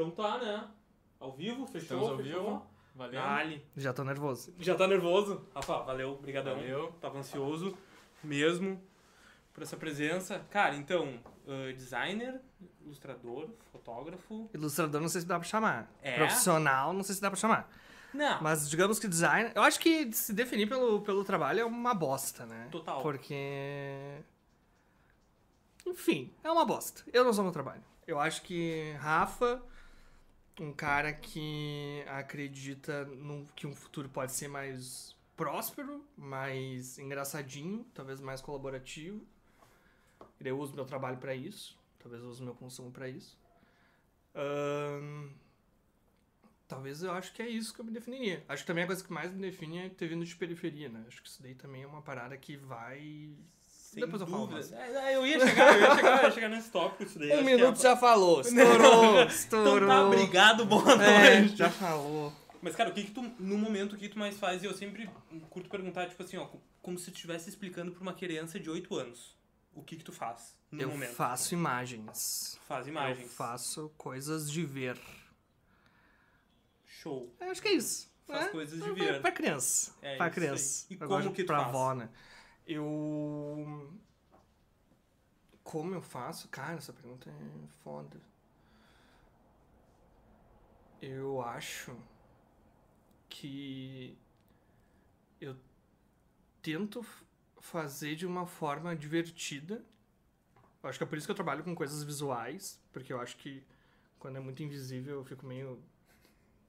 Então tá, né? Ao vivo, fechou? Estamos ao fechou? vivo. Valeu. Dali. Já tô nervoso. Já tá nervoso? Rafa, valeu, brigadão. Valeu. Tava ansioso mesmo por essa presença. Cara, então, uh, designer, ilustrador, fotógrafo. Ilustrador não sei se dá pra chamar. É? Profissional não sei se dá pra chamar. Não, Mas digamos que design. Eu acho que se definir pelo, pelo trabalho é uma bosta, né? Total. Porque. Enfim, é uma bosta. Eu não sou meu trabalho. Eu acho que Rafa, um cara que acredita num, que um futuro pode ser mais próspero, mais engraçadinho, talvez mais colaborativo. Eu uso meu trabalho pra isso. Talvez eu use meu consumo pra isso. Talvez eu acho que é isso que eu me definiria. Acho que também a coisa que mais me define é ter vindo de periferia, né? Acho que isso daí também é uma parada que vai. Sem Depois eu falo. É, é, eu ia chegar, eu ia chegar, eu ia chegar nesse tópico isso daí. Um minuto é- já falou, estourou, estourou. Então tá, obrigado, boa É, noite. já falou. Mas, cara, o que que tu, no momento, o que tu mais faz? E eu sempre curto perguntar, tipo assim, ó, co- como se tu estivesse explicando pra uma criança de 8 anos. O que que tu faz no Eu momento? faço imagens. Faz imagens. Eu faço coisas de ver. Show. Eu acho que é isso. Faz né? coisas de ver. Pra criança. É pra isso criança. aí. E Eu como gosto que tu pra faz? avó, né? Eu. Como eu faço? Cara, essa pergunta é foda. Eu acho que eu tento fazer de uma forma divertida. Eu acho que é por isso que eu trabalho com coisas visuais, porque eu acho que quando é muito invisível eu fico meio.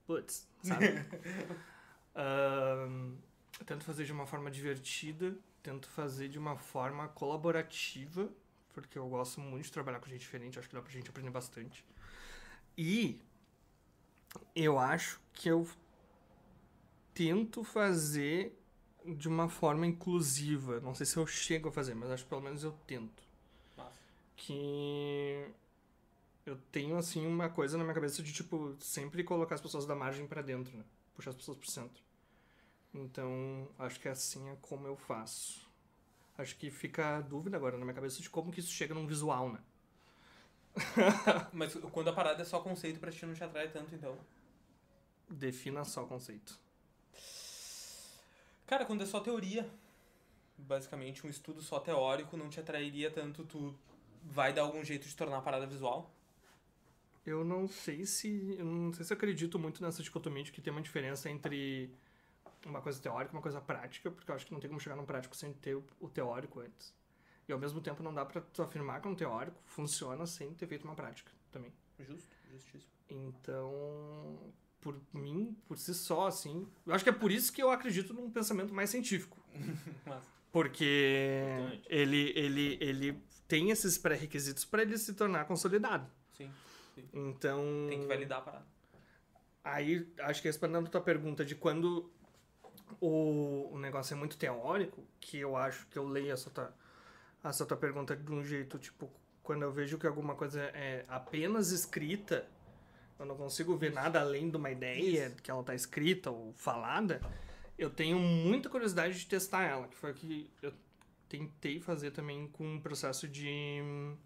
Putz, sabe? Ahn, eu tento fazer de uma forma divertida, tento fazer de uma forma colaborativa, porque eu gosto muito de trabalhar com gente diferente, acho que dá pra gente aprender bastante. E eu acho que eu tento fazer de uma forma inclusiva. Não sei se eu chego a fazer, mas acho que pelo menos eu tento. Que eu tenho assim uma coisa na minha cabeça de tipo sempre colocar as pessoas da margem pra dentro, né? Puxar as pessoas pro centro. Então, acho que assim é como eu faço. Acho que fica a dúvida agora na minha cabeça de como que isso chega num visual, né? Mas quando a parada é só conceito, pra ti não te atrai tanto, então. Defina só conceito. Cara, quando é só teoria, basicamente um estudo só teórico não te atrairia tanto, tu vai dar algum jeito de tornar a parada visual? Eu não sei se. Eu não sei se eu acredito muito nessa dicotomia de que tem uma diferença entre uma coisa teórica uma coisa prática, porque eu acho que não tem como chegar num prático sem ter o- teórico antes. E ao mesmo tempo não dá pra tu afirmar que um teórico funciona sem ter feito uma prática também. Justo, justíssimo. Então, por mim, por si só, assim. Eu acho que é por isso que eu acredito num pensamento mais científico. Porque Importante. ele, ele, ele tem esses pré-requisitos para ele se tornar consolidado. sim, Então. tem que validar a parada. Aí, acho que respondendo a tua pergunta de quando o, o negócio é muito teórico, que eu acho que eu leio essa tua, essa tua pergunta de um jeito, tipo, quando eu vejo que alguma coisa é apenas escrita, eu não consigo ver nada além de uma ideia Isso. que ela tá escrita ou falada, eu tenho muita curiosidade de testar ela, que foi o que eu tentei fazer também com o processo de hum,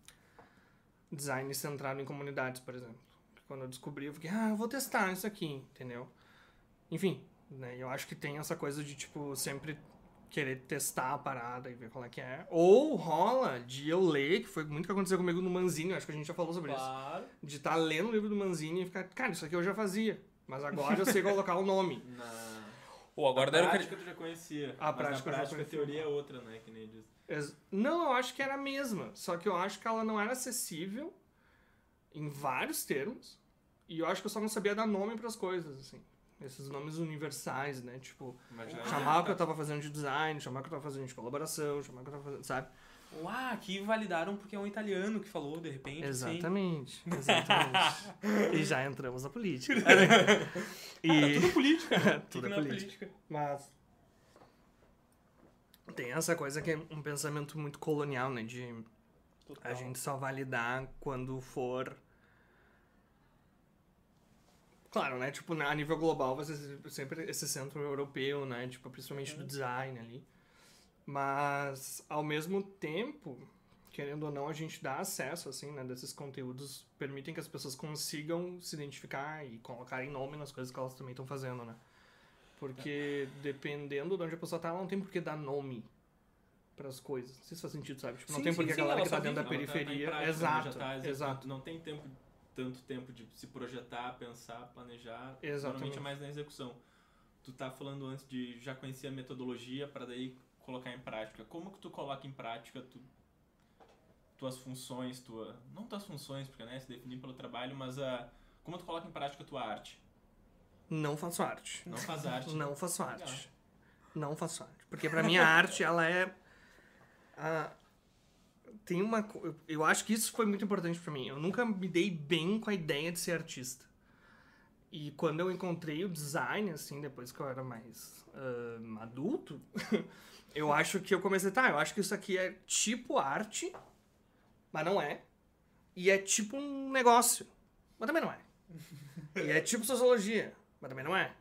design centrado em comunidades, por exemplo. Quando eu descobri, eu fiquei, ah, eu vou testar isso aqui, entendeu? Enfim, né? Eu acho que tem essa coisa de, tipo, sempre querer testar a parada e ver qual é que é. Ou rola de eu ler, que foi muito que aconteceu comigo no Manzini, acho que a gente já falou sobre isso. Claro. De estar lendo o livro do Manzini e ficar, cara, isso aqui eu já fazia. Mas agora eu sei colocar o nome. Na Ou agora a deram prática tu já conhecia. A mas prática eu na já prática a teoria é outra, né? Que nem diz. Ex- Não, eu acho que era a mesma. Só que eu acho que ela não era acessível em vários termos. E eu acho que eu só não sabia dar nome pras coisas, assim. Esses nomes universais, né? Tipo, Mas já chamar o que eu tava fazendo de design, chamar o que eu tava fazendo de colaboração, chamar o que eu tava fazendo, sabe? Uau, aqui validaram porque é um italiano que falou, de repente. Exatamente. Exatamente. e já entramos na política. Sim. Ah, e tudo política. tudo é política. política. Mas tem essa coisa que é um pensamento muito colonial, né? De Total. a gente só validar quando for. Claro, né? Tipo, a nível global vai ser sempre esse centro europeu, né? Tipo, principalmente do design ali. Mas, ao mesmo tempo querendo ou não, a gente dá acesso, assim, né, desses conteúdos, permitem que as pessoas consigam se identificar e colocarem nome nas coisas que elas também estão fazendo, né? Porque dependendo de onde a pessoa tá, ela não tem por que dar nome pras coisas. Não sei se faz sentido, sabe? Tipo, não Sim, tem por sim, a galera que tá dentro da tá- tá em periferia. prática, né? exato, tá exato. Não tem tempo, tanto tempo de se projetar, pensar, planejar. Exatamente. Normalmente é mais na execução. Tu tá falando antes de já conhecer a metodologia para daí colocar em prática. Como que tu coloca em prática tu, tuas funções, tua não tuas funções, porque né, se definir pelo trabalho, mas a como tu coloca em prática a tua arte? Não faço arte. Não faz arte. Não faço arte. Legal. Não faço arte. Porque pra mim a arte, ela é. a- tem uma. eu- acho que isso foi muito importante pra mim. Eu nunca me dei bem com a ideia de ser artista. E quando eu encontrei o design, assim, depois que eu era mais ahn, adulto, eu acho que eu comecei, tá, eu acho que isso aqui é tipo arte, mas não é. E é tipo um negócio, mas também não é. E é tipo sociologia, mas também não é.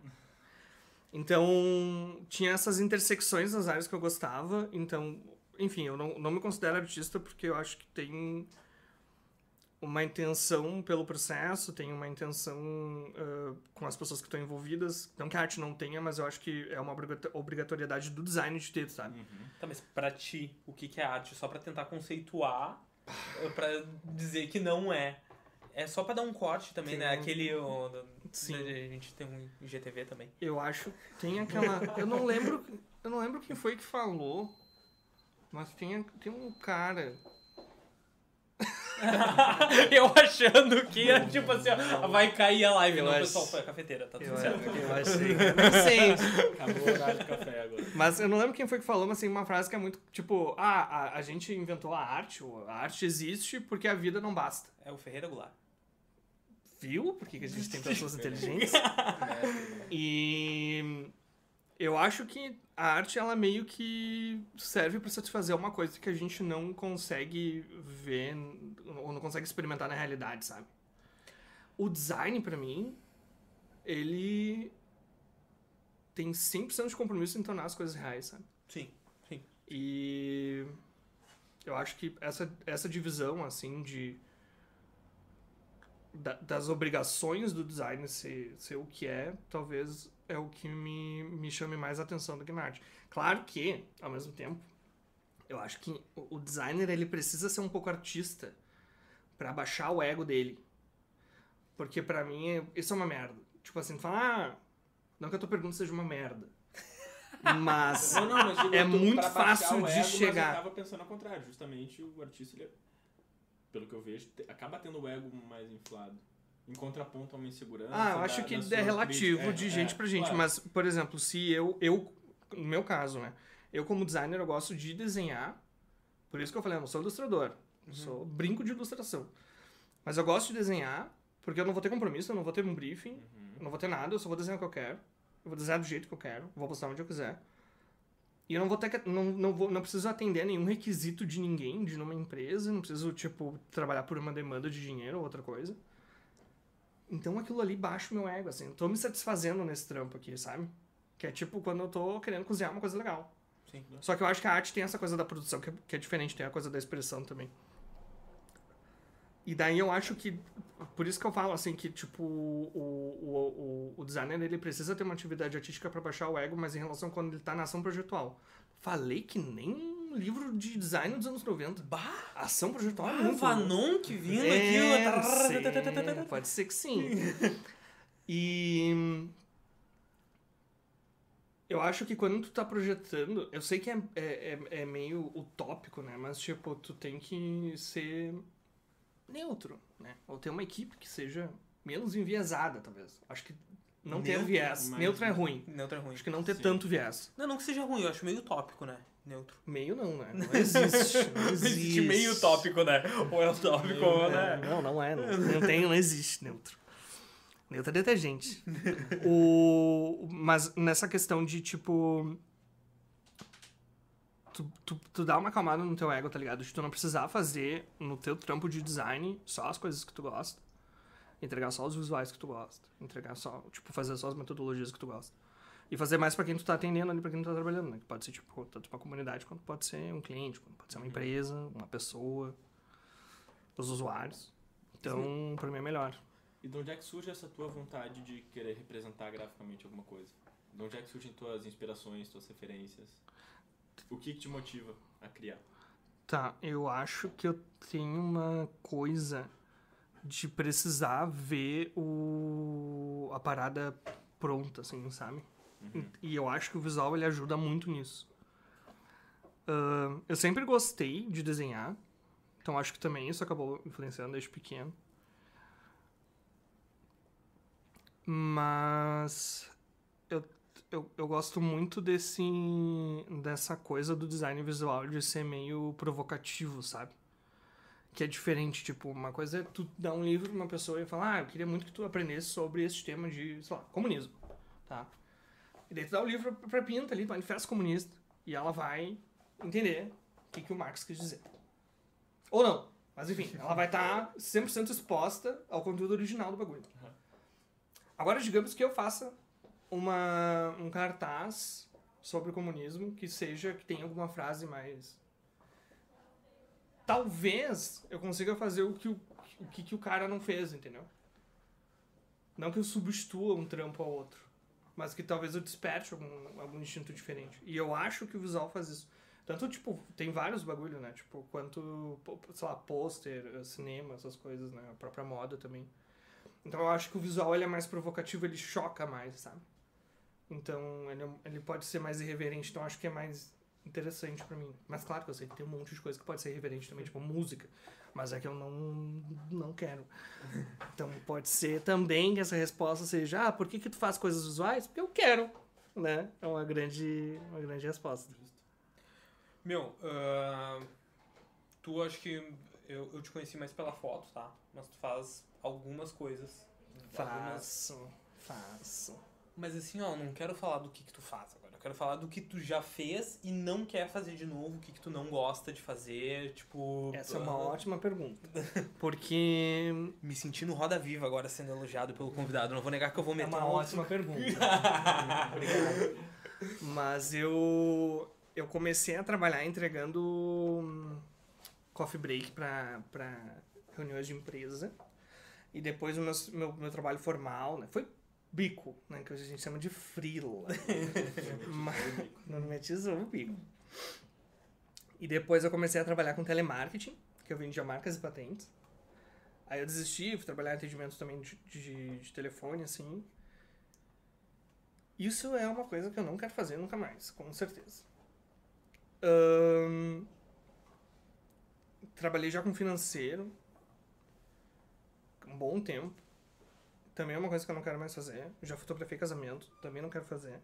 Então, tinha essas intersecções nas áreas que eu gostava. Então, enfim, eu não, não me considero artista porque eu acho que tem uma intenção pelo processo, tem uma intenção ah, com as pessoas que estão envolvidas. Não que a arte não tenha, mas eu acho que é uma obrigato- obrigatoriedade do design de ter, sabe? Uhum. Tá, mas pra ti, o que que é arte? Só pra tentar conceituar, eh, pra dizer que não é. É só pra dar um corte também, Tem né? Aquele. o, do- Sim. A gente tem um IGTV também. Eu acho tem aquela, eu não lembro, eu não lembro quem foi que falou, mas tem tem um cara eu achando que ia, tipo assim, ó, vai cair a live. Eu não, acho- pessoal, foi a cafeteira, tá tudo eu, certo. eu achei, não sei, Acabou o horário de café agora. Mas eu não lembro quem foi que falou, mas assim, uma frase que é muito tipo, ah, a, a gente inventou a arte, a arte existe porque a vida não basta. É o Ferreira Goulart. Viu? Por que, que a gente tem pessoas inteligentes? E eu acho que a arte, ela meio que serve pra satisfazer uma coisa que a gente não consegue ver ou não consegue experimentar na realidade, sabe? O design, pra mim, ele tem 100% de compromisso em tornar as coisas reais, sabe? Sim, sim. E eu acho que essa, essa divisão, assim, de. da- das obrigações do design ser, ser o que é, talvez é o que me, me chame mais atenção do que na arte. Claro que, ao mesmo tempo, eu acho que o designer ele precisa ser um pouco artista pra baixar o ego dele. Porque pra mim, é- isso é uma merda. Tipo assim, falar, ah, não que a tua pergunta seja uma merda. Mas. Não, não, mas É muito fácil de ego, mas chegar. eu tava pensando ao contrário. Justamente o artista, ele, é- pelo que eu vejo, acaba tendo o ego mais inflado. Em contraponto a uma insegurança. Ah, eu da- acho que da é sua relativo de É, gente é, pra gente. claro. Mas, por exemplo, se eu, eu, no meu caso, né? Eu, como designer, eu gosto de desenhar. Por isso que eu falei, eu não sou ilustrador. Eu sou brinco de ilustração. Mas eu gosto de desenhar, porque eu não vou ter compromisso, eu não vou ter um briefing, Uhum. eu não vou ter nada, eu só vou desenhar o que eu quero. Eu vou desenhar do jeito que eu quero, vou postar onde eu quiser. E eu não vou ter que, não, não, vou, não preciso atender nenhum requisito de ninguém, de numa empresa, não preciso, tipo, trabalhar por uma demanda de dinheiro ou outra coisa. Então aquilo ali baixa o meu ego, assim. Eu tô me satisfazendo nesse trampo aqui, sabe? Que é tipo quando eu tô querendo cozinhar uma coisa legal. Sim. Só que eu acho que a arte tem essa coisa da produção, que é, que é diferente, tem a coisa da expressão também. E daí eu acho que. Por isso que eu falo assim que, tipo, o, o, o, o designer ele precisa ter uma atividade artística pra baixar o ego, mas em relação quando ele tá na ação projetual. Falei que nem livro de design dos anos 90. Bah! Ação projetual é Ah, muito. Vanon que vindo É, sim, pode ser que sim. E eu acho que quando tu tá projetando, eu sei que é, é, é- é meio utópico, né? Mas tipo, tu tem que ser neutro, né? Ou ter uma equipe que seja menos enviesada, talvez. Acho que não ter Neutro, viés. mas- Neutro é ruim. Neutro é ruim. Acho que não ter Sim. tanto viés. Não, não que seja ruim, eu acho meio tópico, né? Neutro. Meio não, né? Não existe. Não existe. meio tópico, né? Ou é utópico, ou né? Não, não é. Não, não tem, não existe neutro. Neutro é detergente. o, mas nessa questão de, tipo... Tu, tu, tu dá uma acalmada no teu ego, tá ligado? De tu não precisar fazer no teu trampo de design só as coisas que tu gosta. Entregar só os visuais que tu gosta. Entregar só, tipo, fazer só as metodologias que tu gosta. E fazer mais pra quem tu tá atendendo ali, pra quem tu tá trabalhando, né? Que pode ser, tipo, tanto pra comunidade quanto pode ser um cliente, quanto pode ser uma empresa, uma pessoa, os usuários. Então, pra mim é melhor. E de onde é que surge essa tua vontade de querer representar graficamente alguma coisa? De onde é que surgem tuas inspirações, tuas referências? O que, que te motiva a criar? Tá, eu acho que eu tenho uma coisa de precisar ver o a parada pronta, assim, sabe? Uhum. E eu acho que o visual ele ajuda muito nisso. Ahn, eu sempre gostei de desenhar, então acho que também isso acabou influenciando desde pequeno. Mas eu, eu, eu gosto muito desse dessa coisa do design visual de ser meio provocativo, sabe? Que é diferente, tipo, uma coisa é tu dar um livro pra uma pessoa e falar, ah, eu queria muito que tu aprendesse sobre esse tema de, sei lá, comunismo, tá? E daí tu dá o livro pra Pinta ali, Manifesto Comunista, e ela vai entender o que, que o Marx quis dizer. Ou não, mas enfim, ela vai estar 100% exposta ao conteúdo original do bagulho. Agora, digamos que eu faça uma, um cartaz sobre o comunismo que seja, que tenha alguma frase mais... Talvez eu consiga fazer o que o, o, que, que o cara não fez, entendeu? Não que eu substitua um trampo ao outro mas que talvez eu desperte algum, algum instinto diferente. E eu acho que o visual faz isso. Tanto, tipo, tem vários bagulho, né? Tipo, quanto, sei lá, pôster, cinema, essas coisas, né? A própria moda também. Então eu acho que o visual ele é mais provocativo, ele choca mais, sabe? Então ele, é- ele pode ser mais irreverente, então acho que é mais interessante pra mim. Mas claro que eu sei que tem um monte de coisa que pode ser irreverente também, tipo música. Mas é que eu não, não quero. Então pode ser também que essa resposta seja, ah, por que, que tu faz coisas visuais? Porque eu quero, né? É uma grande, uma grande resposta. Meu, ah, tu acho que eu, eu te conheci mais pela foto, tá? Mas tu faz algumas coisas. Algumas... Faço, faço. Mas assim, ó, não quero falar do que, que tu faz agora. Quero falar do que tu já fez e não quer fazer de novo, o que, que tu não gosta de fazer, tipo. Essa é uma ah, ótima pergunta. Porque Me sentindo roda viva agora sendo elogiado pelo convidado. Não vou negar que eu vou é meter uma um- ótima pergunta. Obrigado. Mas eu eu comecei a trabalhar entregando hum, coffee break para reuniões de empresa. E depois o meu, meu, meu trabalho formal, né? Foi bico, né? Que a gente chama de freela. Mas- Normalmente usou o bico. E depois eu comecei a trabalhar com telemarketing, que eu vendia marcas e patentes. Aí eu desisti, fui trabalhar em atendimento também de, de, de telefone, assim. Isso é uma coisa que eu não quero fazer nunca mais, com certeza. Trabalhei já com financeiro. Um bom tempo. Também é uma coisa que eu não quero mais fazer. Já fotografei casamento, também não quero fazer.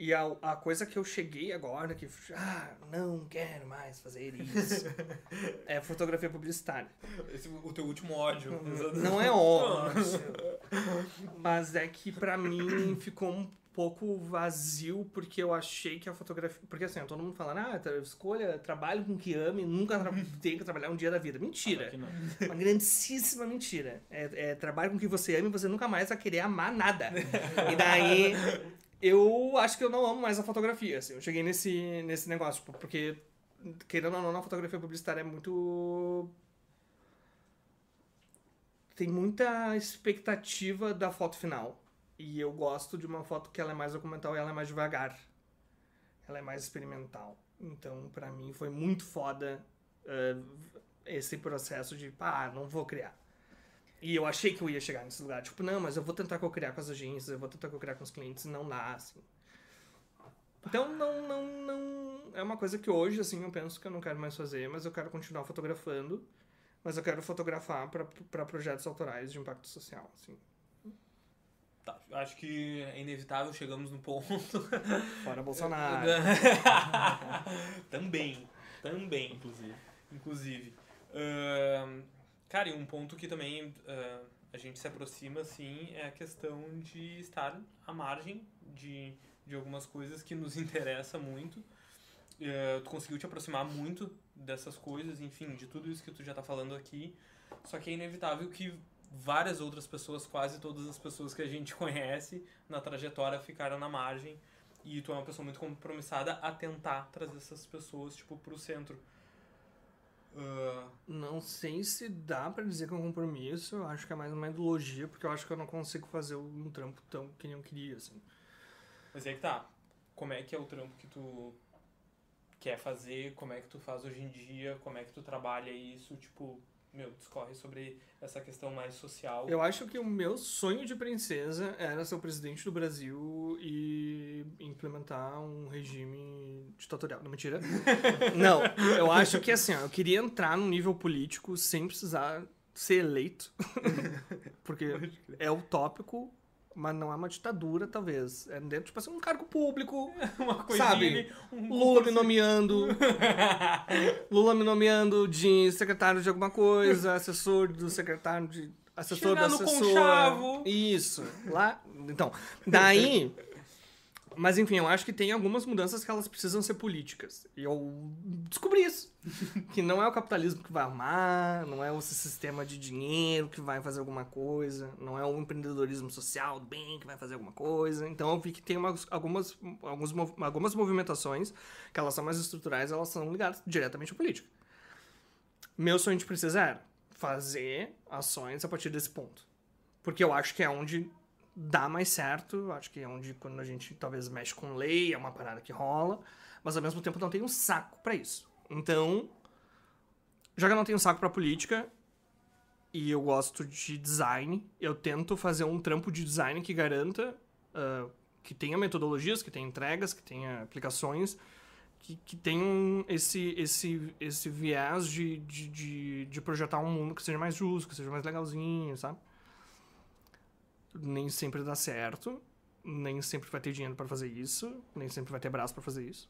E a, a coisa que eu cheguei agora, que ah, não quero mais fazer isso, é fotografia publicitária. Esse, o teu último ódio. Não é óbvio. Mas é que pra mim ficou um pouco vazio porque eu achei que a fotografia. Porque assim, todo mundo falando, ah, escolha trabalho com que ame, nunca tra tem que trabalhar um dia da vida. Mentira. Não. Uma grandíssima mentira. É, é trabalho com que você ame e você nunca mais vai querer amar nada. E daí. Eu acho que eu não amo mais a fotografia, assim. Eu cheguei nesse, nesse negócio, tipo, porque, querendo ou não, a fotografia publicitária é muito tem muita expectativa da foto final. E eu gosto de uma foto que ela é mais documental e ela é mais devagar. Ela é mais experimental. Então, pra mim, foi muito foda eh, esse processo de, ah, não vou criar. E eu achei que eu ia chegar nesse lugar. Tipo, não, mas eu vou tentar co-criar com as agências, eu vou tentar co-criar com os clientes. Não dá, assim. Então, não, não, não... É uma coisa que hoje, assim, eu penso que eu não quero mais fazer, mas eu quero continuar fotografando. Mas eu quero fotografar para projetos autorais de impacto social, assim. Tá, acho que é inevitável, chegamos no ponto. Fora Bolsonaro. também, também. Inclusive. Inclusive. Ahn, cara, e um ponto que também ah, a gente se aproxima, assim, é a questão de estar à margem de, de algumas coisas que nos interessa muito. Eh, tu conseguiu te aproximar muito dessas coisas, enfim, de tudo isso que tu já tá falando aqui. Só que é inevitável que várias outras pessoas, quase todas as pessoas que a gente conhece na trajetória ficaram na margem. E tu é uma pessoa muito compromissada a tentar trazer essas pessoas, tipo, pro centro. Ah, Não sei se dá pra dizer que é um compromisso, eu acho que é mais uma ideologia, porque eu acho que eu não consigo fazer um trampo tão que nem eu queria, assim. mas é que tá. Como é que é o trampo que tu quer fazer? Como é que tu faz hoje em dia? Como é que tu trabalha isso? Tipo, meu, discorre sobre essa questão mais social. Eu acho que o meu sonho de princesa era ser o presidente do Brasil e implementar um regime ditatorial. Não, mentira. Não, eu acho que assim, ó, eu queria entrar num nível político sem precisar ser eleito. Porque é utópico, mas não é uma ditadura, talvez. É dentro, tipo assim, um cargo público. Uma coisinha Sabe, ali, um Lula me nomeando. Lula me nomeando de secretário de alguma coisa, assessor do secretário de. Assessor Chegar do assessor. Isso. Lá. Então, daí. Mas enfim, eu acho que tem algumas mudanças que elas precisam ser políticas. E eu descobri isso. que não é o capitalismo que vai arrumar, não é o sistema de dinheiro que vai fazer alguma coisa, não é o empreendedorismo social do bem que vai fazer alguma coisa. Então eu vi que tem umas, algumas, alguns, algumas movimentações que elas são mais estruturais, elas são ligadas diretamente à política. Meu sonho de princesa era fazer ações a partir desse ponto. Porque eu acho que é onde dá mais certo, acho que é onde quando a gente talvez mexe com lei, é uma parada que rola, mas ao mesmo tempo não tem um saco pra isso. Então, já que eu não tenho saco pra política e eu gosto de design, eu tento fazer um trampo de design que garanta ah, que tenha metodologias, que tenha entregas, que tenha aplicações, que, que esse, esse, esse viés de, de, de, de projetar um mundo que seja mais justo, que seja mais legalzinho, sabe? Nem sempre dá certo, nem sempre vai ter dinheiro para fazer isso, nem sempre vai ter braço para fazer isso.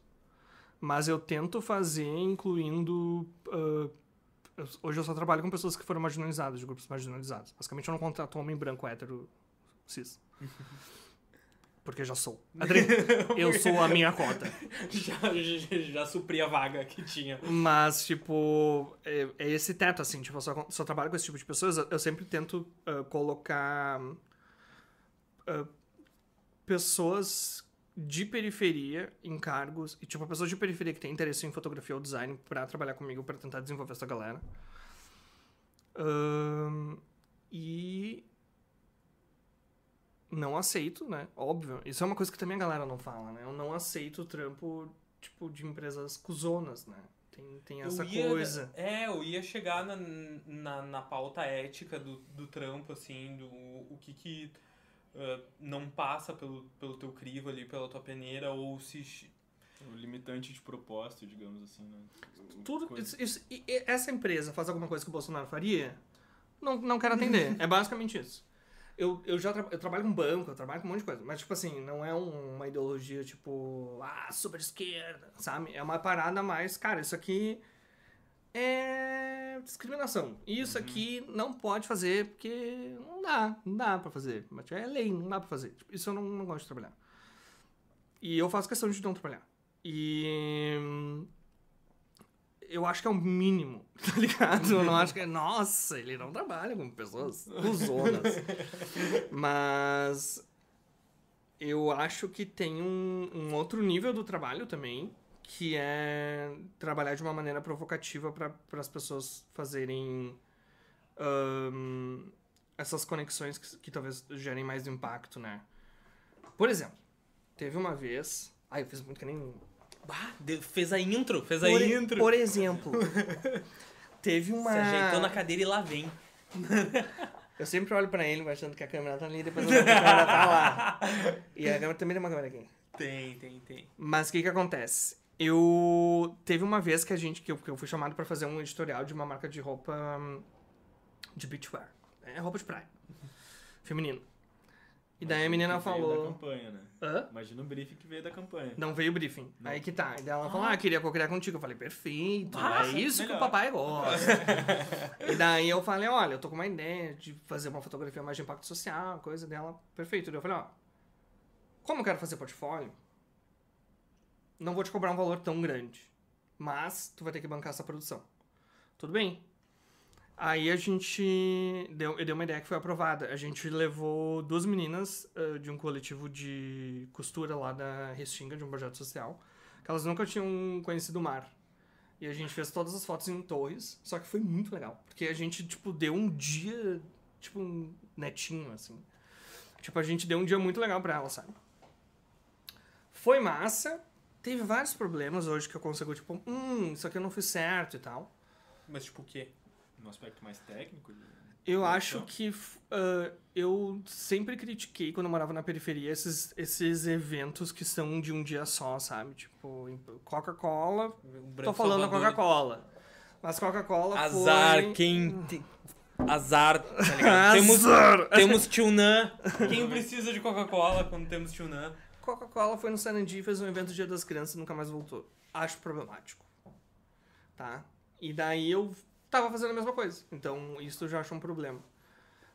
Mas eu tento fazer incluindo. eu- hoje eu só trabalho com pessoas que foram marginalizadas, de grupos marginalizados. Basicamente eu não contrato homem branco hétero cis. Porque já sou. Adri, eu sou a minha cota. já, já, já supri a vaga que tinha. Mas, tipo, é, é esse teto, assim, tipo, eu só, só trabalho com esse tipo de pessoas, eu sempre tento ah, colocar ah, pessoas de periferia em cargos, e tipo, pessoas de periferia que têm interesse em fotografia ou design pra trabalhar comigo, pra tentar desenvolver essa galera. E não aceito, né? Óbvio. Isso é uma coisa que também a galera não fala, né? Eu não aceito o trampo, tipo, de empresas cuzonas, né? Tem, tem essa ia- coisa. É, eu ia chegar na, na, na pauta ética do, do trampo, assim, do o que que ah, não passa pelo, pelo teu crivo ali, pela tua peneira, ou se... chi- O limitante de propósito, digamos assim, né? Tudo, isso, isso- e- e essa empresa faz alguma coisa que o Bolsonaro faria? Não, não quero atender. é basicamente isso. Eu, eu já tra eu trabalho com banco, eu trabalho com um monte de coisa. Mas, tipo assim, não é um- uma ideologia, tipo, ah, super esquerda, sabe? É uma parada mais, cara, isso aqui é discriminação. Isso aqui não pode fazer porque não dá, não dá pra fazer. Mas é lei, não dá pra fazer. Tipo, isso eu não, não gosto de trabalhar. E eu faço questão de não trabalhar. E hum, eu acho que é o mínimo, tá ligado? Eu não acho que é, nossa, ele não trabalha com pessoas cuzonas. Mas eu acho que tem um, um outro nível do trabalho também, que é trabalhar de uma maneira provocativa para as pessoas fazerem ahn, essas conexões que, que talvez gerem mais impacto, né? Por exemplo, teve uma vez. Ai, eu fiz muito que nem Bah, fez a intro, fez a por, intro. por exemplo, teve uma. Se ajeitou na cadeira e lá vem. Eu sempre olho pra ele achando que a câmera tá ali, depois eu olho que a câmera tá lá. E a câmera também tem uma câmera aqui. Tem, tem, tem. Mas o que que acontece? Eu... Teve uma vez que a gente... Que eu, que eu fui chamado pra fazer um editorial de uma marca de roupa... hum, De beachwear. É roupa de praia. Feminino. E daí a Imagina menina que veio falou... da campanha, né? Hã? Imagina o briefing que veio da campanha. Não veio o briefing. Não. Aí que tá. E daí ela falou, ah, queria co-criar contigo. Eu falei, perfeito. Ah, é isso que melhor. o papai gosta. e daí eu falei, olha, eu tô com uma ideia de fazer uma fotografia mais de impacto social, coisa dela. Perfeito. Daí eu falei, ó, como eu quero fazer portfólio, não vou te cobrar um valor tão grande. Mas tu vai ter que bancar essa produção. Tudo bem. Aí a gente deu, eu dei uma ideia que foi aprovada. A gente levou duas meninas ah, de um coletivo de costura lá da Restinga, de um projeto social, que elas nunca tinham conhecido o mar. E a gente fez todas as fotos em torres, só que foi muito legal. Porque a gente, tipo, deu um dia, tipo, um netinho, assim. Tipo, a gente deu um dia muito legal pra elas, sabe? Foi massa. Teve vários problemas hoje que eu consigo, tipo, hum, isso aqui eu não fiz certo e tal. Mas tipo o quê? No aspecto mais técnico. Eu acho que ah, eu sempre critiquei quando eu morava na periferia esses, esses eventos que são de um dia só, sabe? Tipo, Coca-Cola. Tô falando. Coca-Cola. Mas Coca-Cola Azar, foi... quem. te- Azar, tá ligado? temos, Azar! temos tio Nan. Quem precisa de Coca-Cola quando temos tio Nan? Coca-Cola foi no Sarandi, fez um evento Dia das Crianças e nunca mais voltou. Acho problemático. Tá? E daí eu tava fazendo a mesma coisa. Então isso eu já acho um problema.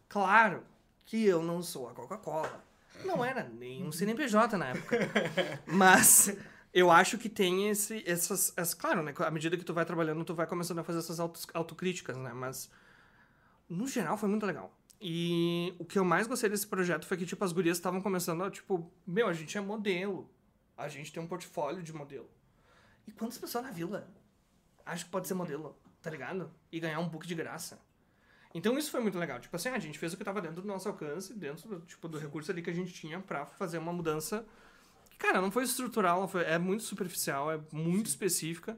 Claro que eu não sou a Coca-Cola. Não era nem um CNPJ na época. Mas eu acho que tem esse, essas, essas. Claro, né? À medida que tu vai trabalhando, tu vai começando a fazer essas autos- autocríticas, né? Mas no geral foi muito legal. E o que eu mais gostei desse projeto foi que, tipo, as gurias estavam começando a, tipo, meu, a gente é modelo. A gente tem um portfólio de modelo. E quantas pessoas na vila acham que pode ser modelo, tá ligado? E ganhar um book de graça. Então isso foi muito legal. Tipo assim, a gente fez o que tava dentro do nosso alcance, dentro do, tipo, do recurso ali que a gente tinha pra fazer uma mudança cara, não foi estrutural, foi, é muito superficial, é muito específica.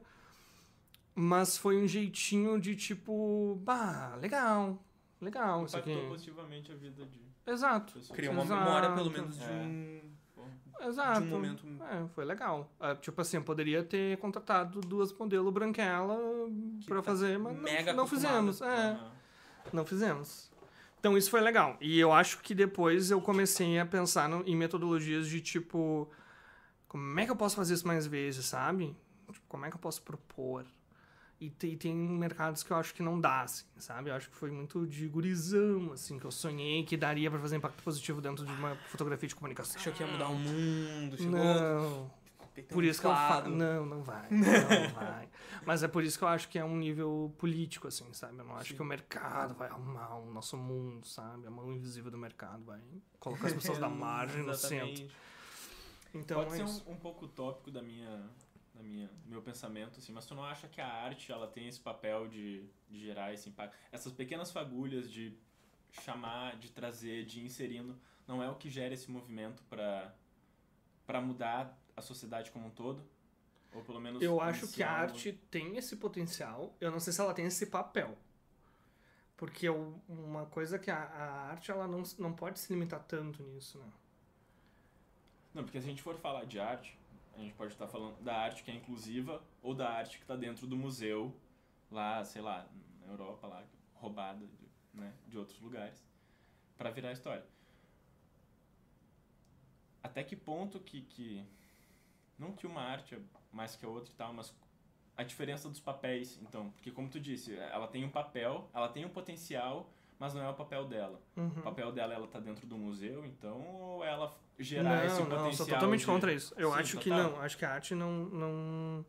Mas foi um jeitinho de tipo, bah, legal, legal isso aqui. Impactou positivamente a vida de Exato. pessoas. Cria uma Exato. memória, pelo menos, de É. um. Exato. De um momento- É, foi legal. É, tipo assim, eu poderia ter contratado duas modelo branquela pra tá fazer, mas mega não, não fizemos. É, Aham. não fizemos. Então isso foi legal. E eu acho que depois eu comecei a pensar no- em metodologias de tipo, como é que eu posso fazer isso mais vezes, sabe? Tipo, como é que eu posso propor? E tem, tem mercados que eu acho que não dá, assim, sabe? Eu acho que foi muito de gurizão, assim, que eu sonhei que daria pra fazer impacto positivo dentro de uma fotografia de comunicação. Achou que ia mudar o mundo. Chegou. Não, por isso que eu falo. Não, não vai. Não vai. Mas é por isso que eu acho que é um nível político, assim, sabe? Eu não acho Sim. que o mercado vai arrumar o nosso mundo, sabe? A mão invisível do mercado vai colocar as pessoas da margem no centro. Então Pode é ser um, um pouco utópico da minha, da minha, do meu pensamento, assim, mas tu não acha que a arte ela tem esse papel de, de gerar esse impacto? Essas pequenas fagulhas de chamar, de trazer, de inserindo, não é o que gera esse movimento para para mudar a sociedade como um todo? Ou pelo menos Eu acho que a arte tem esse potencial. Eu não sei se ela tem esse papel. Porque eu- uma coisa que a, a arte ela não, não pode se limitar tanto nisso, né? Não, porque se a gente for falar de arte, a gente pode estar falando da arte que é inclusiva ou da arte que está dentro do museu, lá, sei lá, na Europa, lá, roubada de, né, de outros lugares, para virar história. Até que ponto que, que. Não que uma arte é mais que a outra e tal, mas a diferença dos papéis, então. Porque, como tu disse, ela tem um papel, ela tem um potencial, mas não é o papel dela. Uhum. O papel dela ela tá dentro do museu, então ou ela gerar esse não, potencial. não, sou totalmente de- contra isso. Eu Sim, acho que total. não, acho que a arte não, não.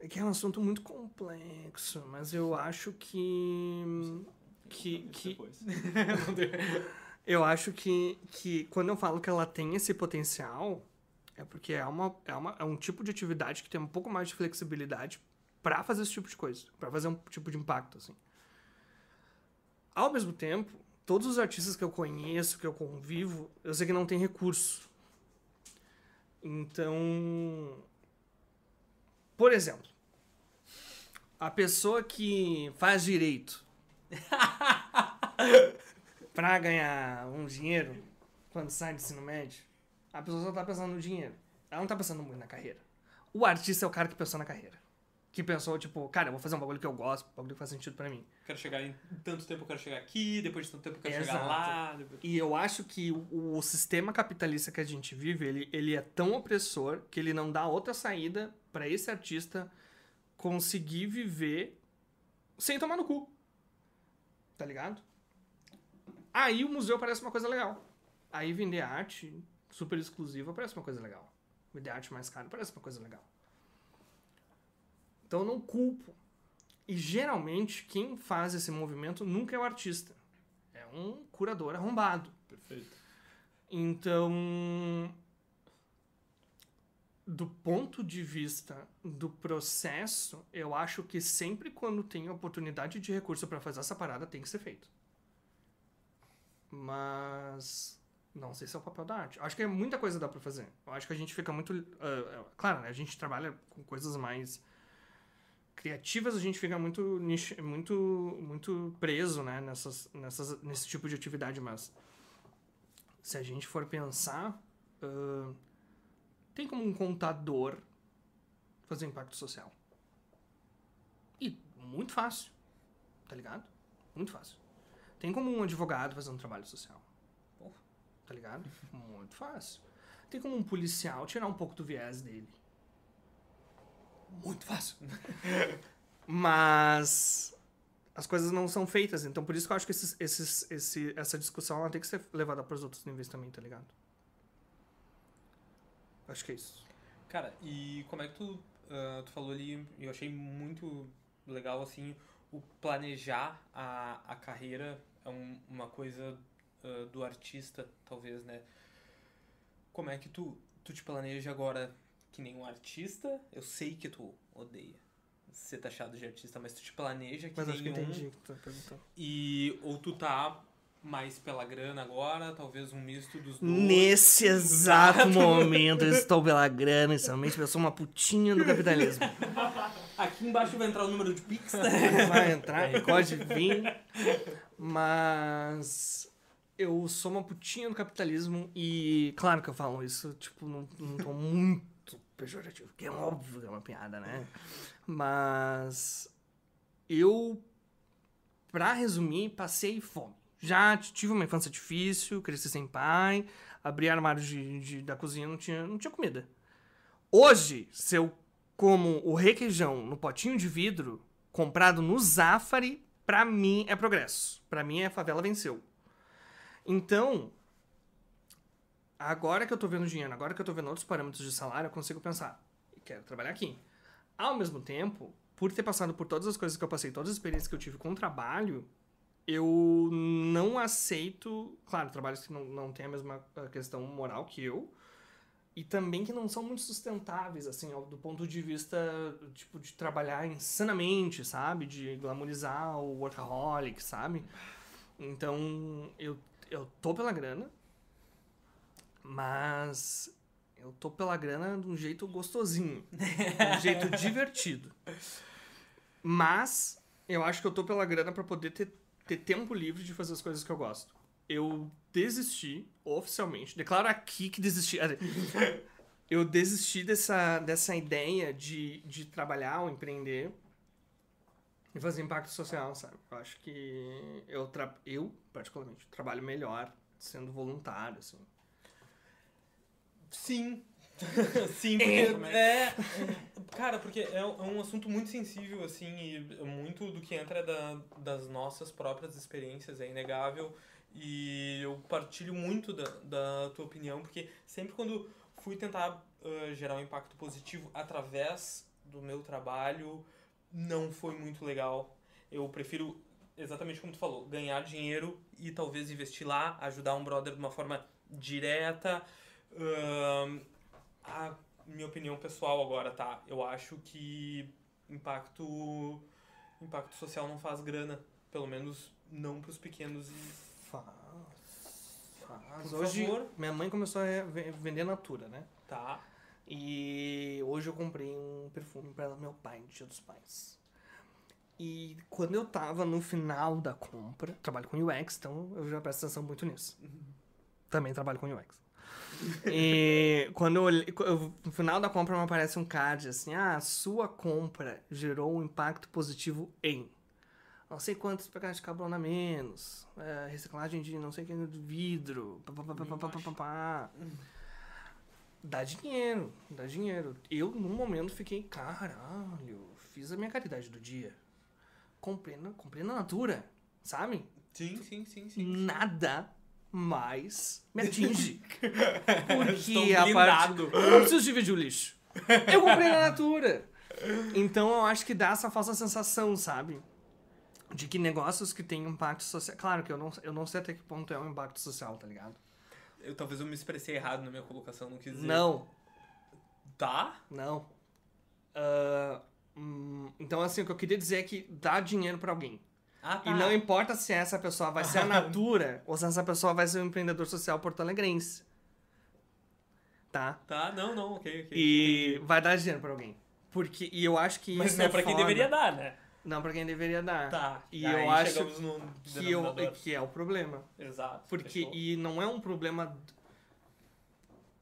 É que é um assunto muito complexo, mas eu acho que. Que. que eu acho que, que quando eu falo que ela tem esse potencial, é porque é, uma, é, uma, é um tipo de atividade que tem um pouco mais de flexibilidade pra fazer esse tipo de coisa, pra fazer um tipo de impacto, assim. Ao mesmo tempo, todos os artistas que eu conheço, que eu convivo, eu sei que não tem recurso. Então, por exemplo, a pessoa que faz direito pra ganhar um dinheiro quando sai do ensino médio, a pessoa só tá pensando no dinheiro. Ela não tá pensando muito na carreira. O artista é o cara que pensou na carreira. Que pensou, tipo, cara, eu vou fazer um bagulho que eu gosto, um bagulho que faz sentido pra mim. Quero chegar em tanto tempo, eu quero chegar aqui, depois de tanto tempo, eu quero Exato. chegar lá. depois- E eu acho que o, o sistema capitalista que a gente vive, ele, ele é tão opressor que ele não dá outra saída pra esse artista conseguir viver sem tomar no cu. Tá ligado? Aí o museu parece uma coisa legal. Aí vender arte super exclusiva parece uma coisa legal. Vender arte mais cara parece uma coisa legal. Então eu não culpo E geralmente quem faz esse movimento nunca é o artista. É um curador arrombado. Perfeito. Então, do ponto de vista do processo, eu acho que sempre quando tem oportunidade de recurso para fazer essa parada tem que ser feito. Mas não sei se é o papel da arte. Acho que é muita coisa dá para fazer. Eu acho que a gente fica muito, uh, claro, né, a gente trabalha com coisas mais criativas, a gente fica muito nicho, muito muito preso, né, nessas, nessas nesse tipo de atividade, mas se a gente for pensar, uh, tem como um contador fazer impacto social. E muito fácil, tá ligado? Muito fácil. Tem como um advogado fazer um trabalho social. Tá ligado? Muito fácil. Tem como um policial tirar um pouco do viés dele. Muito fácil. Mas as coisas não são feitas. Então, por isso que eu acho que esses, esses, esse, essa discussão ela tem que ser levada para os outros níveis também, tá ligado? Acho que é isso. Cara, e como é que tu, uh, tu falou ali, eu achei muito legal, assim, o planejar a, a carreira é um, uma coisa uh, do artista, talvez, né? Como é que tu, tu te planeja agora que nem um artista? Eu sei que tu odeia ser taxado de artista, mas tu te planeja que Mas acho que nenhum... entendi o que tu tá perguntando. E ou tu tá mais pela grana agora, talvez um misto dos dois. Nesse exato momento eu estou pela grana, inicialmente eu sou uma putinha do capitalismo. Aqui embaixo vai entrar o número de Pix. Vai entrar, pode vir. Mas eu sou uma putinha do capitalismo e claro que eu falo isso, tipo, não, não tô muito pejorativo, que é óbvio que é uma piada, né? Mas eu, pra resumir, passei fome. Já tive uma infância difícil, cresci sem pai, abri armários de, de, da cozinha não tinha, não tinha comida. Hoje, se eu como o requeijão no potinho de vidro, comprado no Zafari, pra mim é progresso. Pra mim a favela venceu. Então, agora que eu tô vendo dinheiro, agora que eu tô vendo outros parâmetros de salário, eu consigo pensar, quero trabalhar aqui. Ao mesmo tempo, por ter passado por todas as coisas que eu passei, todas as experiências que eu tive com o trabalho, eu não aceito, claro, trabalhos que não, não têm a mesma uh, questão moral que eu, e também que não são muito sustentáveis, assim, do ponto de vista, tipo, de trabalhar insanamente, sabe? De glamorizar o workaholic, sabe? Então, eu, eu tô pela grana, mas eu tô pela grana de um jeito gostosinho, de um jeito divertido. Mas eu acho que eu tô pela grana pra poder ter, ter tempo livre de fazer as coisas que eu gosto. Eu desisti oficialmente, declaro aqui que desisti. Eu desisti dessa, dessa ideia de, de trabalhar ou empreender e fazer impacto social, sabe? Eu acho que eu, eu particularmente, trabalho melhor sendo voluntário, assim. Sim. Sim, porque é, Cara, porque é um assunto muito sensível, assim, e muito do que entra da, das nossas próprias experiências, é inegável. E eu partilho muito da, da tua opinião, porque sempre quando fui tentar uh, gerar um impacto positivo através do meu trabalho, não foi muito legal. Eu prefiro, exatamente como tu falou, ganhar dinheiro e talvez investir lá, ajudar um brother de uma forma direta. Uh, a minha opinião pessoal agora, tá? Eu acho que impacto, impacto social não faz grana. Pelo menos não para os pequenos e Faz. Faz. Por Hoje, favor. minha mãe começou a ve- vender Natura, né? Tá. E hoje eu comprei um perfume para meu pai, no Dia dos Pais. E quando eu tava no final da compra, trabalho com UX, então eu já presto atenção muito nisso. Também trabalho com UX. E quando eu, no final da compra me aparece um card assim: ah, sua compra gerou um impacto positivo em não sei quantos pegar de carbono a menos, é, reciclagem de não sei que de vidro, pá, pá, pá, dá dinheiro, dá dinheiro. Eu, num momento, fiquei, caralho, fiz a minha caridade do dia. Comprei na, comprei na Natura, sabe? Sim, sim, sim, sim. Nada mais me atinge. Porque a parte... Eu não preciso dividir o lixo. Eu comprei na Natura. Então eu acho que dá essa falsa sensação, sabe? De que negócios que têm impacto social. Claro que eu não, eu não sei até que ponto é um impacto social, tá ligado? Eu, talvez eu me expressei errado na minha colocação, não quis dizer. Não, Tá? não. Ah, hum, então, assim, o que eu queria dizer é que dá dinheiro pra alguém. Ah, tá. E não importa se essa pessoa vai ser a Natura ou se essa pessoa vai ser um empreendedor social porto-alegrense. Tá? Tá, não, não, ok, ok. E entendi. vai dar dinheiro pra alguém. Porque, e eu acho que Mas isso não é é pra quem foda. deveria dar, né? Não pra quem deveria dar. Tá. E aí eu acho no que, eu, que é o problema. Exato. Porque, fechou. e não é um problema.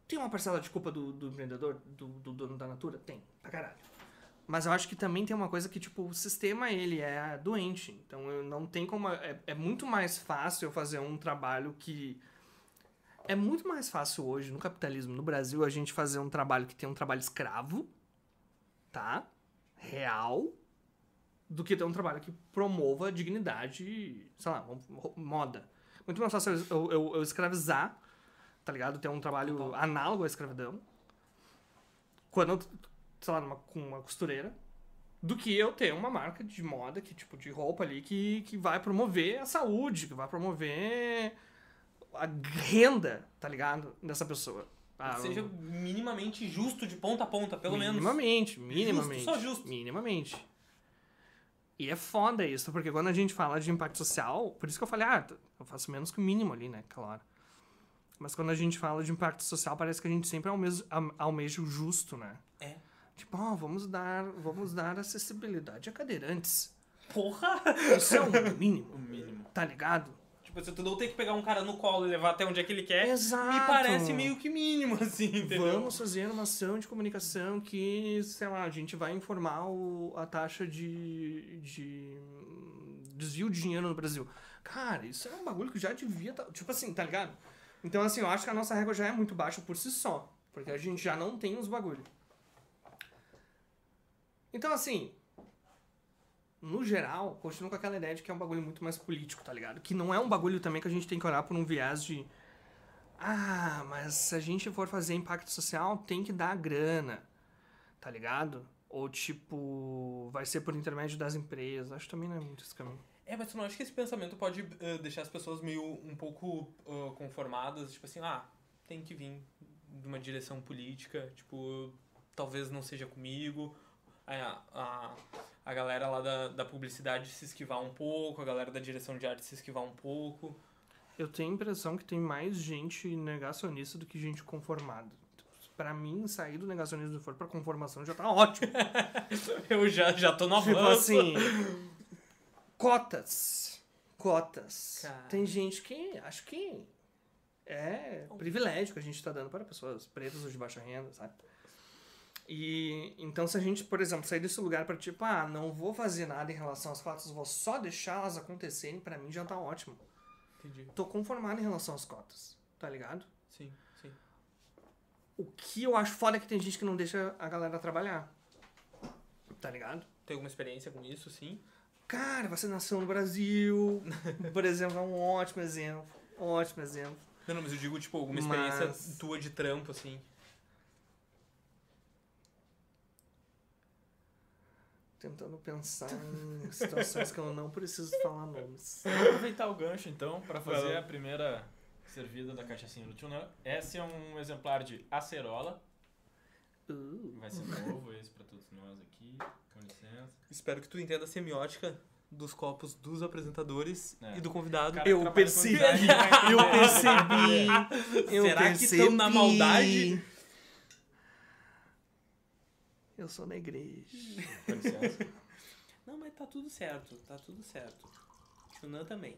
Tem uma parcela de culpa do, do empreendedor, do, do dono da Natura? Tem, pra caralho. Mas eu acho que também tem uma coisa que, tipo, o sistema, ele é doente. Então, eu não tem como... É, é muito mais fácil eu fazer um trabalho que... É muito mais fácil hoje, no capitalismo, no Brasil, a gente fazer um trabalho que tem um trabalho escravo, tá? Real, do que ter um trabalho que promova dignidade, sei lá, moda. Muito mais fácil eu, eu, eu escravizar, tá ligado? Ter um trabalho Total. análogo à escravidão. Quando eu, sei lá, numa, com uma costureira. Do que eu ter uma marca de moda, que tipo, de roupa ali, que, que vai promover a saúde, que vai promover a renda, tá ligado? Dessa pessoa. Ah, seja minimamente justo de ponta a ponta, pelo menos. minimamente, minimamente. só justo. Minimamente. E é foda isso, porque quando a gente fala de impacto social, por isso que eu falei, ah, eu faço menos que o mínimo ali, né? Claro. Mas quando a gente fala de impacto social, parece que a gente sempre almeja o justo, né? É. Tipo, ó, vamos dar, vamos dar acessibilidade a cadeirantes. Porra! Isso é o mínimo, O mínimo. tá ligado? Tipo, se tu não tem que pegar um cara no colo e levar até onde é que ele quer, Exato. me parece meio que mínimo, assim, entendeu? Vamos fazer uma ação de comunicação que, sei lá, a gente vai informar o- a taxa de, de desvio de dinheiro no Brasil. Cara, isso é um bagulho que já devia tá, Tipo assim, tá ligado? Então, assim, eu acho que a nossa régua já é muito baixa por si só. Porque a gente já não tem os bagulho. Então, assim. No geral, continuo com aquela ideia de que é um bagulho muito mais político, tá ligado? Que não é um bagulho também que a gente tem que olhar por um viés de. Ah, mas se a gente for fazer impacto social, tem que dar grana, tá ligado? Ou tipo, vai ser por intermédio das empresas. Acho que também não é muito esse caminho. É, mas tu não acha que esse pensamento pode eh, deixar as pessoas meio um pouco ah, conformadas? Tipo assim, ah, tem que vir de uma direção política, tipo, talvez não seja comigo. A, a, a galera lá da, da publicidade se esquivar um pouco, a galera da direção de arte se esquivar um pouco. Eu tenho a impressão que tem mais gente negacionista do que gente conformada. Pra mim, sair do negacionismo e for pra conformação já tá ótimo. Eu já, já tô no tipo avanço. assim. Cotas. Cotas. Cara. Tem gente que acho que é privilégio que a gente tá dando para pessoas pretas ou de baixa renda, sabe? E então se a gente, por exemplo, sair desse lugar para tipo, ah, não vou fazer nada em relação às cotas, vou só deixar elas acontecerem, pra mim já tá ótimo. Entendi. Tô conformado em relação às cotas, tá ligado? Sim, sim. O que eu acho foda é que tem gente que não deixa a galera trabalhar. Tá ligado? Tem alguma experiência com isso, sim? Cara, vacinação no Brasil, por exemplo, é um ótimo exemplo. Ótimo exemplo. Não, não, mas eu digo, tipo, alguma experiência Mas- tua de trampo, assim. Tentando pensar em situações que eu não preciso falar nomes. Aproveitar o gancho, então, para fazer a primeira servida da cachaçinha do Tuna. Esse é um exemplar de acerola. Uh, Vai ser novo esse para todos nós aqui. Com licença. Espero que tu entenda a semiótica dos copos dos apresentadores É. e do convidado. Cara, Eu percebi. eu percebi. Eu Será que percebi. tão na maldade? Eu sou da igreja. Com licença. Não, mas tá tudo certo, tá tudo certo. Chunan também.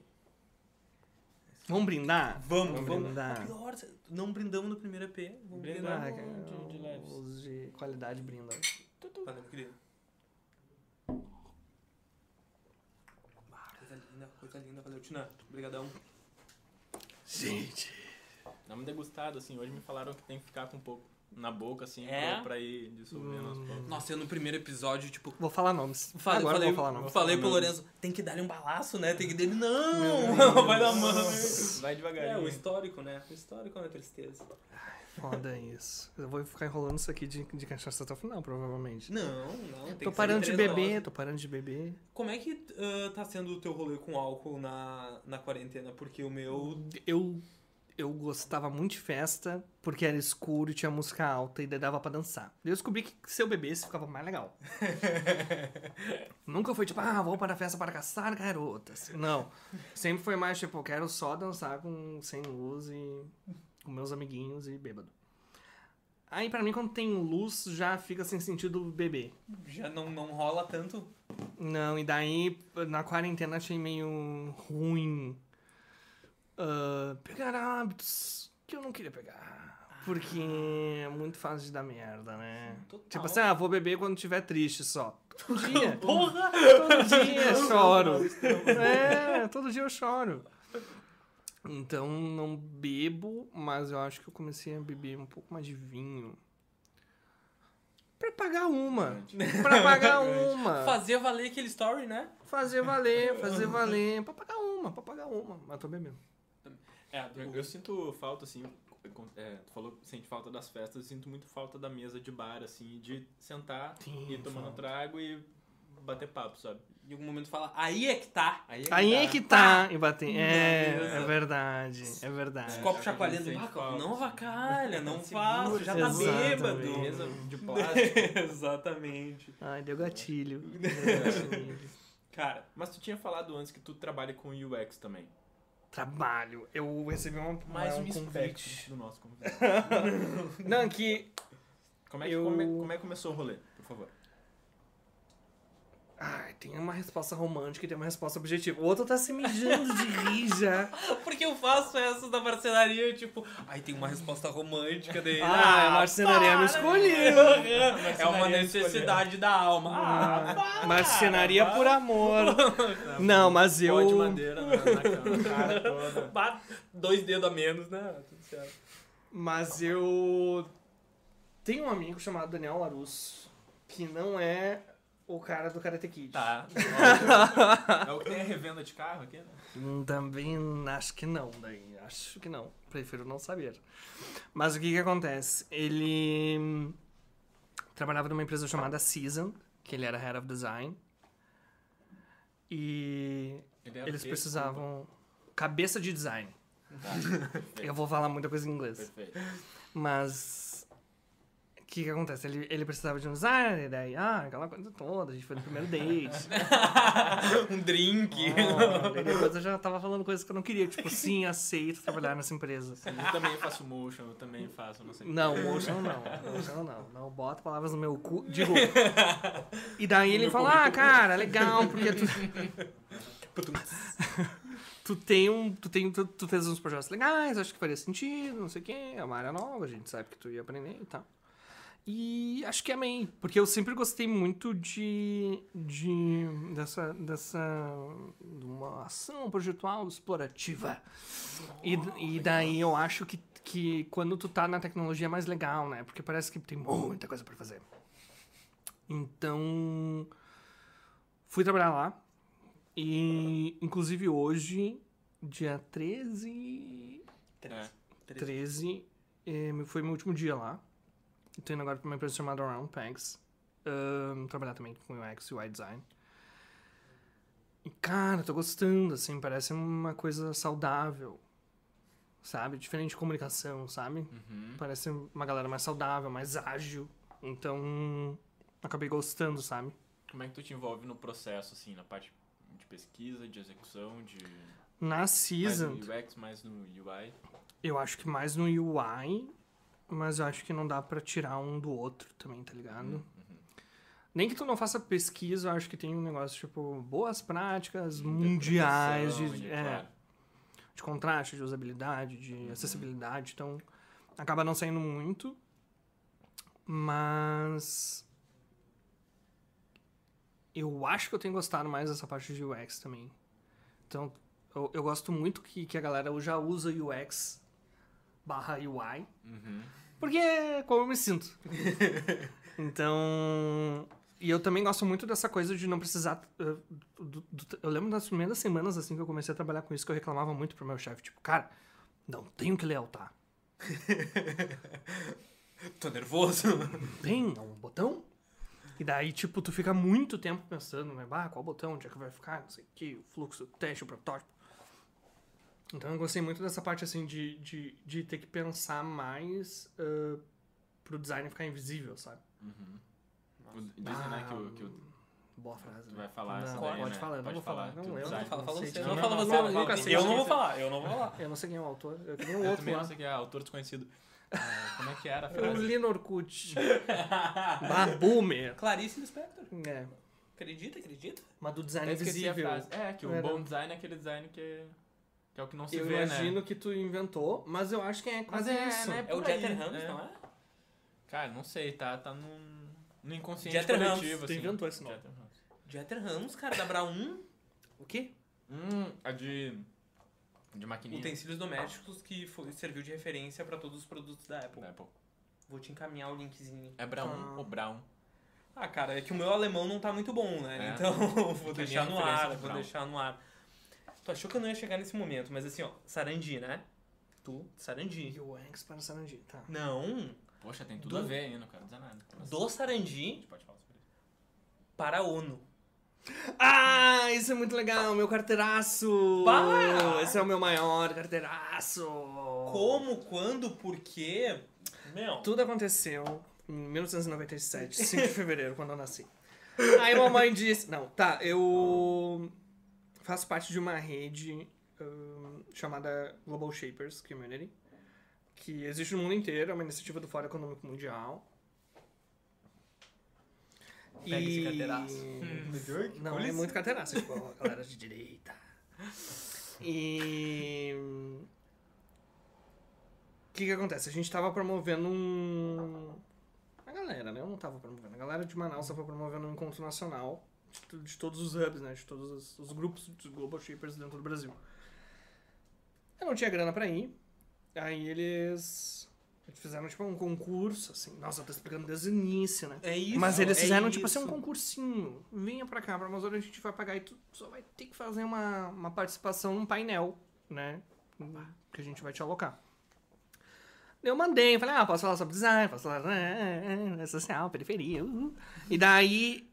Vamos brindar? Vamos, Vamos vamos. brindar. Pior, não brindamos no primeiro EP. Vamos Brindar. brindar. Cara, de- de. Os de qualidade brindam. Valeu, querido. Ah, coisa linda, coisa linda. Valeu, Tina. Obrigadão. Gente. Dá uma degustada, assim. Hoje me falaram que tem que ficar com um pouco. Na boca, assim, É? pra, pra ir dissolvendo aos poucos. Nossa, eu no primeiro episódio, tipo, Vou falar nomes. Falei, Agora falei, vou falar nomes. falei pro Lorenzo, tem que dar-lhe um balaço, né? Tem que dele. Não! Vai dar mano. Vai É, devagarinho. o histórico, né? O histórico é uma tristeza. Foda isso. Eu vou ficar enrolando isso aqui de, de cachaça até o final, provavelmente. Não, não. Tem tô que parando ser de beber, tô parando de beber. Como é que ah, tá sendo o teu rolê com álcool na, na quarentena? Porque o meu. Eu, eu gostava muito de festa, porque era escuro e tinha música alta e daí dava pra dançar. Eu descobri que se eu bebesse ficava mais legal. Nunca foi tipo, ah, vou para a festa para caçar garotas. Não. Sempre foi mais tipo, eu quero só dançar com sem luz e com meus amiguinhos e bêbado. Aí pra mim, quando tem luz, já fica sem sentido beber. Já não, não rola tanto. Não, e daí na quarentena achei meio ruim ah, pegar hábitos que eu não queria pegar. Porque é muito fácil de dar merda, né? Total. Tipo assim, ah, vou beber quando estiver triste só. Todo dia. Porra! todo dia choro. É, todo dia eu choro. Então não bebo, mas eu acho que eu comecei a beber um pouco mais de vinho. Pra pagar uma. Pra pagar uma. Fazer valer aquele story, né? Fazer valer, fazer valer. Pra pagar uma, pra pagar uma. Mas tô bebendo. É, Eu, eu sinto falta, assim, é, tu falou que sente falta das festas, eu sinto muito falta da mesa de bar, assim, de sentar Sim, e ir tomando falta. trago e bater papo, sabe? Em algum momento fala, aí é que tá. Aí Aí é que tá, e bater. É, Beleza. é verdade, é verdade. Os É, copos chacoalhando. Ah, não assim. avacalha, não faça, já tá exatamente. bêbado. Mesa de plástico. Exatamente. Ai, deu gatilho. Deu gatilho. Cara, Mas tu tinha falado antes que tu trabalha com UX também. Trabalho. Eu recebi uma, Mais um um convite. convite do nosso convite. Não, que. Como é, que, Eu- como, é, como é que começou o rolê, por favor? Ai, tem uma resposta romântica e tem uma resposta objetiva. O outro tá se mijando de rir já. porque eu faço essa da marcenaria, tipo, aí tem uma resposta romântica dele. Ah, a marcenaria me escolheu. É uma necessidade da alma. Ah, para, Marcenaria para. por amor. Não, mas eu. Pó de madeira na, na cara toda. Dois dedos a menos, né? Tudo certo. Mas eu tenho um amigo chamado Daniel Larusso, que não é o cara do Karate Kid. Tá. É o que tem a revenda de carro aqui, né? Hum, Também acho que não, daí. Acho que não. Prefiro não saber. Mas o que que acontece? Ele hum, trabalhava numa empresa chamada Season, que ele era Head of Design. E Ele eles quê? precisavam... Cabeça de design. Tá. Eu vou falar muita coisa em inglês. Perfeito. Mas. O que que acontece? Ele, ele precisava de um designer, e daí, ah, aquela coisa toda, a gente foi no primeiro date. um drink. Oh, daí depois eu já tava falando coisas que eu não queria, tipo, sim, aceito trabalhar nessa empresa. Eu também faço motion, eu também faço, não sei. Não, motion não. Motion não. Não bota palavras no meu cu. Digo. E daí ele falou, ah, cara, legal, porque tu. tu tem um. Tu, tem, tu, tu fez uns projetos legais, acho que faria sentido, não sei o quê. É uma área nova, a gente sabe que tu ia aprender e tal. E acho que amei, porque eu sempre gostei muito de. de dessa. dessa. de uma ação projetual explorativa. E, e daí eu acho que, que quando tu tá na tecnologia é mais legal, né? Porque parece que tem muita coisa pra fazer. Então. Fui trabalhar lá. E, inclusive, hoje, dia 13. É. 13 eh, foi meu último dia lá. Eu tô indo agora pra uma empresa chamada Around Pegs. ahn, trabalhar também com UX e UI design. E, cara, tô gostando, assim, parece uma coisa saudável. Sabe? Diferente de comunicação, sabe? Uhum. Parece uma galera mais saudável, mais ágil. Então, acabei gostando, sabe? Como é que tu te envolve no processo, assim, na parte de pesquisa, de execução, de... Na Mais Season, no UX, mais no UI? eu acho que mais no UI, mas eu acho que não dá pra tirar um do outro também, tá ligado? Uhum. Nem que tu não faça pesquisa, eu acho que tem um negócio tipo boas práticas mundiais de, Interpretação, é, claro. de contraste, de usabilidade, de acessibilidade. Então, acaba não saindo muito. Mas. Eu acho que eu tenho gostado mais dessa parte de UX também. Então, eu, eu gosto muito que, que a galera já usa UX barra UI. Uhum. Porque é como eu me sinto. Então. E eu também gosto muito dessa coisa de não precisar. uh, do- do- eu lembro das primeiras semanas assim que eu comecei a trabalhar com isso que eu reclamava muito pro meu chefe. Tipo, cara, não tenho que lealtar. Tô nervoso. Tem um botão? E daí, tipo, tu fica muito tempo pensando, né? Ah, qual botão? Onde é que vai ficar? Não sei o que, o fluxo, o teste, o protótipo. Então eu gostei muito dessa parte, assim, de, de, de ter que pensar mais uh, pro design ficar invisível, sabe? O- Dizem, né, que o, que o- Boa frase. tu né? vai falar Não, essa pode daí, né? falar, eu não Pode vou falar. que Não, o eu não você. tipo, Não, não, não, você. não, nunca sei, Eu não vou sei. falar, eu não vou falar. Eu não sei quem é o autor. Eu queria um Eu outro também lá. não sei quem é, autor desconhecido. Ah, como é que era a O frase? Lino Orkut. Babumer. Clarice Lispector. É. Acredita, acredita? Mas do design Eu frase. É, que o bom design é aquele design que, que é o que não se Eu vê, imagino né? que tu inventou, mas eu acho que é Mas quase é, isso. né? É o Jeter Ramos, é. não é? Cara, não sei, tá, tá num, no inconsciente Jeter Ramos, coletivo, tu assim. inventou esse nome. Jeter Ramos. Jeter Ramos, cara, da Braun. O quê? Hum, a de... De maquininha. Utensílios domésticos que foi, serviu de referência pra todos os produtos da Apple. Da Apple. Vou te encaminhar o linkzinho. É Brown Ah. ou Brown? Ah, cara, é que o meu alemão não tá muito bom, né? É. Então, vou deixar no ar, vou Brown. deixar no ar. Tu achou que eu não ia chegar nesse momento, mas assim, ó, Sarandi, né? Tu, Sarandi. UX para Sarandi, tá. Não, Poxa, tem tudo Do- a ver aí, não quero dizer nada. Mas do A Sarandi gente pode falar sobre isso. para a ONU. Ah, isso é muito legal, meu carteiraço! Bah! Esse é o meu maior carteiraço! Como, quando, por quê? Meu, Tudo aconteceu em 1997, 5 de fevereiro, quando eu nasci. Aí a mamãe disse... Não, tá, eu faço parte de uma rede hum, chamada Global Shapers Community, que existe no mundo inteiro, é uma iniciativa do Fórum Econômico Mundial. Pega esse carteiraço. Não, é muito carteiraço, tipo, a galera de direita. E... O que que acontece? A gente tava promovendo um... A galera, né? Eu não tava promovendo. A galera de Manaus tava promovendo um encontro nacional de, todos os hubs, né? De todos os, os grupos de Global Shippers dentro do Brasil. Eu não tinha grana pra ir. Aí eles... Fizeram, tipo, um concurso, assim. Nossa, eu tô explicando desde o início, né? é isso. Mas eles é fizeram, tipo assim, um concursinho. Venha pra cá, pra Amazônia, a gente vai pagar e tu só vai ter que fazer uma, uma participação num painel, né? Que a gente vai te alocar. Eu mandei, falei, ah, posso falar sobre design, posso falar né, social, periferia. uh. E daí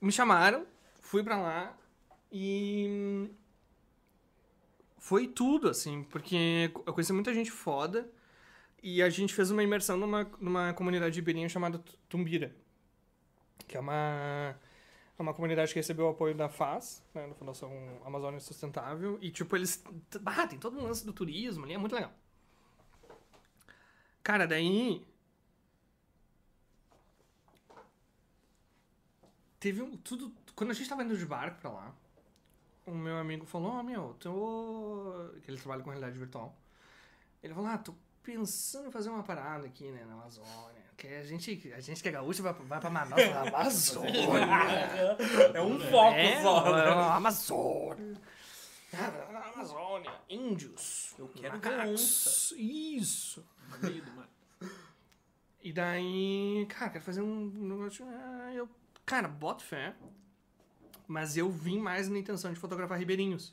me chamaram, fui pra lá e foi tudo, assim, porque eu conheci muita gente foda e a gente fez uma imersão numa, numa comunidade ribeirinha chamada Tu- Tumbira, que é uma, é uma comunidade que recebeu o apoio da FAS, né, da Fundação Amazônia Sustentável, e tipo, eles, ah, tem todo um lance do turismo ali, é muito legal. Cara, daí. Teve um. Tudo. Quando a gente tava indo de barco pra lá, o meu amigo falou: Ó, meu, tô. Que ele trabalha com realidade virtual. Ele falou: Ah, tô pensando em fazer uma parada aqui, né, na Amazônia. Que a gente, a gente que é gaúcho vai, vai pra Manaus, pra Amazônia. É um foco é, só, é, né? Amazônia. Ah, na Amazônia, índios. Eu quero macacos. Isso. No meio do mar. E daí, cara, quero fazer um negócio. ah, eu, cara, boto fé. Mas eu vim mais na intenção de fotografar ribeirinhos.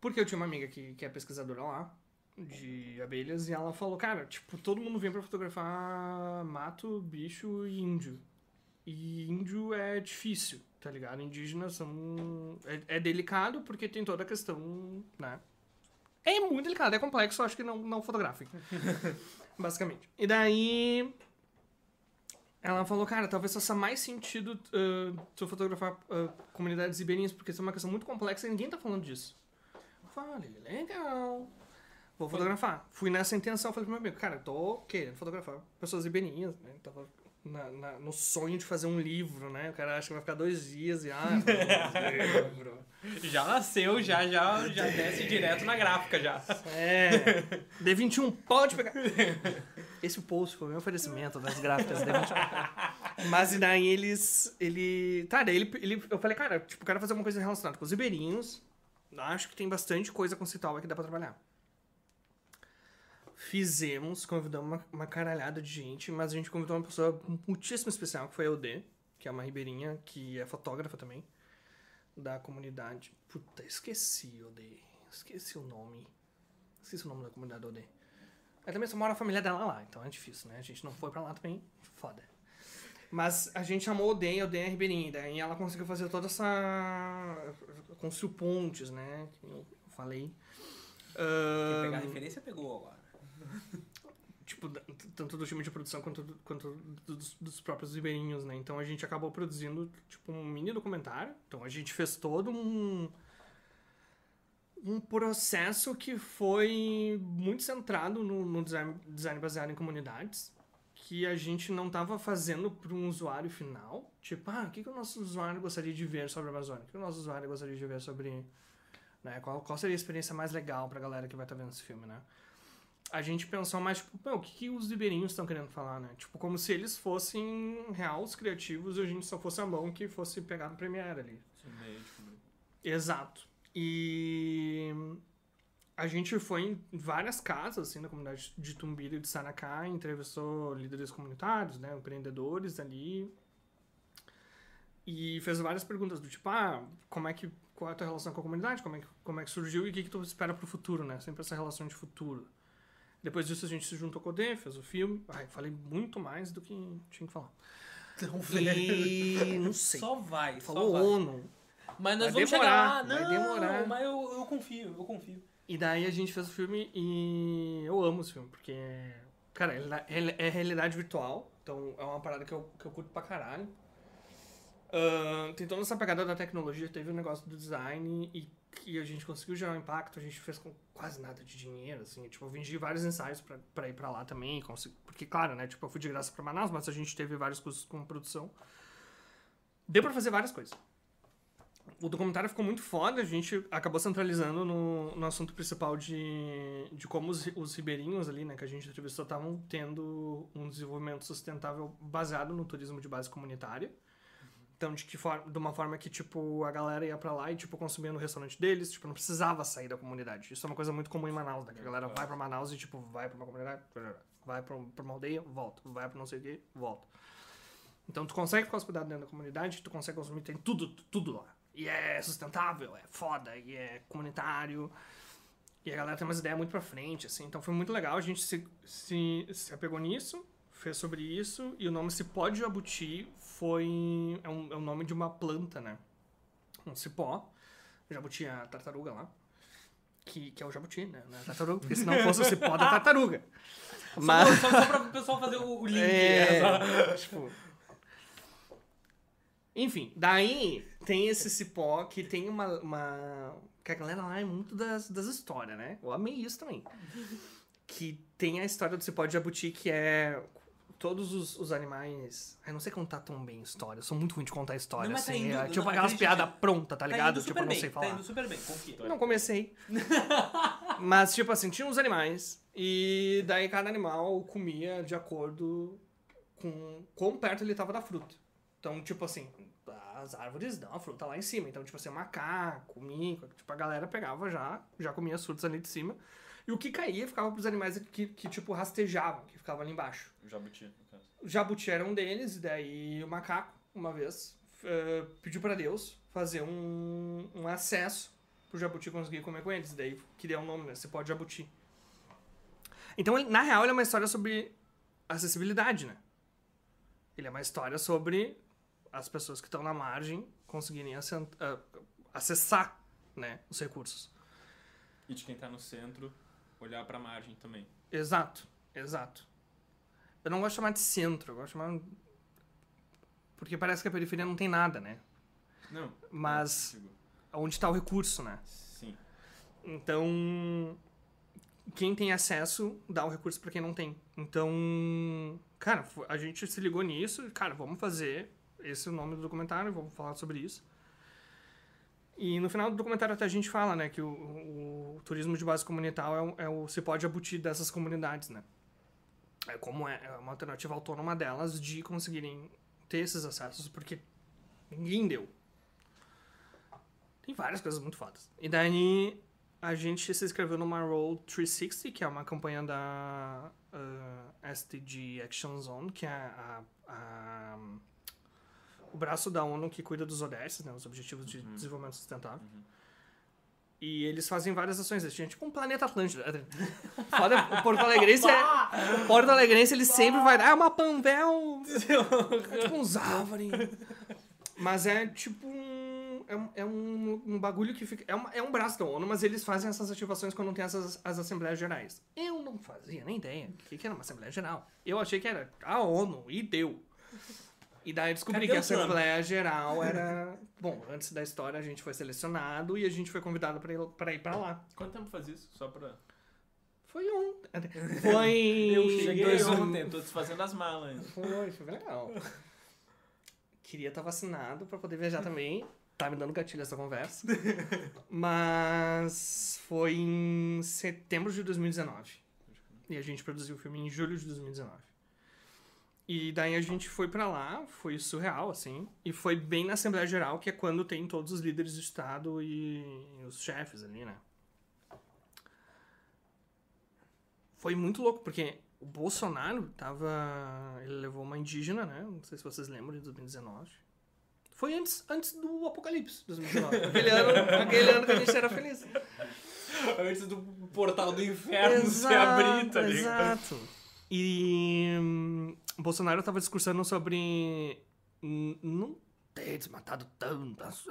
Porque eu tinha uma amiga que, que é pesquisadora lá, de abelhas, e ela falou, cara, tipo, todo mundo vem pra fotografar mato, bicho e índio. E índio é difícil, tá ligado? Indígenas são. É, é delicado porque tem toda a questão, né? É muito delicado, é complexo, acho que não, não fotografem. Basicamente. E daí. Ela falou, cara, talvez faça mais sentido uh, tu fotografar uh, comunidades ribeirinhas, porque isso é uma questão muito complexa e ninguém tá falando disso. Eu falei, legal. Vou fotografar. Fui nessa intenção, falei pro meu amigo, cara, eu tô querendo fotografar pessoas ribeirinhas, né? Tava na- na- no sonho de fazer um livro, né? O cara acha que vai ficar dois dias e, ah, livro. Já nasceu, já, já, já desce direto na gráfica já. É. D21, pode pegar. Esse post foi meu oferecimento das gráficas D21. Mas e daí eles. Ele. Tá, daí ele, ele. Eu falei, cara, tipo, quero fazer uma coisa relacionada com os ribeirinhos. Acho que tem bastante coisa conceitual que dá pra trabalhar. Fizemos, convidamos uma, uma caralhada de gente, mas a gente convidou uma pessoa muitíssimo especial, que foi a Eudê, que é uma ribeirinha, que é fotógrafa também, da comunidade. Puta, esqueci, Eudê. Esqueci o nome. Esqueci o nome da comunidade Eudê. Aí também só mora a família dela lá, então é difícil, né? A gente não foi pra lá também, foda. Mas a gente chamou o Den, o Den é ribeirinha, daí ela conseguiu fazer toda essa... Construiu pontes, né? Que eu falei. Quem pegar a referência pegou agora. tipo, tanto do time de produção quanto, do- quanto dos, dos próprios ribeirinhos, né? Então a gente acabou produzindo, tipo, um mini documentário. Então a gente fez todo um um processo que foi muito centrado no, no design, design baseado em comunidades, que a gente não estava fazendo para um usuário final. Tipo, ah, o que, que o nosso usuário gostaria de ver sobre a Amazônia? O que o nosso usuário gostaria de ver sobre... Né? Qual, qual seria a experiência mais legal pra galera que vai estar vendo esse filme, né? a gente pensou mais, tipo, "Meu, o que, que os ribeirinhos estão querendo falar, né? Tipo, como se eles fossem reais criativos e a gente só fosse a mão que fosse pegar no Premiere ali. Sim, meio, tipo, Exato. E a gente foi em várias casas, assim, na comunidade de Tumbira e de Saracá, entrevistou líderes comunitários, né, empreendedores ali, e fez várias perguntas do tipo, ah, como é que, qual é a tua relação com a comunidade, como é que, como é que surgiu e o que, que tu espera pro futuro, né, sempre essa relação de futuro. Depois disso a gente se juntou com o D, fez o filme, ai, falei muito mais do que tinha que falar. Então, E não sei, Só vai, falou só vai. ONU, Mas nós Vai vamos demorar, chegar lá. vai Não, demorar. mas eu, eu confio, eu confio. E daí a gente fez o filme e eu amo esse filme, porque, cara, ele ele é realidade virtual, então é uma parada que eu, que eu curto pra caralho. Ahn, tem toda essa pegada da tecnologia, teve o negócio do design e que a gente conseguiu gerar um impacto, a gente fez com quase nada de dinheiro, assim, tipo, eu vendi vários ensaios pra, pra ir pra lá também, consegui, porque, claro, né, tipo, eu fui de graça pra Manaus, mas a gente teve vários custos com produção. Deu pra fazer várias coisas. O documentário ficou muito foda, a gente acabou centralizando no, no assunto principal de, de como os, os ribeirinhos ali, né, que a gente entrevistou, estavam tendo um desenvolvimento sustentável baseado no turismo de base comunitária. Então, de, que for, de uma forma que, tipo, a galera ia pra lá e, tipo, consumia no restaurante deles, tipo, não precisava sair da comunidade. Isso é uma coisa muito comum em Manaus, né, que a galera vai pra Manaus e, tipo, vai pra uma comunidade, vai pra, pra uma aldeia, volta, vai pra não sei o que, volta. Então tu consegue ficar hospedado dentro da comunidade, tu consegue consumir, tem tudo, tudo lá. E é sustentável, é foda, e é comunitário. E a galera tem umas ideias muito pra frente, assim. Então foi muito legal, a gente se, se, se apegou nisso, fez sobre isso, e o nome Cipó de Jabuti foi... É um, é o nome de uma planta, né? Um cipó. Jabuti é a tartaruga lá. Que, que é o jabuti, né? Não é a tartaruga, porque se não fosse o cipó da tartaruga. Mas... Só, só, só pra o pessoal fazer o, o link. É, essa- tipo... Enfim, daí tem esse cipó que tem uma, uma... Que a galera lá é muito das, das histórias, né? Eu amei isso também. Que tem a história do cipó de jabuti, que é... Todos os, os animais... Eu não sei contar tão bem história. Eu sou muito ruim de contar história, Não, tá assim. indo- é, não, tipo aquelas acredite. piadas prontas, tá Tá ligado? indo tipo, eu não bem, sei tá falar. indo super bem, confia. Não comecei. Mas, tipo assim, tinha uns animais. E daí cada animal comia de acordo com quão perto ele tava da fruta. Então, tipo assim, as árvores dão a fruta lá em cima. Então, tipo assim, macaco, mico, tipo, a galera pegava já, já comia as frutas ali de cima. E o que caía ficava pros animais que, que tipo, rastejavam, que ficavam ali embaixo. Jabuti, no caso. O jabuti era um deles, e daí o macaco, uma vez, eh, pediu pra Deus fazer um, um acesso pro jabuti conseguir comer com eles. E daí que deu o nome, né? Você pode jabuti. Então, na real, ele é uma história sobre acessibilidade, né? Ele é uma história sobre as pessoas que estão na margem conseguirem ah, acessar né, os recursos. E de quem tá no centro, olhar pra margem também. Exato, exato. Eu não gosto de chamar de centro, eu gosto de chamar. Porque parece que a periferia não tem nada, né? Não. Mas- não. Onde está o recurso, né? Sim. Então, quem tem acesso dá o recurso para quem não tem. Então, cara, a gente se ligou nisso, cara, vamos fazer esse é o nome do documentário, vamos falar sobre isso. E no final do documentário até a gente fala, né, que o, o turismo de base comunitária é, o- é o jabuti dessas comunidades, né? É como é, é uma alternativa autônoma delas de conseguirem ter esses acessos, porque ninguém deu. Tem várias coisas muito fodas. E daí a gente se inscreveu numa Roll 360, que é uma campanha da uh, SDG Action Zone, que é a, a- o braço da ONU que cuida dos ODS, né, os Objetivos de Desenvolvimento Sustentável. E eles fazem várias ações. Eles tinham tipo um planeta Atlântida. Foda, o Porto Alegrense é... O Porto Alegrense, ele sempre vai... Ah, uma Panvel... É tipo uns árvores. Mas é tipo um. É um, é um, um bagulho que fica. É, uma, é um braço da ONU, mas eles fazem essas ativações quando tem essas as Assembleias Gerais. Eu não fazia nem ideia o que, que era uma Assembleia Geral. Eu achei que era a ONU, e deu. E daí eu descobri Cadê que a? Assembleia Geral era. Bom, antes da história a gente foi selecionado e a gente foi convidado pra ir pra, ir pra lá. Quanto tempo faz isso? Só pra. Foi um. Foi. Eu cheguei dois- ontem, tô desfazendo as malas ainda. Foi, foi legal. Queria estar vacinado pra poder viajar também. Tá me dando gatilho essa conversa. Mas foi em setembro de 2019. E a gente produziu o filme em julho de 2019. E daí a gente foi pra lá, foi surreal, assim. E foi bem na Assembleia Geral, que é quando tem todos os líderes do Estado e os chefes ali, né? Foi muito louco, porque o Bolsonaro tava. Ele levou uma indígena, né? Não sei se vocês lembram de 2019. Foi antes, antes do Apocalipse, 2019. Aquele ano, aquele ano que a gente era feliz. Antes do portal do inferno se abrir, tá ligado? Exato. E hum, o Bolsonaro tava discursando sobre não ter desmatado tanto, mas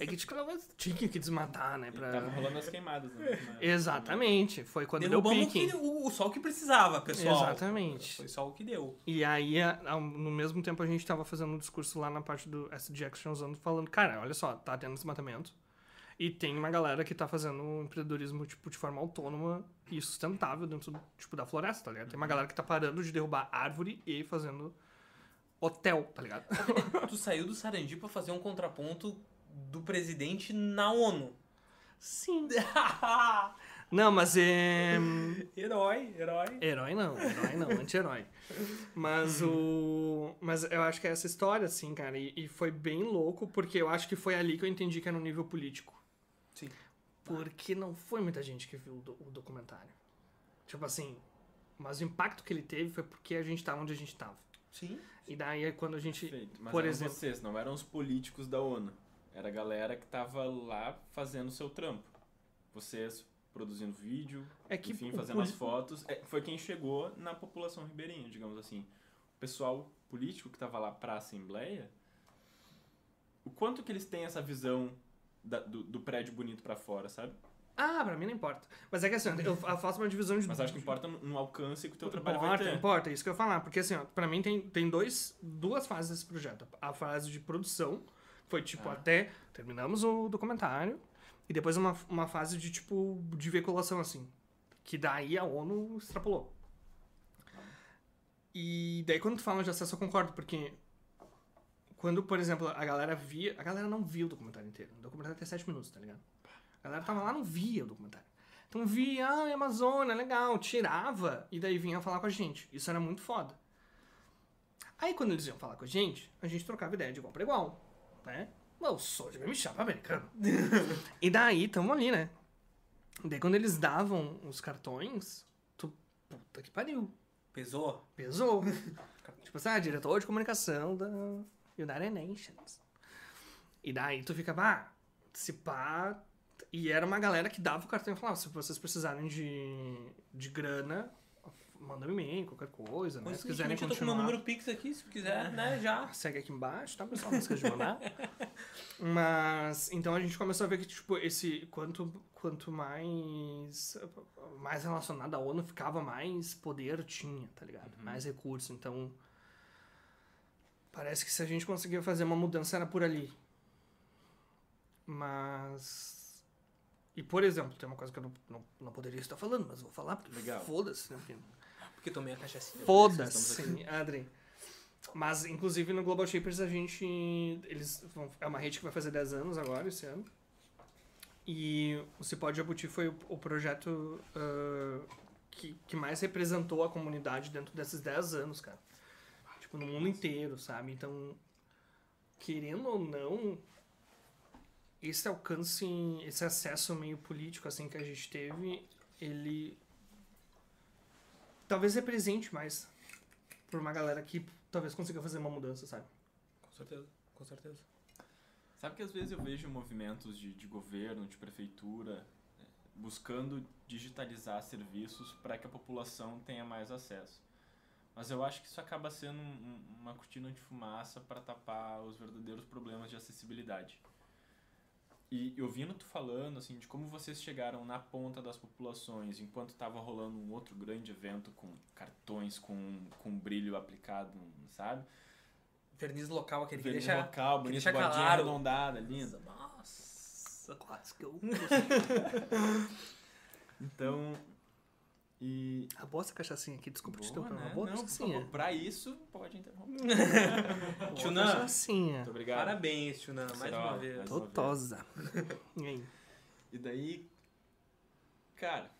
É que tipo, tinha que desmatar, né? Pra... Tava rolando as queimadas, né? Exatamente. Foi quando deu Derrubamos o, pique. que, o, o sol que precisava, pessoal. Exatamente. Foi só o que deu. E aí, a- no mesmo tempo, a gente tava fazendo um discurso lá na parte do SG Action Zone falando, cara, olha só, tá tendo desmatamento. E tem uma galera que tá fazendo um empreendedorismo, tipo, de forma autônoma e sustentável dentro, tipo, da floresta, tá ligado? Tem uma galera que tá parando de derrubar árvore e fazendo hotel, tá ligado? tu saiu do Sarandi pra fazer um contraponto do presidente na ONU. Sim. Não, mas é... herói, herói. Herói não, herói não, anti-herói. Mas o. Mas eu acho que é essa história, assim, cara. E, e foi bem louco, porque eu acho que foi ali que eu entendi que era no nível político. Sim. Porque não foi muita gente que viu o, do- o documentário. Tipo assim. Mas o impacto que ele teve foi porque a gente tava onde a gente tava. Sim. E daí é quando a gente. Perfeito. Mas Por eram exemplo- vocês, não eram os políticos da ONU. Era a galera que tava lá fazendo o seu trampo. Vocês produzindo vídeo, É que enfim, fazendo as fotos. É, foi quem chegou na população ribeirinha, digamos assim. O pessoal político que tava lá pra Assembleia, o quanto que eles têm essa visão da- do, do prédio bonito pra fora, sabe? Ah, pra mim não importa. Mas é que assim, eu faço uma divisão de. Mas acho que importa no, alcance que o teu trabalho vai Importa, ter. importa, é isso que eu ia falar. Porque assim, ó, pra mim tem, tem dois, duas fases desse projeto. A fase de produção, foi tipo Ah. até terminamos o documentário, e depois uma, uma fase de tipo de veiculação, assim. Que daí a ONU extrapolou. E daí quando tu fala de acesso eu concordo, porque quando, por exemplo, a galera via. A galera não via o documentário inteiro. O documentário tem sete minutos, tá ligado? A galera tava lá não via o documentário. Então via, ah, Amazônia, legal, tirava e daí vinha falar com a gente. Isso era muito foda. Aí quando eles iam falar com a gente, a gente trocava ideia de igual pra igual, né? Eu sou de me chapa americano. e daí, tamo ali, né? Daí quando eles davam os cartões, tu, puta que pariu, Pesou? pesou. tipo assim, ah, diretor de comunicação da United Nations. E daí tu fica, ah, se pá... E era uma galera que dava o cartão e falava, se vocês precisarem de, de grana, manda um e-mail, qualquer coisa, né? Se quiserem Coincidentemente, eu tô com meu continuar... número Pix aqui, se quiser, né, já. Segue aqui embaixo, tá, pessoal? Não esqueça de mandar. Mas, então a gente começou a ver que, tipo, esse... Quanto, quanto mais... Mais relacionado à ONU ficava, mais poder tinha, tá ligado? Mais recurso. Então, parece que se a gente conseguir fazer uma mudança era por ali. Mas... E, por exemplo, tem uma coisa que eu não, não, não poderia estar falando, mas vou falar porque Legal. foda-se, né? Porque tomei a cachaçinha. Foda-se, Adri. Mas, inclusive, no Global Shapers a gente. Eles vão, é uma rede que vai fazer 10 anos agora, esse ano. E o Cipó de Jabuti foi o, o projeto ah, que, que mais representou a comunidade dentro desses 10 anos, cara. Tipo, no mundo inteiro, sabe? Então, querendo ou não, esse alcance, esse acesso meio político assim que a gente teve, ele talvez represente mais por uma galera que talvez consiga fazer uma mudança, sabe? Com certeza, com certeza. Sabe que às vezes eu vejo movimentos de, de governo, de prefeitura, eh, buscando digitalizar serviços para que a população tenha mais acesso. Mas eu acho que isso acaba sendo um- um- uma cortina de fumaça para tapar os verdadeiros problemas de acessibilidade. E ouvindo tu falando assim de como vocês chegaram na ponta das populações enquanto estava rolando um outro grande evento com cartões com, com brilho aplicado, sabe? Verniz local, aquele que Verniz deixa... local, bonito, deixa bordinha claro. arredondada, lindo. Nossa. Quase que eu... Então, e A boa essa cachaçinha aqui, desculpa te Boa, interromper. né? Uma boa Não, cachaçinha. pra isso, pode interromper. Tchunã. cachaçinha. Muito obrigado. Parabéns, Tuna, mais Será? uma vez. Totosa. E aí? E daí, cara,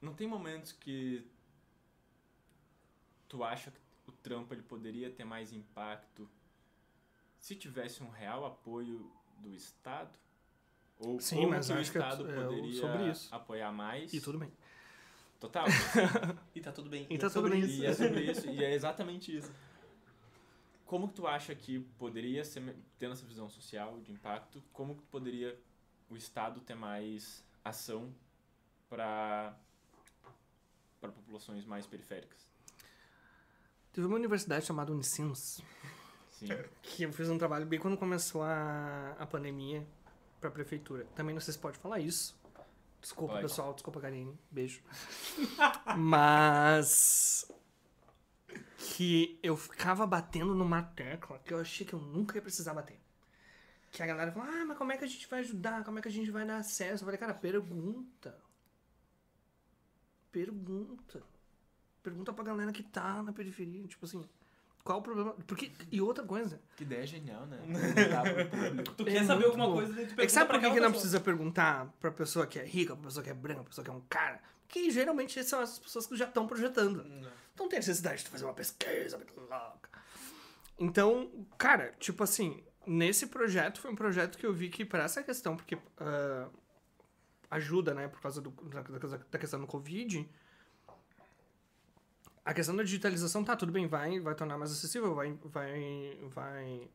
não tem momentos que tu acha que o trampo ele poderia ter mais impacto se tivesse um real apoio do Estado? Ou Sim, como mas que o acho que é Estado tu- é poderia sobre isso. apoiar mais? E tudo bem. Total. E tá tudo bem. E tá é sobre tudo bem. isso. E é sobre isso, e é exatamente isso. Como que tu acha que poderia ser, tendo essa visão social de impacto, como que poderia o Estado ter mais ação para para populações mais periféricas? Teve uma universidade chamada Unicinos, Sim. que eu fiz um trabalho bem quando começou a, a pandemia pra prefeitura. Também não sei se pode falar isso. Desculpa, pessoal. Desculpa, Karine. Beijo. Mas... Que eu ficava batendo numa tecla que eu achei que eu nunca ia precisar bater. Que a galera falou, ah, mas como é que a gente vai ajudar? Como é que a gente vai dar acesso? Eu falei, cara, pergunta. Pergunta. Pergunta pra galera que tá na periferia. Tipo assim, qual o problema? Porque, e outra coisa, Que ideia genial, né? Tu É quer saber muito alguma bom. coisa, daí tu É que sabe por que, não precisa perguntar pra pessoa que é rica, pra pessoa que é branca, pra pessoa que é um cara? Porque geralmente são as pessoas que já estão projetando. Não. Não tem necessidade de tu fazer uma pesquisa louca. Então, cara, tipo assim, nesse projeto foi um projeto que eu vi que para essa questão, porque ah, ajuda, né, por causa do, da, da- da questão do Covid, a questão da digitalização, tá, tudo bem, vai, vai tornar mais acessível, vai, vai, vai...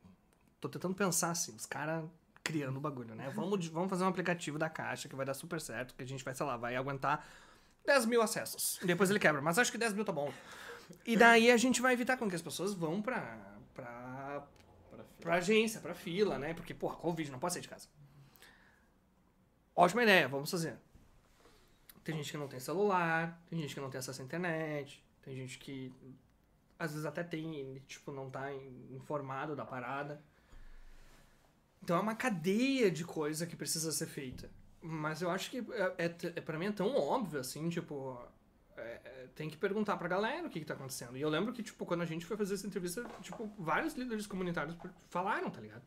Tô tentando pensar, assim, os caras criando o bagulho, né? Vamos, vamos fazer um aplicativo da caixa que vai dar super certo, que a gente vai, sei lá, vai aguentar 10 mil acessos. Depois ele quebra, mas acho que 10 mil tá bom. E daí a gente vai evitar com que as pessoas vão pra, pra, Pra pra agência, pra fila, né? Porque, porra, Covid, não pode sair de casa. Ótima ideia, vamos fazer. Tem gente que não tem celular, tem gente que não tem acesso à internet, tem gente que às vezes até tem, tipo, não tá in- informado da parada. Então é uma cadeia de coisa que precisa ser feita. Mas eu acho que é, é, é, pra mim é tão óbvio, assim, tipo, é, é, tem que perguntar pra galera o que, que tá acontecendo. E eu lembro que, tipo, quando a gente foi fazer essa entrevista, tipo, vários líderes comunitários falaram, tá ligado?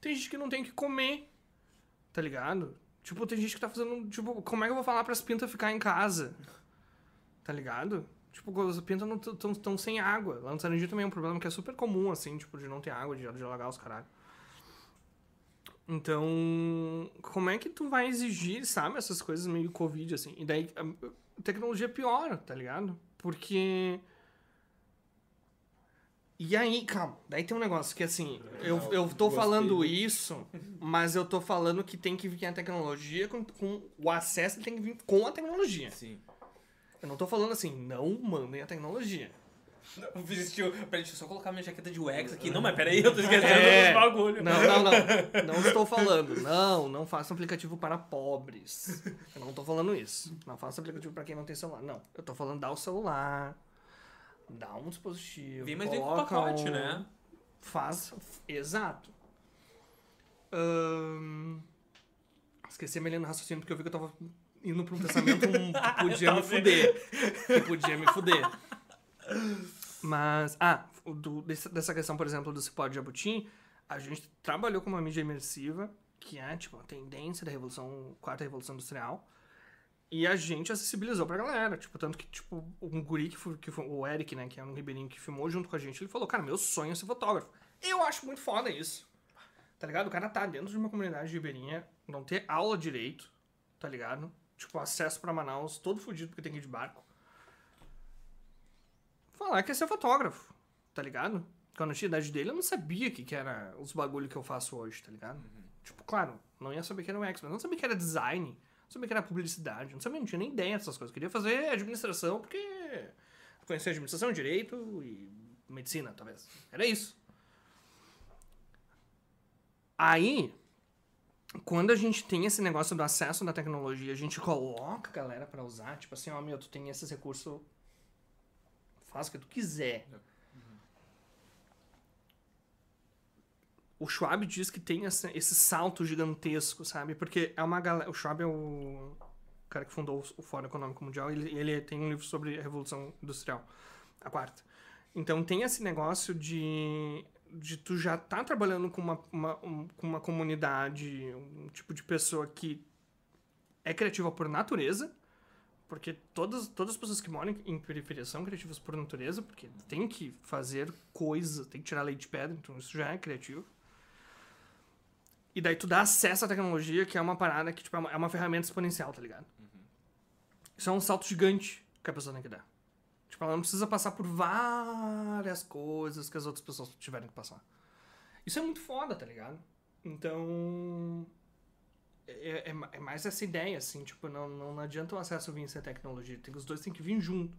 Tem gente que não tem que comer, tá ligado? Tipo, tem gente que tá fazendo, tipo, como é que eu vou falar pras pintas ficar em casa? Tá ligado? Tipo, as pintas não estão sem água. Lá no Sarangi também é um problema que é super comum, assim, tipo, de não ter água, de, de alagar os caralho. Então, como é que tu vai exigir, sabe, essas coisas meio Covid, assim? E daí a tecnologia piora, tá ligado? Porque. E aí, calma, daí tem um negócio que assim, eu, eu tô falando do- isso, mas eu tô falando que tem que vir a tecnologia com, com o acesso tem que vir com a tecnologia. Sim. Eu não tô falando assim, não mandem a tecnologia. Esse tio, peraí, deixa eu só colocar minha jaqueta de wax aqui. Não, mas peraí, eu tô esquecendo É. dos bagulho. Não, não, não. Não estou falando. Não, não faça aplicativo para pobres. Eu não estou falando isso. Não faça aplicativo para quem não tem celular. Não. Eu estou falando dar o celular, dar um dispositivo. Vem mais vem com o coloca pacote, um- né? Faz. Exato. Ahn, Esqueci a minha linha do raciocínio porque eu vi que eu tava indo pra um pensamento um, que podia me Tava fuder. Que podia me fuder. Mas, ah, do- dessa questão, por exemplo, do Cipó de Jabuti, a gente trabalhou com uma mídia imersiva, que é, tipo, a tendência da revolução, quarta revolução industrial, e a gente acessibilizou pra galera, tipo, tanto que, tipo, um guri que foi, que foi o Eric, né, que é um ribeirinho que filmou junto com a gente, ele falou, cara, meu sonho é ser fotógrafo. Eu acho muito foda isso. Tá ligado? O cara tá dentro de uma comunidade ribeirinha, não ter aula direito, tá ligado? Tipo, acesso pra Manaus, todo fudido porque tem que ir de barco. Falar que ia ser fotógrafo, tá ligado? Quando eu tinha a idade dele, eu não sabia o que, que era os bagulho que eu faço hoje, tá ligado? Tipo, claro, não ia saber que era um expert, não sabia que era design, não sabia que era publicidade, não sabia, não tinha nem ideia dessas coisas. Eu queria fazer administração porque conhecia administração, direito e medicina, talvez. Era isso. Aí, quando a gente tem esse negócio do acesso da tecnologia, a gente coloca a galera pra usar, tipo assim, ó, meu, tu tem esses recursos, faz o que tu quiser. O Schwab diz que tem essa- esse salto gigantesco, sabe? Porque é uma galera. O Schwab é o cara que fundou o Fórum Econômico Mundial. Ele, ele tem um livro sobre a Revolução Industrial, a quarta. Então tem esse negócio de, de tu já tá trabalhando com uma, uma, um- com uma comunidade, um tipo de pessoa que é criativa por natureza, porque todas, todas as pessoas que moram em periferia são criativas por natureza, porque tem que fazer coisa, tem que tirar leite de pedra, então isso já é criativo. E daí tu dá acesso à tecnologia, que é uma parada que tipo, é uma- é uma ferramenta exponencial, tá ligado? Isso é um salto gigante que a pessoa tem que dar. Tipo, ela não precisa passar por várias coisas que as outras pessoas tiveram que passar. Isso é muito foda, tá ligado? Então. É, é, é mais essa ideia, assim, tipo, não, não adianta o acesso vir sem tecnologia. Tem, os dois têm que vir junto.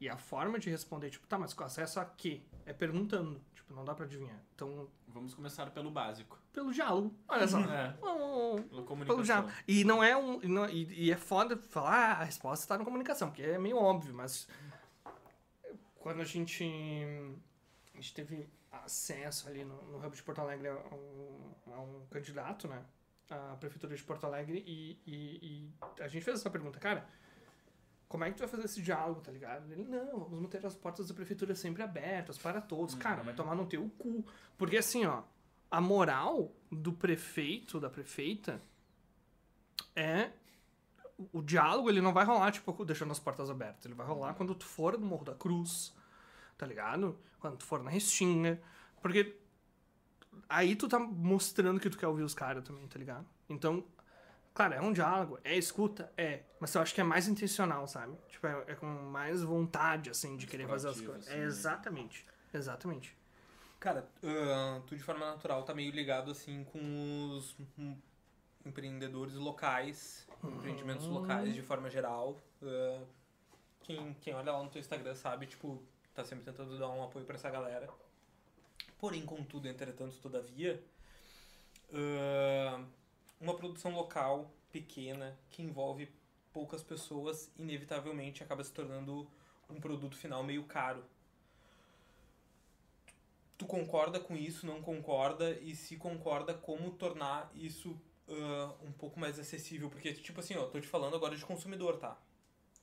E a forma de responder, tipo, tá, mas com acesso a quê? É perguntando. Tipo, não dá pra adivinhar. Então, Vamos começar pelo básico. pelo diálogo. Olha só. É, pela pelo diálogo. E não é um. e não- E, e é foda falar, ah, a resposta está na comunicação, porque é meio óbvio, mas quando a gente, a gente teve acesso ali no, no Hub de Porto Alegre a um, a um candidato, né? À Prefeitura de Porto Alegre, e, e, e a gente fez essa pergunta, cara. Como é que tu vai fazer esse diálogo, tá ligado? Ele, não, vamos manter as portas da prefeitura sempre abertas para todos. Cara, vai tomar no teu cu. Porque assim, ó, a moral do prefeito, da prefeita, é o diálogo ele não vai rolar tipo deixando as portas abertas. Ele vai rolar quando tu for no Morro da Cruz tá ligado? Quando tu for na Restinga. Porque aí tu tá mostrando que tu quer ouvir os caras também tá ligado? Então claro é um diálogo é escuta é. Mas eu acho que é mais intencional sabe? Tipo é, é com mais vontade assim de querer fazer as coisas. assim, é né? exatamente. Exatamente. Cara, ah, tu de forma natural tá meio ligado assim com os empreendedores locais, empreendimentos locais de forma geral. Ah, quem, quem olha lá no teu Instagram sabe, tipo, tá sempre tentando dar um apoio pra essa galera. Porém, contudo, entretanto, todavia, ah, uma produção local pequena que envolve poucas pessoas, inevitavelmente acaba se tornando um produto final meio caro. Tu concorda com isso, não concorda? E se concorda, como tornar isso ah, um pouco mais acessível? Porque, tipo assim, ó, tô te falando agora de consumidor, tá?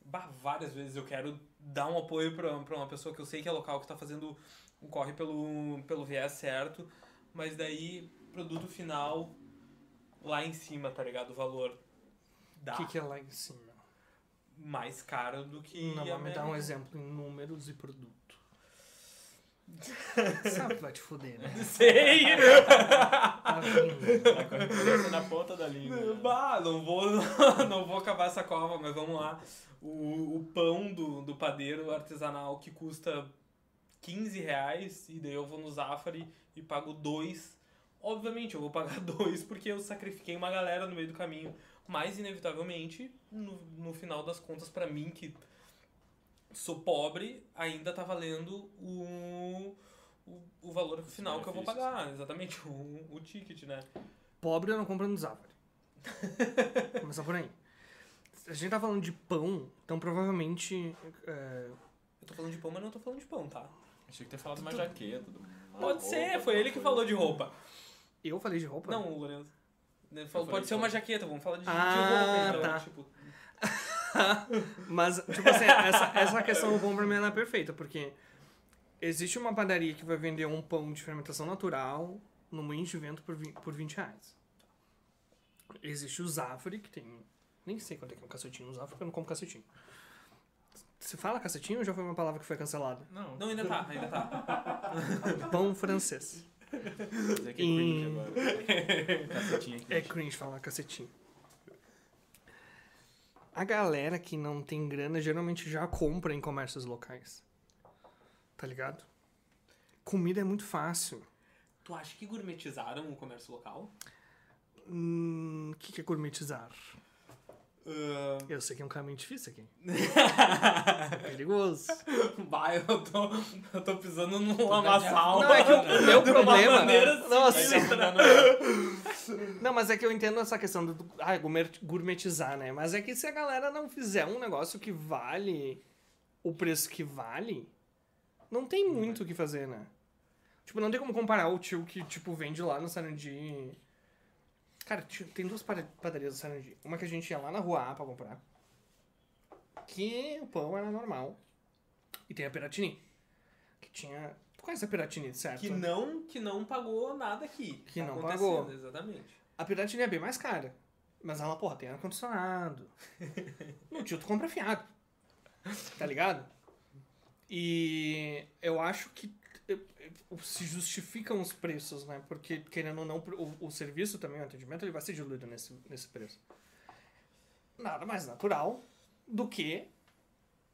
Bah, várias vezes eu quero dar um apoio pra, pra uma pessoa que eu sei que é local, que tá fazendo um corre pelo, pelo viés certo, mas daí, produto final lá em cima, tá ligado? O valor dá o que, que é lá em cima mais caro do que não vai me dar um exemplo em números e produto sabe que vai te fuder né Sei! Tá vindo. Na ponta da língua. né? Bah, não vou, não vou acabar essa cova, mas vamos lá. O, o pão do, do padeiro artesanal que custa 15 reais, e daí eu vou no Zafari e pago dois. Obviamente, eu vou pagar dois porque eu sacrifiquei uma galera no meio do caminho. Mas, inevitavelmente, no, no final das contas, pra mim, que sou pobre, ainda tá valendo o, o, o valor final que eu vou pagar. Exatamente, o, o ticket, né? Pobre não compra no Zafari. Começar por aí. A gente tá falando de pão, então provavelmente. é, Eu tô falando de pão, mas não tô falando de pão, tá? Achei que ter falado uma jaqueta. uma Pode ser, roupa, foi ele que falou de roupa. eu falei de roupa? Não, o Lourenço. Pode ser de uma jaqueta, vamos falar de, de Ah, roupa, então, tá. tipo. Mas, tipo assim, essa, essa questão do pão pra mim ela é perfeita, porque existe uma padaria que vai vender um pão de fermentação natural no moinho de vento por 20, por 20 reais. Existe o Zafari, que tem. Nem sei quanto é que é um cacetinho. O Zafari, porque eu não como cacetinho. Você fala cacetinho ou já foi uma palavra que foi cancelada? Não. Não, ainda tá, ainda tá. Pão francês. Mas é que é cringe agora. Cacetinha é É cringe falar cacetinho. A galera que não tem grana geralmente já compra em comércios locais. Tá ligado? Comida é muito fácil. Tu acha que gourmetizaram o comércio local? Hum, O que, que é gourmetizar? Ah, Eu sei que é um caminho difícil aqui. Perigoso. Bah, eu tô, eu tô pisando num lamaçal. Não, é que o meu problema. maneira Nossa. sinistra. Não, mas é que eu entendo essa questão do ah, gourmet- gourmetizar, né? Mas é que se a galera não fizer um negócio que vale o preço que vale, não tem muito o que fazer, né? Tipo, não tem como comparar o tio que, tipo, vende lá no Sarandi. Cara, tem duas padarias do Sarandi. Uma que a gente ia lá na rua A pra comprar. Que o pão era normal. E tem a Piratini. Que tinha. Tu conhece a Piratini, certo? Que não, que não pagou nada aqui. Que Tá não pagou. Exatamente. A Piratini é bem mais cara. Mas ela, porra, tem ar-condicionado. no tio, tu compra fiado. Tá ligado? E eu acho que se justificam os preços, né? Porque, querendo ou não, o, o serviço também, o atendimento, ele vai ser diluído nesse, nesse preço. Nada mais natural do que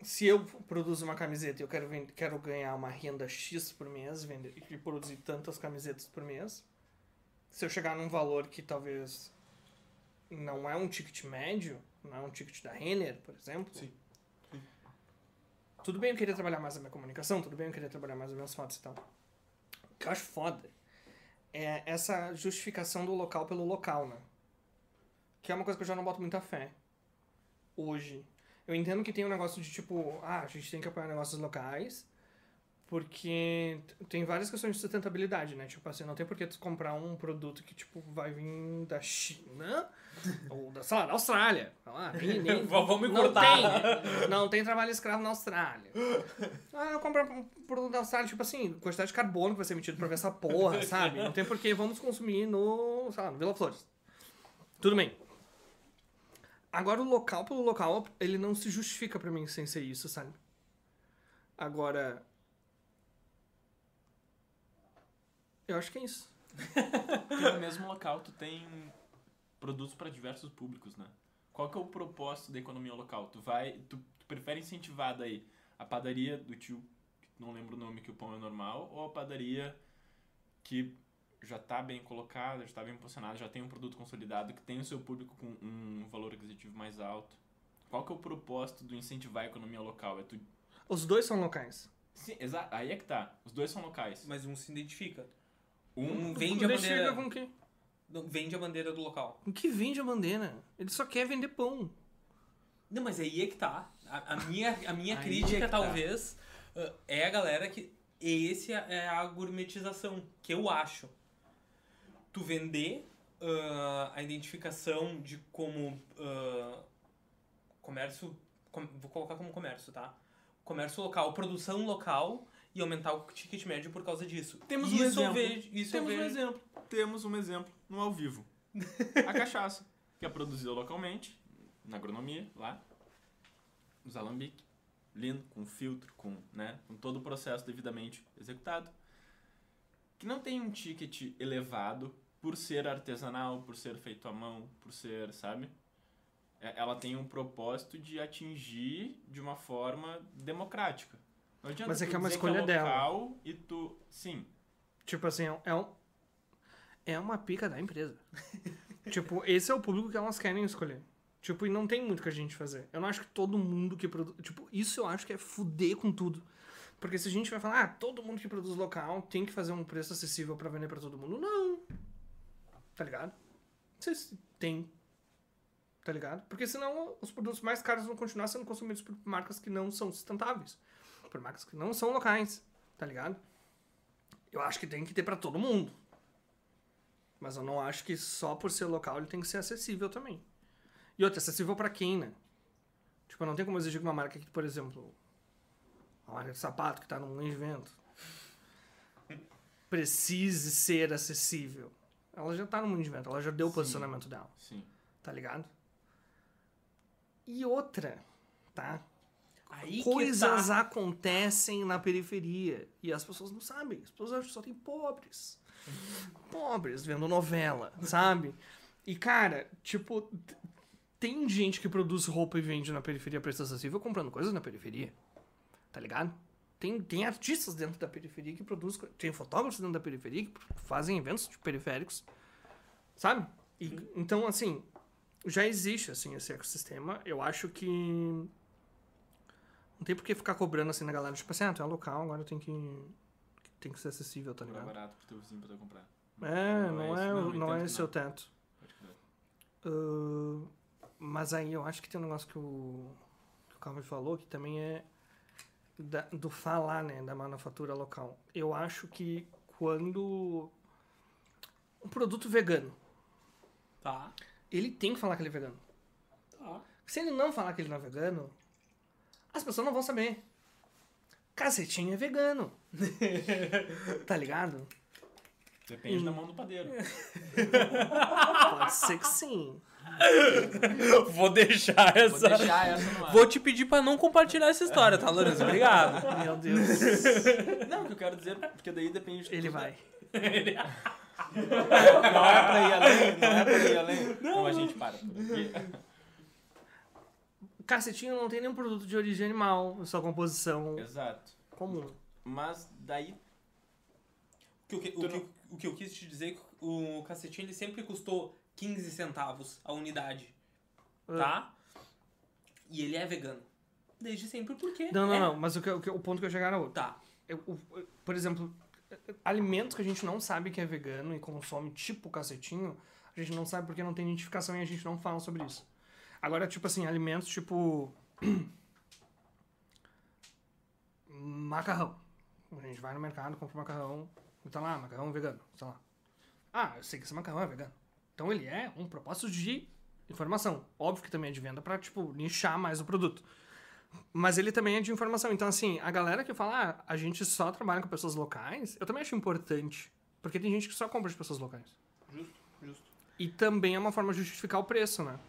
se eu produzo uma camiseta e eu quero, vend- quero ganhar uma renda X por mês vender, e produzir tantas camisetas por mês, se eu chegar num valor que talvez não é um ticket médio, não é um ticket da Renner, por exemplo. Sim. Tudo bem eu querer trabalhar mais a minha comunicação, tudo bem eu querer trabalhar mais as minhas fotos e tal. O que eu acho foda é essa justificação do local pelo local, né? Que é uma coisa que eu já não boto muita fé. Hoje. Eu entendo que tem um negócio de tipo, ah, a gente tem que apoiar negócios locais, porque tem várias questões de sustentabilidade, né? Tipo assim, não tem por que tu comprar um produto que, tipo, vai vir da China ou da, sei lá, da Austrália. Lá, nem, nem, Vamos me não cortar. tem, não tem trabalho escravo na Austrália. Ah, eu compro um produto da Austrália, tipo assim, quantidade de carbono que vai ser emitido pra ver essa porra, sabe? Não tem por que vamos consumir no, sei lá, no Vila Flores. Tudo bem. Agora o local pelo local, ele não se justifica pra mim sem ser isso, sabe? Agora. Eu acho que é isso. Porque no mesmo local tu tem produtos para diversos públicos, né? Qual que é o propósito da economia local? Tu vai, tu, tu prefere incentivar daí a padaria do tio, que não lembro o nome que o pão é normal, ou a padaria que já está bem colocada, já está bem posicionada, já tem um produto consolidado, que tem o seu público com um valor aquisitivo mais alto? Qual que é o propósito do incentivar a economia local? É tu... Os dois são locais. Sim, exa... aí é que tá. Os dois são locais. Mas um se identifica. Um vende a bandeira. ver com quem? não, Vende a bandeira do local. O que vende a bandeira? Ele só quer vender pão. Não, mas aí é que tá. A, a minha, a minha Aí crítica, é que tá. talvez, uh, é a galera que. Esse é a gourmetização, que eu acho. Tu vender uh, a identificação de como uh, comércio. com- vou colocar como comércio, tá? Comércio local, produção local e aumentar o ticket médio por causa disso. Temos um isso exemplo. Eu vejo, isso Temos um exemplo. Temos um exemplo no ao vivo. A cachaça, que é produzida localmente, na agronomia, lá. Os alambique. Lindo, com filtro, com, né, com todo o processo devidamente executado. Que não tem um ticket elevado por ser artesanal, por ser feito à mão, por ser, sabe? É- Ela tem um propósito de atingir de uma forma democrática. Não adianta Mas é que é uma dizer escolha dela. local E tu, sim, Tipo assim, é um. É uma pica da empresa. tipo, esse é o público que elas querem escolher. Tipo, e não tem muito que a gente fazer. Eu não acho que todo mundo que produz. Tipo, isso eu acho que é fuder com tudo. Porque se a gente vai falar, ah, todo mundo que produz local tem que fazer um preço acessível pra vender pra todo mundo. Não. Tá ligado? Vocês tem. Tá ligado? Porque senão os produtos mais caros vão continuar sendo consumidos por marcas que não são sustentáveis. Por marcas que não são locais. Tá ligado? Eu acho que tem que ter pra todo mundo. Mas eu não acho que só por ser local ele tem que ser acessível também. E outra, acessível pra quem, né? Tipo, não tem como exigir que uma marca que, por exemplo, uma marca de sapato que tá num evento precise ser acessível. Ela já tá no mundo de evento, ela já deu o posicionamento dela, sim. tá ligado? E outra, tá? Aí Coisas tá. acontecem na periferia e as pessoas não sabem. As pessoas acham que só tem pobres. pobres vendo novela, sabe? E, cara, tipo, tem gente que produz roupa e vende na periferia preço acessível comprando coisas na periferia. Tá ligado? Tem, tem artistas dentro da periferia que produzem. Tem fotógrafos dentro da periferia que fazem eventos de periféricos. Sabe? E, Então, assim, já existe assim, esse ecossistema. Eu acho que. Não tem por que ficar cobrando assim na galera, tipo assim, ah, tu é local, agora tem que. Tem que ser acessível, tá Não é ligado? barato pro teu vizinho poder comprar. É, não, é, não, é entendo esse que o teto. Ahn, mas aí eu acho que tem um negócio que o, que o Calvin falou, que também é da- do falar, né, da manufatura local. Eu acho que quando um produto vegano, Tá. ele tem que falar que ele é vegano. Tá. Se ele não falar que ele não é vegano, as pessoas não vão saber. Cacetinho é vegano. tá ligado? Depende Hum. da mão do padeiro. Pode ser que sim. Vou deixar Vou essa. deixar essa no ar. Vou te pedir pra não compartilhar essa história, tá, Lourenço? Obrigado. Meu Deus. Não, o que eu quero dizer, porque daí depende de Ele vai. Não é pra ir além, não é pra ir além. Não, a gente para por aqui. Cacetinho não tem nenhum produto de origem animal, sua composição Exato. comum. Mas daí O que, o, que, o, que, o que eu quis te dizer é que o cacetinho ele sempre custou 15 centavos a unidade. Tá? E ele é vegano. Desde sempre, porque. Não, não, é. não, mas o, que, o, que- o ponto que eu chegar era outro. Tá. Eu- o- o- por exemplo, alimentos que a gente não sabe que é vegano e consome tipo cacetinho, a gente não sabe porque não tem identificação e a gente não fala sobre isso. Agora, tipo assim, alimentos tipo. macarrão. A gente vai no mercado, compra um macarrão e tá lá, macarrão vegano, tá lá. Ah, eu sei que esse macarrão é vegano. Então ele é um propósito de informação. Óbvio que também é de venda pra, tipo, nichar mais o produto. Mas ele também é de informação. Então, assim, a galera que fala, ah, a gente só trabalha com pessoas locais, eu também acho importante. Porque tem gente que só compra de pessoas locais. Justo, justo. E também é uma forma de justificar o preço, né?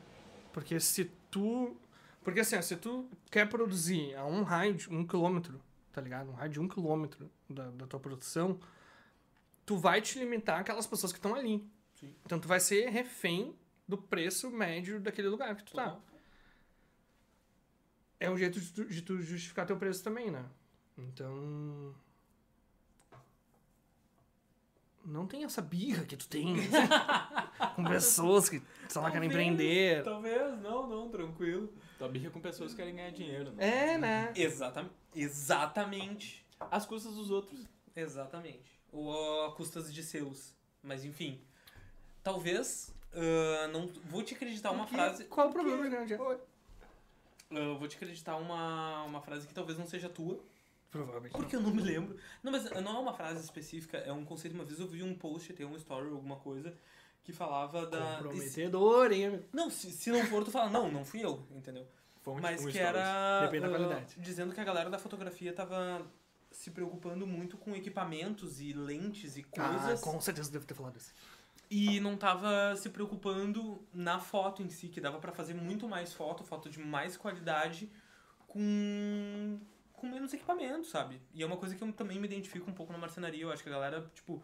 Porque se tu. Porque assim, se tu quer produzir a um raio de um quilômetro, tá ligado? Um raio de um quilômetro da, da tua produção, tu vai te limitar àquelas pessoas que estão ali. Sim. Então tu vai ser refém do preço médio daquele lugar que tu tá. É um jeito de tu, de tu justificar teu preço também, né? Então. Não tem essa birra que tu tem com pessoas que, sei lá, querem empreender. Talvez, não, não, tranquilo. tua birra com pessoas que querem ganhar dinheiro. Né? É, né? Exatamente. Exatamente. Às custas dos outros. Exatamente. Ou a custas de seus. Mas enfim. Talvez. ah, não vou te acreditar uma Porque- frase. Qual o problema, grande? Oi. ah, vou te acreditar uma, uma frase que talvez não seja tua. Provavelmente. Porque eu não me lembro. Não, mas não é uma frase específica, é um conceito. Uma vez eu vi um post, tem um story alguma coisa, que falava da. Comprometedor, hein? Não, se, se não for, tu fala, não, não fui eu, entendeu? Fonte Mas um que stories. era. Depende da ah, qualidade. Dizendo que a galera da fotografia tava se preocupando muito com equipamentos e lentes e Ah, coisas. com certeza devo ter falado isso. E não tava se preocupando na foto em si, que dava pra fazer muito mais foto, foto de mais qualidade, com, com menos equipamento, sabe? E é uma coisa que eu também me identifico um pouco na marcenaria. Eu acho que a galera, tipo,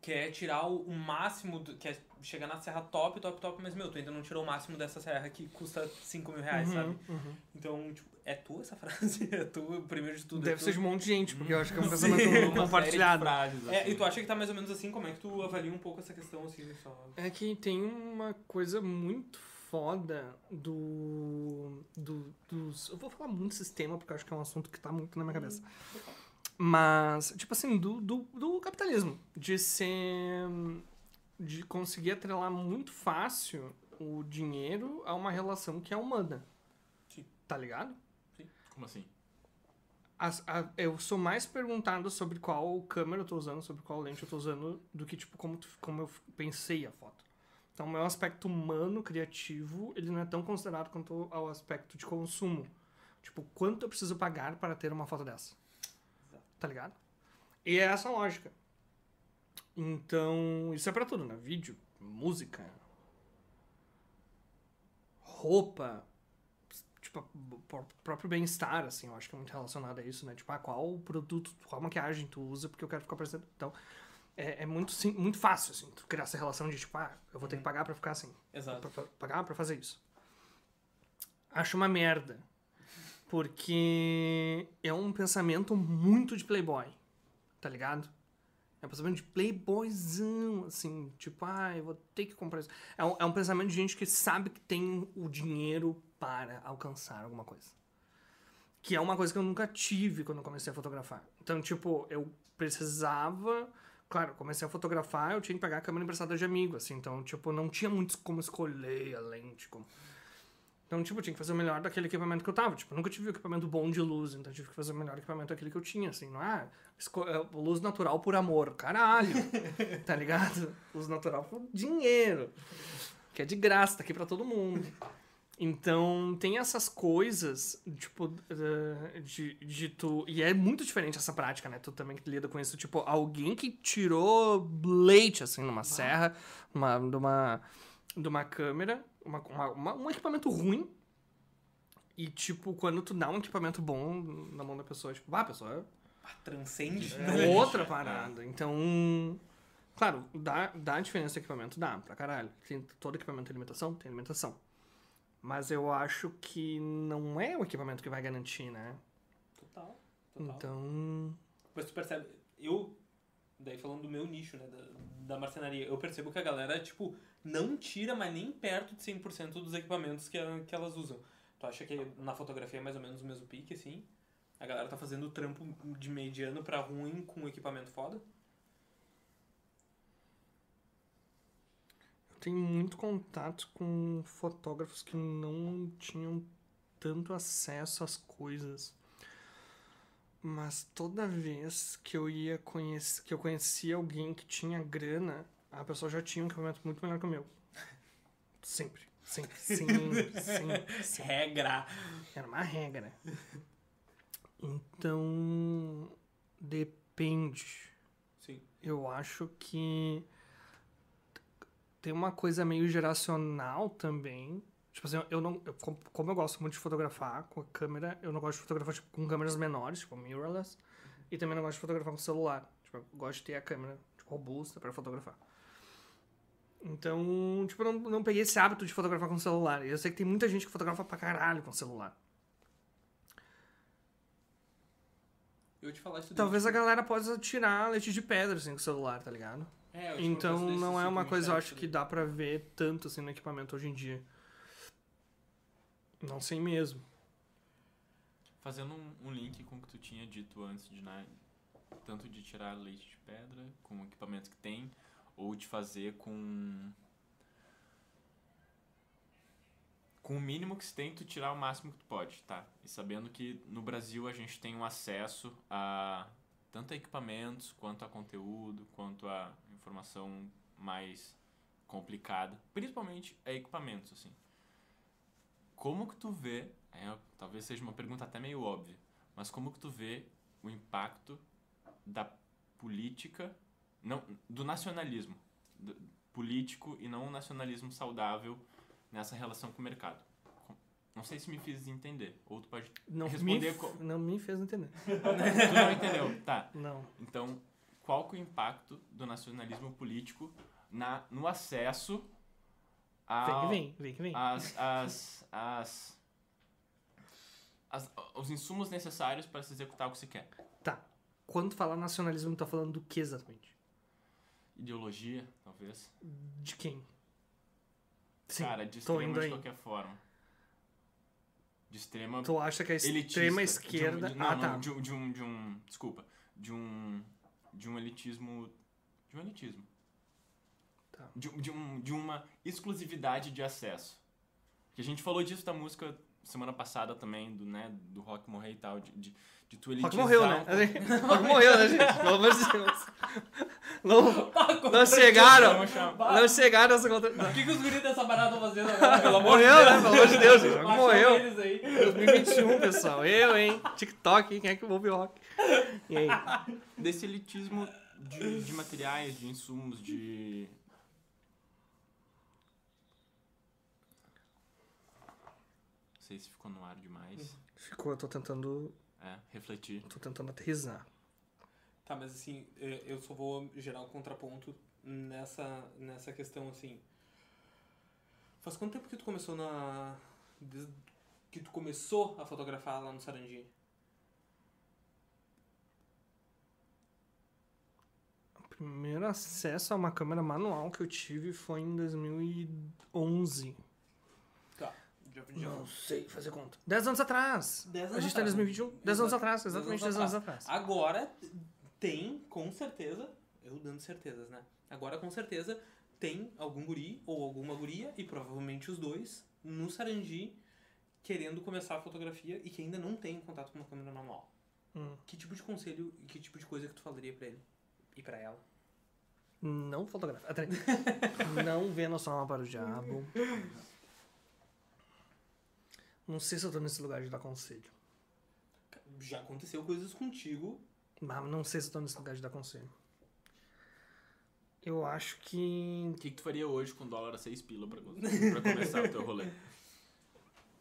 quer tirar o, máximo, do, quer chegar na serra top, top, top, mas, meu, tu ainda não tirou o máximo dessa serra que custa 5 mil reais, sabe? uhum. Então, tipo, é tua essa frase? É tu, primeiro de tudo? é Deve tu? ser de um monte de gente, porque eu acho que é um pensamento Uma de compartilhado. frases, É, assim. e tu acha que tá mais ou menos assim? Como é que tu avalia um pouco essa questão, assim, só... É que tem uma coisa muito foda do, do. dos. Eu vou falar muito sistema, porque eu acho que é um assunto que tá muito na minha cabeça. Mas, tipo assim, do, do, do capitalismo. De ser. De conseguir atrelar muito fácil o dinheiro a uma relação que é humana. Sim. Tá ligado? Como assim? As- a- eu sou mais perguntado sobre qual câmera eu tô usando, sobre qual lente eu tô usando, do que, tipo, como, tu- como eu pensei a foto. Então, o meu aspecto humano, criativo, ele não é tão considerado quanto ao aspecto de consumo. Tipo, quanto eu preciso pagar para ter uma foto dessa? Tá ligado? E é essa a lógica. Então, isso é pra tudo, né? Vídeo, música, roupa, tipo, próprio bem-estar, assim, eu acho que é muito relacionado a isso, né? Tipo, ah, qual produto, qual maquiagem tu usa, porque eu quero ficar parecendo. Então, é, é muito, sim, muito fácil, assim, tu criar essa relação de tipo, ah, eu vou ter que pagar pra ficar assim. Exato. Pra, pra- pagar pra fazer isso. Acho uma merda. Porque é um pensamento muito de playboy. Tá ligado? É um pensamento de playboyzão, assim. Tipo, ah, eu vou ter que comprar isso. É um, é um pensamento de gente que sabe que tem o dinheiro para alcançar alguma coisa. Que é uma coisa que eu nunca tive quando eu comecei a fotografar. Então, tipo, eu precisava... Claro, comecei a fotografar, eu tinha que pegar a câmera emprestada de amigo, assim. Então, tipo, não tinha muito como escolher a lente, como... Então, tipo, eu tinha que fazer o melhor daquele equipamento que eu tava. Tipo, eu nunca tive um equipamento bom de luz, então eu tive que fazer o melhor equipamento daquele que eu tinha, assim. Não é, esco- é luz natural por amor. Caralho! tá ligado? Luz natural por dinheiro. Que é de graça, tá aqui pra todo mundo. Então, tem essas coisas, tipo, eh, de, de tu... E é muito diferente essa prática, né? Tu também que lida com isso. Tipo, alguém que tirou leite, assim, numa serra, numa, numa, de uma câmera, uma, uma- uma- um equipamento ruim. E, tipo, quando tu dá um equipamento bom na mão da pessoa, tipo, ah, a pessoa Ah, transcende. é outra parada. Então, claro, dá, dá diferença de equipamento? Dá, pra caralho. Tem, todo equipamento tem limitação? Tem limitação. Mas eu acho que não é o equipamento que vai garantir, né? Total. Total. Então. Mas tu percebe, eu, daí falando do meu nicho, né, da, da marcenaria, eu percebo que a galera, tipo, não tira mais nem perto de 100% dos equipamentos que, que elas usam. Tu acha que na fotografia é mais ou menos o mesmo pique, assim? A galera tá fazendo trampo de mediano pra ruim com equipamento foda? Tenho muito contato com fotógrafos que não tinham tanto acesso às coisas. Mas toda vez que eu ia conhecer, que eu conhecia alguém que tinha grana, a pessoa já tinha um equipamento muito melhor que o meu. Sempre. Sempre. Sempre. sempre, sempre. Regra! Era uma regra. Então. Depende. Sim. Eu acho que tem uma coisa meio geracional também. Tipo assim, eu não. eu- como- eu gosto muito de fotografar com a câmera, eu não gosto de fotografar tipo, com câmeras menores, tipo mirrorless. E também não gosto de fotografar com celular. Tipo, eu gosto de ter a câmera tipo, robusta para fotografar. Então, tipo, eu não, não peguei esse hábito de fotografar com celular. E eu sei que tem muita gente que fotografa pra caralho com celular. Eu te falar isso Talvez a galera possa tirar leite de pedra assim com o celular, tá ligado? É, Então não é ciclo uma coisa, eu acho, que dá pra ver tanto assim no equipamento hoje em dia. Não sei mesmo. Fazendo um, um link com o que tu tinha dito antes de né, tanto de tirar leite de pedra com o equipamento que tem, ou de fazer com com o mínimo que se tem, tu tirar o máximo que tu pode, tá? E sabendo que no Brasil a gente tem um acesso a tanto a equipamentos, quanto a conteúdo, quanto a informação mais complicada, principalmente a equipamentos, assim. Como que tu vê, é, talvez seja uma pergunta até meio óbvia, mas como que tu vê o impacto da política, não, do nacionalismo do- político e não o nacionalismo saudável nessa relação com o mercado? Não sei se me fiz entender, ou tu pode Não me, responder f- co- não me fez entender. Tu não entendeu, tá? Não. Então, qual que é o impacto do nacionalismo político na, no acesso Vem a, que vem, vem que vem. as, as, as, as- os insumos necessários para se executar o que se quer? Tá. Quando tu fala nacionalismo, tu tá falando do que exatamente? Ideologia, talvez. De quem? Sim, Cara, de de qualquer forma. De extrema Tu acha que a elitista. extrema de um- esquerda. de- não, ah, não, tá. de, um- de um, de um. Desculpa. De um. De um elitismo. De um elitismo. Tá. De, de, um, de uma exclusividade de acesso. A gente falou disso da música semana passada também, do, né, do rock morrer e tal, de, de, de tu Rock elitizar. morreu, né? Rock morreu, né, gente? Pelo amor de Deus. Não, não chegaram. Não chegaram nessa conta. O que, que os guris dessa parada estão fazendo agora? Pelo amor Morreu, de né? Deus. Pelo amor de Deus, gente. Rock morreu. eles aí. 2021, pessoal. Eu, hein? TikTok, hein? Quem é que ouve rock? E aí? Desse elitismo de, de materiais, de insumos, de. Sei se ficou no ar demais. Ficou, eu tô tentando. É, refletir. Tô tentando aterrizar. Tá, mas assim, eh, eu só vou gerar um contraponto nessa, nessa questão, assim. Faz quanto tempo que tu começou na. Desde que tu começou a fotografar lá no Sarandi? O primeiro acesso a uma câmera manual que eu tive foi em 2011. Já, Não sei fazer conta. 10 anos atrás. 10 A anos gente tá em atrás. 2021. 10 anos Exato. atrás, exatamente 10 anos atrás. Agora tem, com certeza, eu dando certezas, né? Agora com certeza tem algum guri ou alguma guria, e provavelmente os dois, no Sarandi, querendo começar a fotografia e que ainda não tem contato com uma câmera manual. Hum. Que tipo de conselho e que tipo de coisa que tu falaria pra ele? E pra ela? Não fotografa. Peraí. não vê nossa alma para o diabo. Não sei se eu tô nesse lugar de dar conselho. Já aconteceu coisas contigo. Mas não sei se eu tô nesse lugar de dar conselho. Eu acho que. O que, que tu faria hoje com dólar a 6 pila pra, pra começar o teu rolê?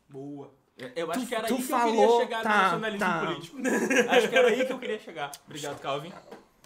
Boa. Eu, eu acho Tu- que era aí que eu falou- queria chegar tá, no nacionalismo tá. político. acho que era aí que eu queria chegar. Obrigado, Calvin.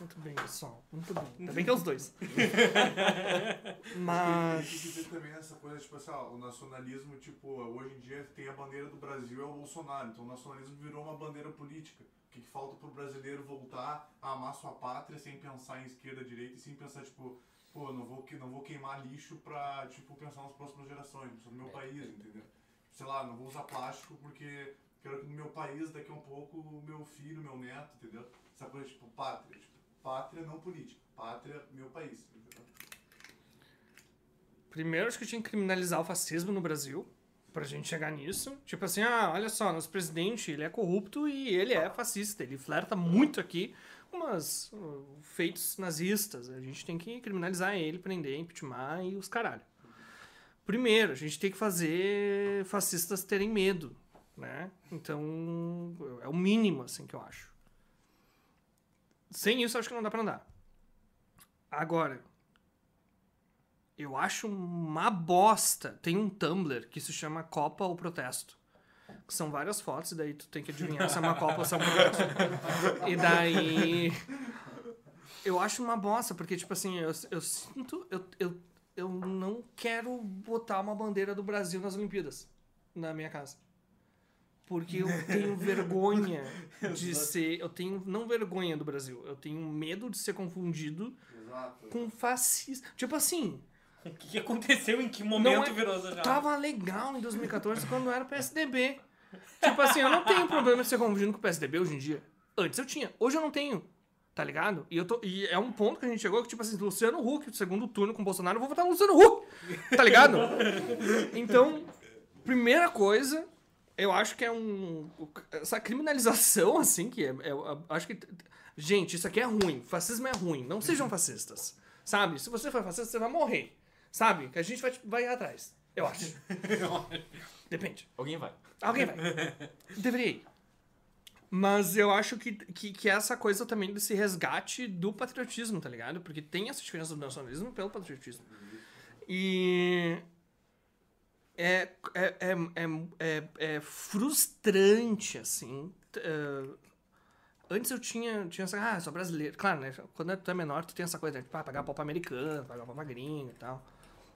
Muito bem, pessoal. Muito bem. Ainda bem que é os dois. Tem Mas. que ver também essa coisa, tipo assim, ó, o nacionalismo, tipo, hoje em dia tem a bandeira do Brasil é o Bolsonaro, então o nacionalismo virou uma bandeira política. O que, que falta pro brasileiro voltar a amar sua pátria sem pensar em esquerda, direita e sem pensar, tipo, pô, não vou, que- não vou queimar lixo pra, tipo, pensar nas próximas gerações, no meu país, entendeu? Sei lá, não vou usar plástico porque quero que no meu país, daqui a um pouco, o meu filho, meu neto, entendeu? Essa coisa, tipo, pátria, tipo, pátria não política, pátria, meu país? Primeiro, acho que tinha que criminalizar o fascismo no Brasil. Pra gente chegar nisso. Tipo assim, ah, olha só, nosso presidente, ele é corrupto e ele é fascista. Ele flerta muito aqui com umas uh, feitos nazistas. A gente tem que criminalizar ele, prender, impeachment e os caralho. Primeiro, a gente tem que fazer fascistas terem medo, né? Então, é o mínimo, assim, que eu acho. Sem isso, acho que não dá pra andar. Agora, eu acho uma bosta. Tem um Tumblr que se chama Copa ou Protesto. Que são várias fotos, e daí tu tem que adivinhar se é uma Copa ou se é um protesto. E daí. Eu acho uma bosta, porque, tipo assim, eu, eu sinto. Eu, eu, eu não quero botar uma bandeira do Brasil nas Olimpíadas na minha casa. Porque eu tenho vergonha de ser. Eu tenho. Não vergonha do Brasil. Eu tenho medo de ser confundido Exato. com fascista. Tipo assim, O que aconteceu? Em que momento é- virou essa tava legal em 2014 quando era PSDB. Tipo assim, eu não tenho problema de ser confundido com o PSDB hoje em dia. Antes eu tinha, hoje eu não tenho. Tá ligado? E, eu tô, e é um ponto que a gente chegou que, tipo assim, Luciano Huck, segundo turno com o Bolsonaro, eu vou votar no Luciano Huck. Tá ligado? Então, primeira coisa, eu acho que é um. Essa criminalização, assim, que é. é- acho que. Gente, isso aqui é ruim. Fascismo é ruim. Não sejam fascistas. Sabe? Se você for fascista, você vai morrer. Sabe? Que a gente vai, vai ir atrás. Eu acho. Depende. Alguém vai. Alguém vai. Deveria ir. Mas eu acho que, que, que essa coisa também desse resgate do patriotismo, tá ligado? Porque tem essa diferença do nacionalismo pelo patriotismo. E. É, é, é, é, é, é frustrante, assim. eh, antes eu tinha, tinha essa. Ah, sou brasileiro. Claro, né? Quando tu é menor, tu tem essa coisa, né? Tipo, ah, pagar pau pra americano, pagar pau pra gringa e tal.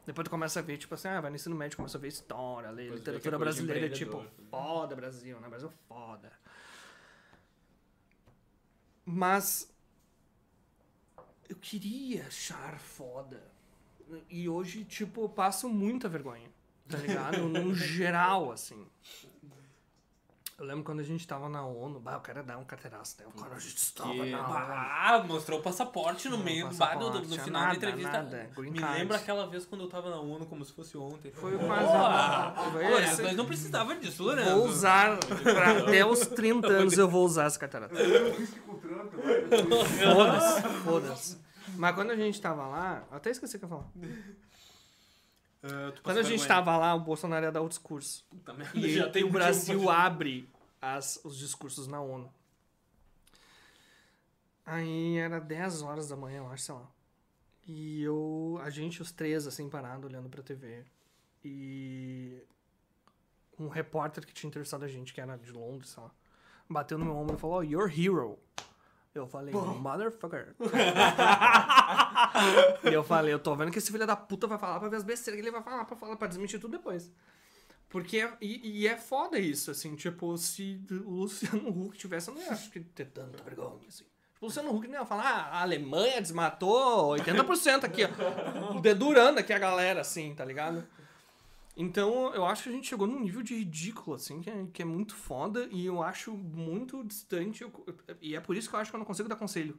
Depois tu começa a ver, tipo assim, ah, vai no ensino médio, começa a ver história, ler é literatura brasileira, tipo, foda Brasil, né? Brasil foda. Mas eu queria achar foda. E hoje, tipo, eu passo muita vergonha, tá ligado? no geral, assim. Eu lembro quando a gente tava na ONU, bah, eu quero dar um carteiraço, né? Quando a gente estava Que- na ONU. Ah, mostrou o passaporte no meio do passaporte, do, do, no final nada, da entrevista. nada, Me card. lembra aquela vez quando eu tava na ONU como se fosse ontem. Foi Pô, quase- esse- Nós não precisava disso, Lorenzo. Vou usar, pra, até os 30 anos eu vou usar essa o Trump, vai. Foda-se, foda-se. Mas quando a gente tava lá, eu até esqueci o que eu ia falar. Ah, Quando a gente vergonha. tava lá, o Bolsonaro ia dar o discurso. Puta merda, E já tem o Brasil motivo abre as, os discursos na ONU. Aí era 10 horas da manhã, eu acho, sei lá. E eu, a gente, os três, assim, parado, olhando pra TV. E um repórter que tinha entrevistado a gente, que era de Londres, sei lá, bateu no meu ombro e falou, oh, you're hero. Eu falei, motherfucker. e eu falei, eu tô vendo que esse filho da puta vai falar pra ver as besteiras que ele vai falar pra, falar, pra desmentir tudo depois. Porque, é- e, e é foda isso, assim, tipo, se o Luciano Huck tivesse, eu não acho que ter tanta vergonha, assim. Tipo, o Luciano Huck não ia falar, ah, a Alemanha desmatou 80% aqui, ó. Dedurando aqui a galera, assim, tá ligado? Então, eu acho que a gente chegou num nível de ridículo, assim, que é, que é muito foda e eu acho muito distante. eu- e é por isso que eu acho que eu não consigo dar conselho.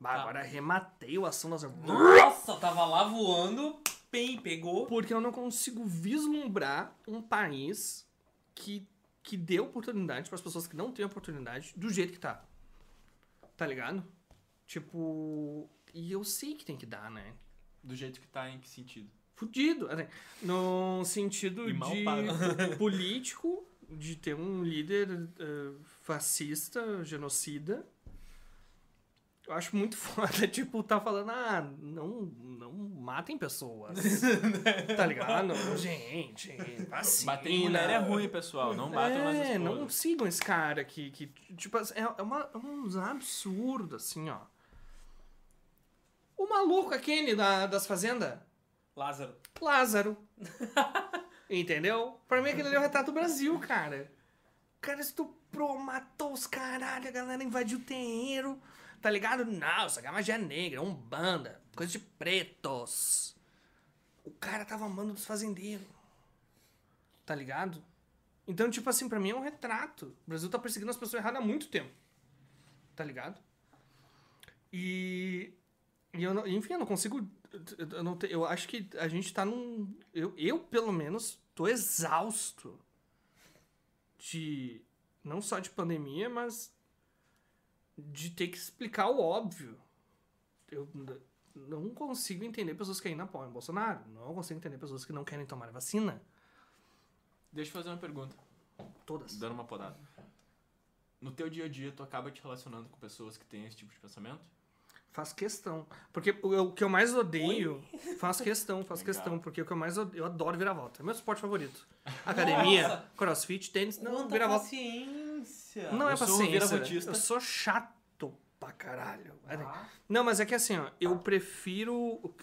Bah, Tá. agora rematei o assunto. nós- Nossa, tava lá voando, pem, pegou. Porque eu não consigo vislumbrar um país que, que dê oportunidade para as pessoas que não têm oportunidade do jeito que tá. Tá ligado? Tipo. E eu sei que tem que dar, né? Do jeito que tá, em que sentido? Fudido. assim, no sentido de pago. político, de ter um líder eh, fascista, genocida. Eu acho muito foda, tipo, tá falando, ah, não, não matem pessoas. tá ligado? Gente, vacina. Bater em mulher é ruim, pessoal. Não nas É, esposas. não sigam esse cara que, que tipo, é, é, uma, é uns absurdos, assim, ó. O maluco aquele da, das fazendas, Lázaro. Lázaro. Entendeu? Pra mim aquele ali é o retrato do Brasil, cara. O cara estuprou, matou os caralho, a galera invadiu o terreiro. Tá ligado? Não, isso aqui é magia negra, umbanda, coisa de pretos. O cara tava amando dos fazendeiros. Tá ligado? Então, tipo assim, pra mim é um retrato. O Brasil tá perseguindo as pessoas erradas há muito tempo. Tá ligado? E. E eu não, enfim, eu não consigo. Eu, não te- eu acho que a gente tá num. Eu, eu, pelo menos, tô exausto de. Não só de pandemia, mas. De ter que explicar o óbvio. Eu não consigo entender pessoas que ainda apoiam Bolsonaro. Não consigo entender pessoas que não querem tomar vacina. Deixa eu fazer uma pergunta, Todas. dando uma podada. No teu dia a dia, tu acaba te relacionando com pessoas que têm esse tipo de pensamento? Faço questão. Porque o, o que eu mais odeio. Faço questão, faço Legal. questão. Porque o que eu mais odeio. Eu adoro virar volta. É meu esporte favorito. Academia, Nossa! crossfit, tênis. Não, Quanta virar volta. paciência. Não é Eu um paciência. Eu sou chato pra caralho. Ah, Não, mas é que assim, ó, eu prefiro.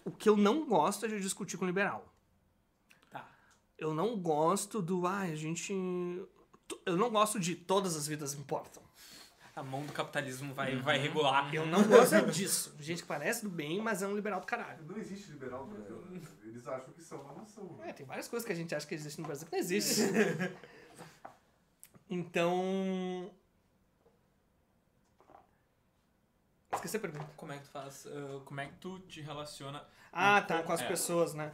o- que eu não gosto é de discutir com liberal. tá. Eu não gosto do. Ah, a gente. Eu não gosto de todas as vidas importam. A mão do capitalismo vai, vai regular. Eu não gosto disso. Gente que parece do bem, mas é um liberal do caralho. Não existe liberal no Brasil. né? Eles acham que são uma nação. né? É, tem várias coisas que a gente acha que existe no Brasil que não existe. então. Esqueci a pergunta. Como é que tu faz? Uh, como é que tu te relaciona? Ah, tá, com as é. pessoas, né?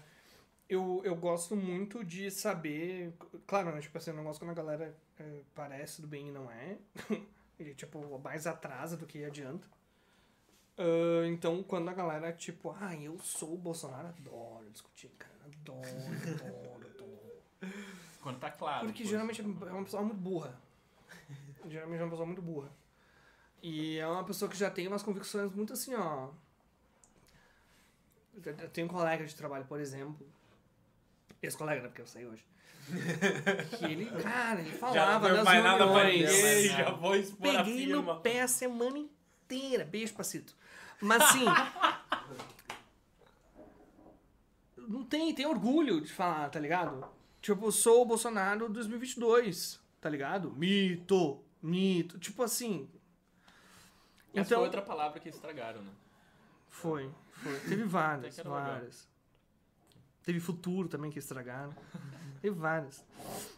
Eu, eu gosto muito de saber. Claro, né? Tipo assim, eu não gosto quando a galera é, parece do bem e não é. e, tipo, mais atrasa do que adianta. Ah, então, quando a galera, tipo, ah, eu sou o Bolsonaro, adoro discutir, cara. Adoro, adoro, adoro. Quando tá claro. Porque geralmente é isso. uma pessoa muito burra. Geralmente é uma pessoa muito burra. E é uma pessoa que já tem umas convicções muito assim, ó. Eu eu tenho um colega de trabalho, por exemplo. Esse colega, né? Porque eu saí hoje. Que ele, cara, ele Já não falava deu nas mais nada pra reuniões. ninguém, né? já vou expor a Peguei firma. no pé a semana inteira. Beijo, Pacito. Mas assim. não tem, tem orgulho de falar, tá ligado? Tipo, sou o Bolsonaro 2022, tá ligado? Mito, mito. Tipo assim. Essa Então. foi outra palavra que estragaram, né? Foi, foi. Teve várias, legal. várias. Teve futuro também que estragaram. Teve várias.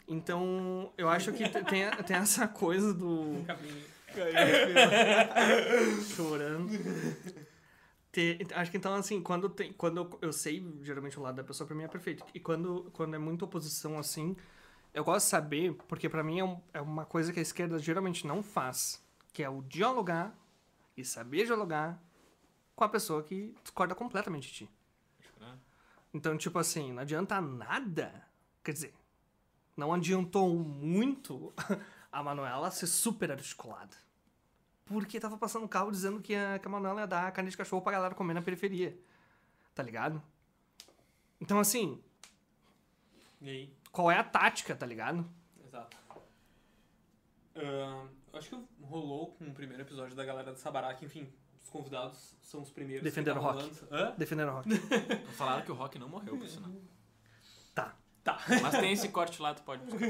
Então, eu acho que te- tem, tem essa coisa do. Chorando. Te- acho que então, assim, quando, tem, quando eu, eu sei geralmente o lado da pessoa, pra mim é perfeito. E quando, quando é muita oposição assim, eu gosto de saber, porque pra mim é, um- é uma coisa que a esquerda geralmente não faz, que é o dialogar e saber dialogar com a pessoa que discorda completamente de ti. Né? Então, tipo assim, não adianta nada. Quer dizer, não adiantou muito a Manuela ser super articulada. Porque tava passando um carro dizendo que a, que a Manuela ia dar carne de cachorro pra galera comer na periferia. Tá ligado? Então, assim, E aí? qual é a tática, tá ligado? Exato. Eu acho que rolou com o primeiro episódio da galera do Sabará, que, enfim, os convidados são os primeiros. Defenderam o rock. Hã? Defendendo o rock. Falaram que o Rock não morreu, por sinal. Tá. Tá. Mas tem esse corte lá, tu pode buscar.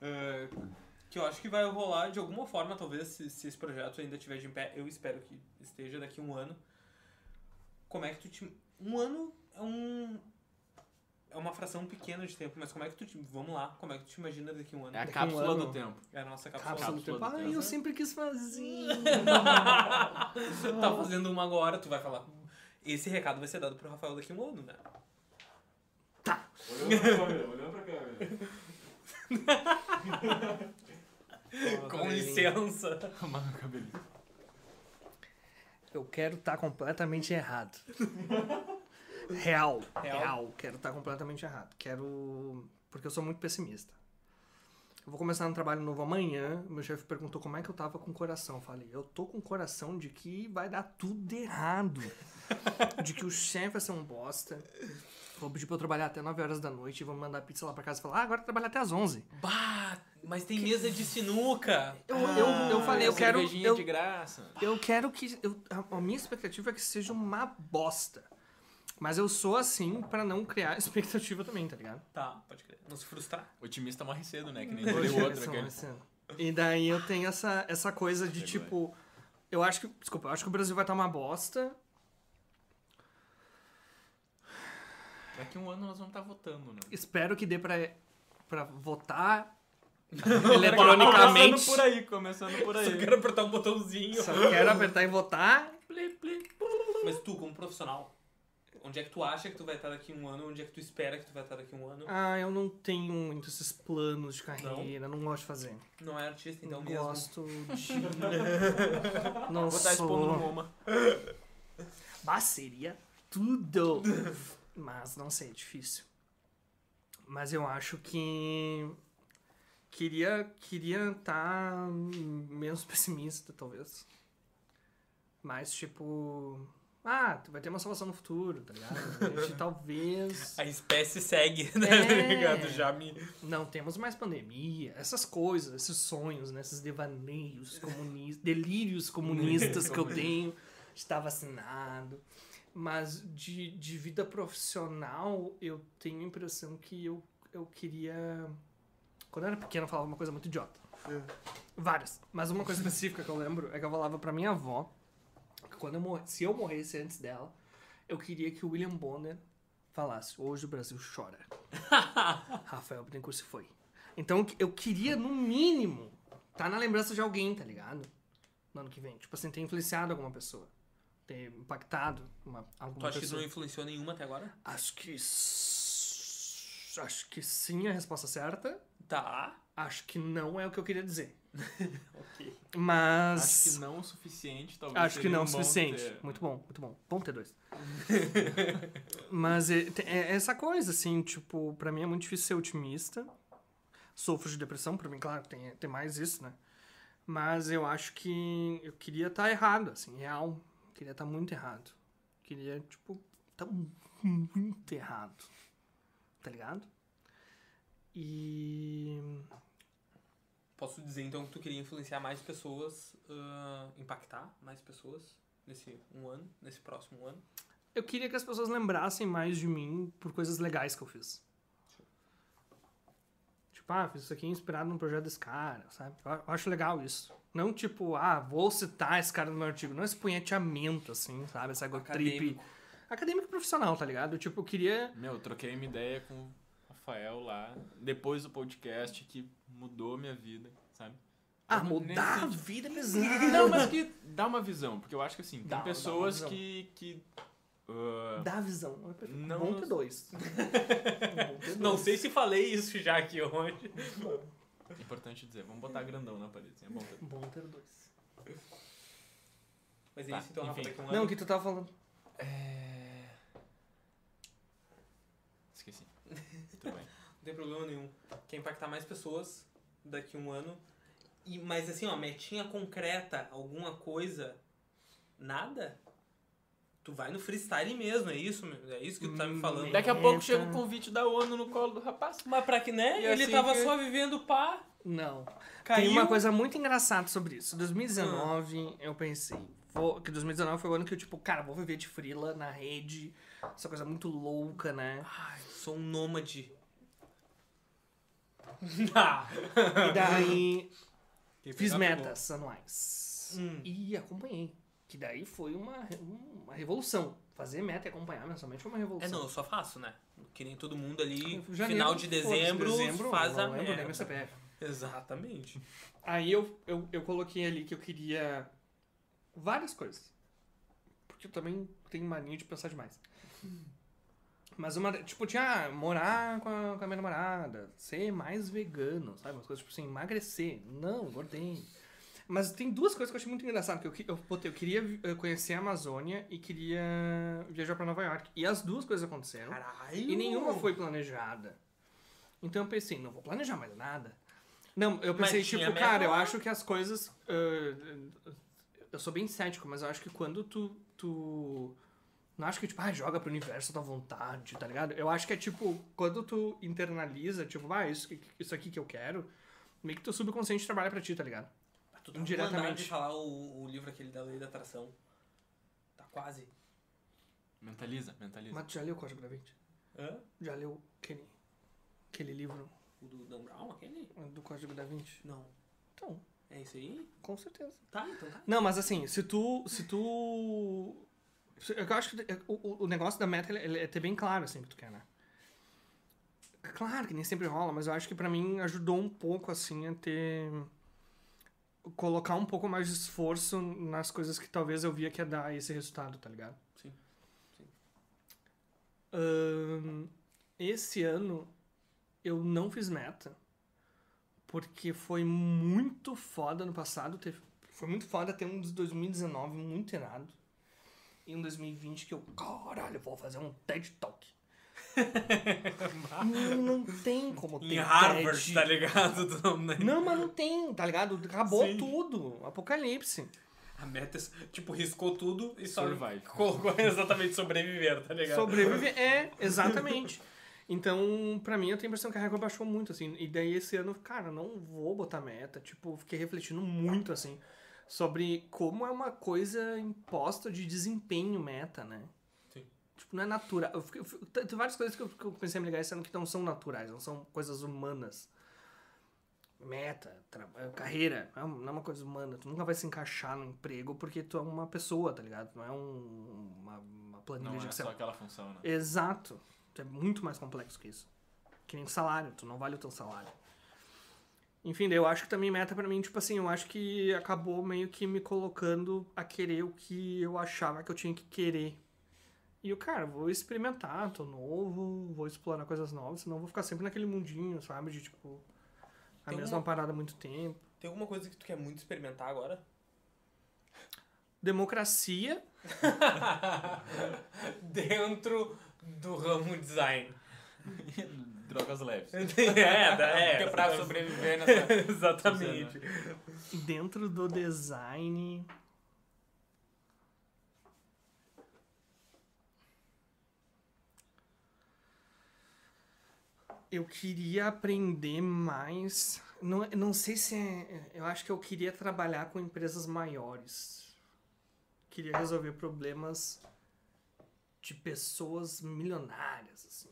Ah, que eu acho que vai rolar de alguma forma, talvez, se, se esse projeto ainda estiver de pé. Eu espero que esteja daqui a um ano. Como é que tu te. Um ano é um. É uma fração pequena de tempo, mas como é que tu te. Vamos lá, como é que tu te imagina daqui a um ano? É a Daqui a um cápsula ano. do tempo. É a nossa cápsula. Cápsula do Cápsula tempo. do Ah, eu sempre quis fazer. tá fazendo uma agora, tu vai falar. Esse recado vai ser dado pro Rafael daqui a um ano, né? Tá. Olhando pra câmera, olhando pra câmera. Com licença. Arrumar meu cabelinho. Eu quero estar completamente errado. Real. Real? Real. Quero estar completamente errado. Quero. Porque eu sou muito pessimista. Eu vou começar um trabalho novo amanhã. Meu chefe perguntou como é que eu tava com o coração. Eu falei, eu tô com o coração de que vai dar tudo errado. de que o chefe vai ser um bosta. Vou pedir pra eu trabalhar até 9 horas da noite e vou mandar pizza lá pra casa e falar, ah, agora trabalhar até as 11. Bah, mas tem mesa de sinuca. Eu, eu, eu falei, eu quero. Cervejinha Eu, de graça. Eu quero que. Eu, a, a minha expectativa é que seja uma bosta. Mas eu sou assim pra não criar expectativa também, tá ligado? Tá, pode crer. Não se frustrar. Otimista morre cedo, né? Que nem o outro. Esse- aquele. esse- E daí eu tenho essa, essa coisa de Chegou tipo. Eu acho que. Desculpa, eu acho que o Brasil vai estar uma bosta. Daqui um ano nós vamos estar votando, né? Espero que dê pra, pra votar Começando eletronicamente. por aí, começando por Só aí. quero apertar um botãozinho. Só quero apertar e votar. Mas tu, como profissional, onde é que tu acha que tu vai estar daqui um ano? Onde é que tu espera que tu vai estar daqui um ano? Ah, eu não tenho muito esses planos de carreira, não, gosto de fazer. Não é artista, então não mesmo. gosto de. não Vou estar expondo no sou. MoMA. Bah, seria tudo. Mas não sei, é difícil. Mas eu acho que queria queria estar menos pessimista, talvez. Mais tipo, ah, tu vai ter uma salvação no futuro, tá ligado? A gente talvez A espécie segue, né? É. Tá ligado? Já me. não temos mais pandemia, essas coisas, esses sonhos, né? esses devaneios comunistas, delírios comunistas que eu tenho de estar vacinado. Mas de, de vida profissional, eu tenho a impressão que eu, eu queria. Quando eu era pequeno, eu falava uma coisa muito idiota. Várias. Mas uma coisa específica que eu lembro é que eu falava pra minha avó que quando eu morre, se eu morresse antes dela, eu queria que o William Bonner falasse: Hoje o Brasil chora. Rafael Bittencourt se foi. Então eu queria, no mínimo, tá na lembrança de alguém, tá ligado? No ano que vem. Tipo assim, ter influenciado alguma pessoa. Ter impactado uma, Tu alguma acha que tu pessoa. não influenciou nenhuma até agora? Acho que. s- Acho que sim a resposta certa. Tá. Acho que não é o que eu queria dizer. Ok. Mas. Acho que não o suficiente, talvez. Acho que seria não um o bom suficiente. ter- Muito bom, muito bom. Bom ter dois. Mas é, te- é essa coisa, assim, tipo, pra mim é muito difícil ser otimista. Sofro de depressão, pra mim, claro, tem, tem mais isso, né? Mas eu acho que eu queria estar errado, assim, real. Queria estar muito errado. Queria, tipo, estar muito errado. Tá ligado? E. Posso dizer então que tu queria influenciar mais pessoas, ah, impactar mais pessoas nesse um ano, nesse próximo ano? Eu queria que as pessoas lembrassem mais de mim por coisas legais que eu fiz. Tipo, ah, fiz isso aqui inspirado num projeto desse cara, sabe? Eu acho legal isso. Não tipo, ah, vou citar esse cara no meu artigo. Não esse punheteamento, assim, sabe? Essa ego trip. Acadêmico. E profissional, tá ligado? Tipo, eu queria. Meu, eu troquei uma ideia com o Rafael lá, depois do podcast, que mudou minha vida, sabe? Ah, Mas mudar a vida é pesado. Não, mas que dá uma visão, porque eu acho que assim, tem Dá, dá uma pessoas que. que ah, Dá visão. Não é perfeito. Não Bom ter dois. Bom ter Não dois. sei se falei isso já aqui hoje. É importante dizer, vamos botar grandão na parede, assim, é bom ter. Bom ter dois. Mas é Tá, isso então, Rafa, enfim. daqui a um Não, o que tu tava falando? É... Esqueci. Tudo bem. Não tem problema nenhum. Quer impactar mais pessoas daqui a um ano. E, mas assim, ó, metinha concreta, alguma coisa, nada? Tu vai no freestyle mesmo, é isso? É isso que tu tá me falando? Daqui a pouco Eita. chega o convite da ONU no colo do rapaz. Mas pra que, né? E Ele assim tava que- só vivendo pá. Não. Caiu. Tem uma coisa muito engraçada sobre isso. 2019, eu pensei. Vou, que 2019 foi o ano que eu, tipo, cara, vou viver de freela na rede. Essa coisa muito louca, né? Ai, sou um nômade. E daí fiz metas anuais. Hum. E acompanhei. Que daí foi uma, uma revolução. Fazer meta e acompanhar mensalmente foi uma revolução. É, não, eu só faço, né? Que nem todo mundo ali, Janeiro, final de dezembro, dezembro, faz não a lembro nem. CPF. Exatamente. Aí eu, eu, eu coloquei ali que eu queria várias coisas. Porque eu também tenho mania de pensar demais. Mas uma, tipo, tinha morar com a, com a minha namorada, ser mais vegano, sabe? Umas coisas tipo assim, emagrecer. Não, engordei. Mas tem duas coisas que eu achei muito engraçado. Que eu, eu, botei, eu queria conhecer a Amazônia e queria viajar pra Nova York. E as duas coisas aconteceram. Caralho. E nenhuma foi planejada. Então eu pensei, não vou planejar mais nada. Não, eu pensei, tipo, cara, eu acho que as coisas. ah, eu sou bem cético, mas eu acho que quando tu. tu não acho que, tipo, ah, joga pro universo da vontade, tá ligado? Eu acho que é tipo, quando tu internaliza, tipo, ah, isso, isso aqui que eu quero, meio que teu subconsciente trabalha pra ti, tá ligado? Tu tá Indiretamente. De falar o, o livro aquele da lei da atração. Tá quase. Mentaliza, mentaliza. Mas tu já leu o Código da Vinci? Hã? Já leu aquele, aquele livro O do Dan Brown, aquele? do Código da Vinci? Não. Então, É isso aí? com certeza. Tá, então tá. Não, mas assim, se tu. Se tu. se- Eu acho que o, o- o negócio da meta ele- ele é ter bem claro assim o que tu quer, né? Claro que nem sempre rola, mas eu acho que pra mim ajudou um pouco assim a ter. Colocar um pouco mais de esforço nas coisas que talvez eu via que ia dar esse resultado, tá ligado? Sim, sim. Ahn, esse ano eu não fiz meta. Porque foi muito foda no passado. Teve, foi muito foda ter um de 2019 muito irado. E um 2020 que eu, caralho, vou fazer um TED Talk. Não, não tem como ter Em Harvard, TED. tá ligado? Tu não- mas não tem, tá ligado? Acabou Sim. tudo. Apocalipse. A meta, é, tipo, riscou tudo e só Survive. colocou exatamente sobreviver, tá ligado? Sobreviver. É, exatamente. Então, pra mim, eu tenho a impressão que a régua baixou muito, assim. E daí, esse ano, cara, não vou botar meta. Tipo, fiquei refletindo muito, assim, sobre como é uma coisa imposta de desempenho meta, né? Tipo, não é natural. Tem várias coisas que eu, que eu pensei em ligar esse ano que não são naturais, não são coisas humanas. Meta, tra- carreira, não é não é uma coisa humana. Tu nunca vai se encaixar no emprego porque tu é uma pessoa, tá ligado? Não é um- uma, uma planilha Não de é Excel. só aquela função, né? Exato. É muito mais complexo que isso. Que nem salário, tu não vale o teu salário. Enfim, eu acho que também meta pra mim, tipo assim, eu acho que acabou meio que me colocando a querer o que eu achava que eu tinha que querer. E eu, cara, vou experimentar, tô novo, vou explorar coisas novas, senão eu vou ficar sempre naquele mundinho, sabe? De tipo, a Tem mesma uma- parada há muito tempo. Tem alguma coisa que tu quer muito experimentar agora? Democracia, Dentro do ramo design. Drogas leves. é, da- é. Porque pra sobreviver nessa. Exatamente. dentro do design. Eu queria aprender mais. Não, não sei se é. Eu acho que eu queria trabalhar com empresas maiores. Queria resolver problemas de pessoas milionárias, assim.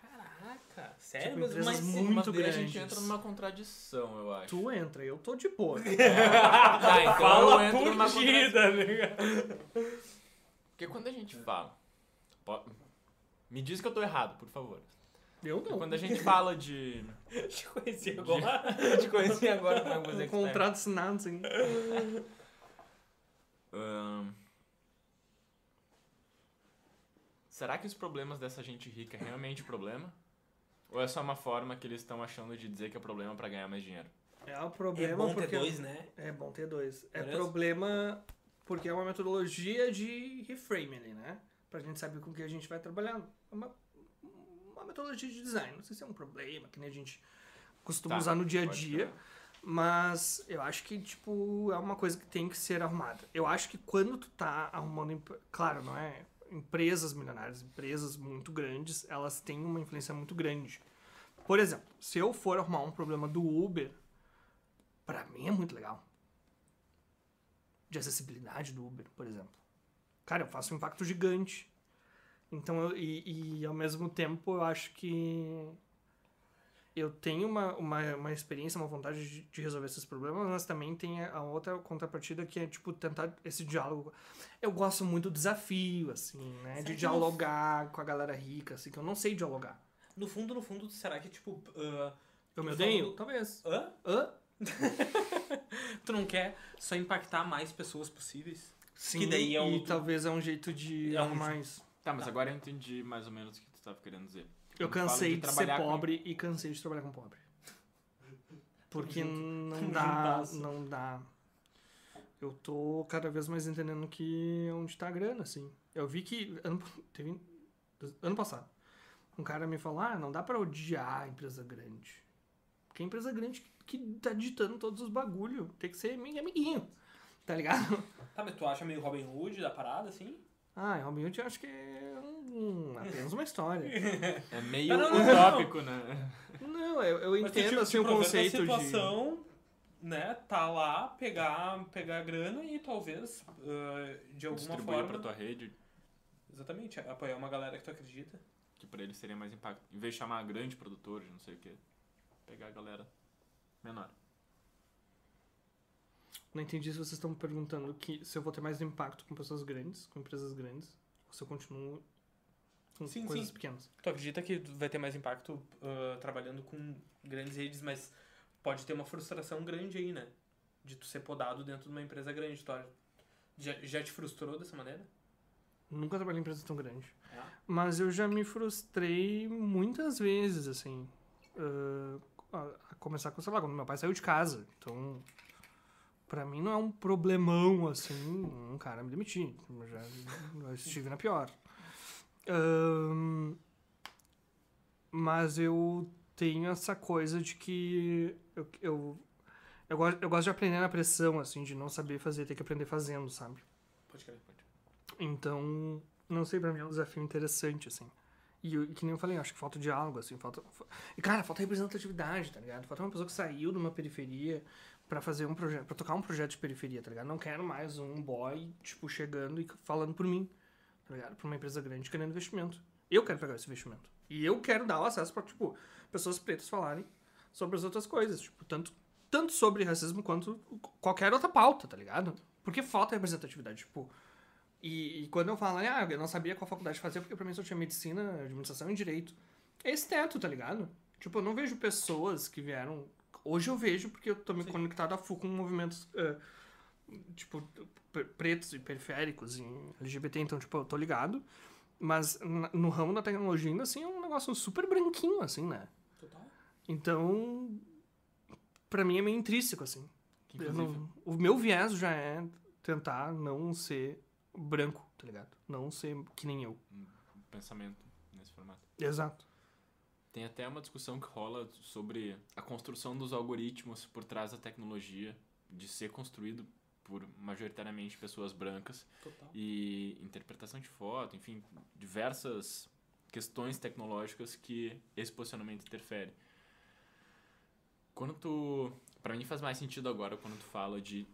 Caraca, sério? Tipo, mas, empresas mas muito Mas daí a gente grandes. entra numa contradição, eu acho. Tu entra, eu tô de boa. Tá, então eu Fala entro por numa contradição. tá ligado? Porque quando a gente fala. Me diz que eu tô errado, por favor. Eu não. Quando a gente fala de. Te conheci agora. Te conheci agora com alguns Um contrato assinado, assim. Ahn, Será que os problemas dessa gente rica é realmente problema? Ou é só uma forma que eles estão achando de dizer que é problema pra ganhar mais dinheiro? É o É problema bom ter porque... dois, né? É bom ter dois. É Beleza? problema porque é uma metodologia de reframe ali, né? Pra gente saber com o que a gente vai trabalhando. É uma, uma metodologia de design. Não sei se é um problema, que nem a gente costuma Tá, usar no dia a dia. ser. Mas eu acho que, tipo, é uma coisa que tem que ser arrumada. Eu acho que quando tu tá arrumando. Claro, não é? Empresas milionárias, empresas muito grandes, elas têm uma influência muito grande. Por exemplo, se eu for arrumar um problema do Uber, pra mim é muito legal. De acessibilidade do Uber, por exemplo. Cara, eu faço um impacto gigante. Então, eu- e, e ao mesmo tempo, eu acho que eu tenho uma, uma, uma experiência, uma vontade de, de resolver esses problemas, mas também tem a outra contrapartida que é, tipo, tentar esse diálogo. Eu gosto muito do desafio, assim, né? Será De dialogar com a galera rica, assim, que eu não sei dialogar. No fundo, no fundo, será que, tipo. ah, Eu me odeio? falando- Talvez. hã? Hã? Tu não quer só impactar mais pessoas possíveis? Sim, Que daí é e outro- talvez é um jeito de É um isso. Tá, mas Tá. agora eu entendi mais ou menos o que tu tava querendo dizer. Eu Quando cansei de, ser trabalhar com- pobre e cansei de trabalhar com pobre. Porque não dá, não dá. Eu tô cada vez mais entendendo que é onde tá a grana, assim. Eu vi que ano, teve, ano passado, um cara me falou, ah, não dá pra odiar a empresa grande. Porque a empresa grande que tá ditando todos os bagulho. Tem que ser meio amiguinho. Tá ligado? Tá, mas tu acha meio Robin Hood da parada, assim? Ah, Robin Hood eu acho que é um- apenas uma história. É meio Não, não, não, não. utópico, né? Não, eu, eu entendo te- assim te o conceito da de. situação, né, tá lá, pegar, pegar a grana e talvez, ah, de alguma Distribuir forma... pra tua rede, Exatamente, apoiar uma galera que tu acredita. que pra eles seria mais impacto. Em vez de chamar grande produtor, não sei o que, pegar a galera menor. Não entendi se vocês estão me perguntando que se eu vou ter mais impacto com pessoas grandes, com empresas grandes, ou se eu continuo com Sim, coisas sim. pequenas. Tu acredita que vai ter mais impacto ah, trabalhando com grandes redes, mas pode ter uma frustração grande aí, né? De tu ser podado dentro de uma empresa grande. Tu já, já te frustrou dessa maneira? Nunca trabalhei em empresa tão grande. É. Mas eu já me frustrei muitas vezes, assim. a- a começar com, sei lá, quando meu pai saiu de casa. Então, pra mim não é um problemão, assim, um cara me demitir. Já, já estive na pior. Ahn, mas eu tenho essa coisa de que eu, eu, eu, gosto, eu gosto de aprender na pressão, assim, de não saber fazer, ter que aprender fazendo, sabe? Pode crer, pode. Então, não sei, pra mim é um desafio interessante, assim. E eu- que nem eu falei, acho que falta diálogo, assim, falta... fa- E, cara, falta representatividade, tá ligado? Falta uma pessoa que saiu de uma periferia pra fazer um projeto, pra tocar um projeto de periferia, tá ligado? Não quero mais um boy, tipo, chegando e falando por mim, tá ligado? Pra uma empresa grande querendo investimento. Eu quero pegar esse investimento. E eu quero dar o acesso pra, tipo, pessoas pretas falarem sobre as outras coisas, tipo, tanto, tanto sobre racismo quanto qualquer outra pauta, tá ligado? Porque falta representatividade, tipo... E, e quando eu falo, ah, eu não sabia qual faculdade fazer, porque pra mim só tinha medicina, administração e direito. É esse teto, tá ligado? Tipo, eu não vejo pessoas que vieram. Hoje eu vejo, porque eu tô me Sim. conectado a full com movimentos, eh, tipo, pre- pretos e periféricos em LGBT, então, tipo, eu tô ligado. Mas no ramo da tecnologia, ainda assim, é um negócio super branquinho, assim, né? Total. Então, pra mim é meio intrínseco, assim. Não- o meu viés já é tentar não ser branco, tá ligado? Não ser que nem eu. pensamento nesse formato. Exato. Tem até uma discussão que rola sobre a construção dos algoritmos por trás da tecnologia, de ser construído por majoritariamente pessoas brancas Total. e interpretação de foto, enfim, diversas questões tecnológicas que esse posicionamento interfere. Quando tu, Pra mim faz mais sentido agora quando tu fala de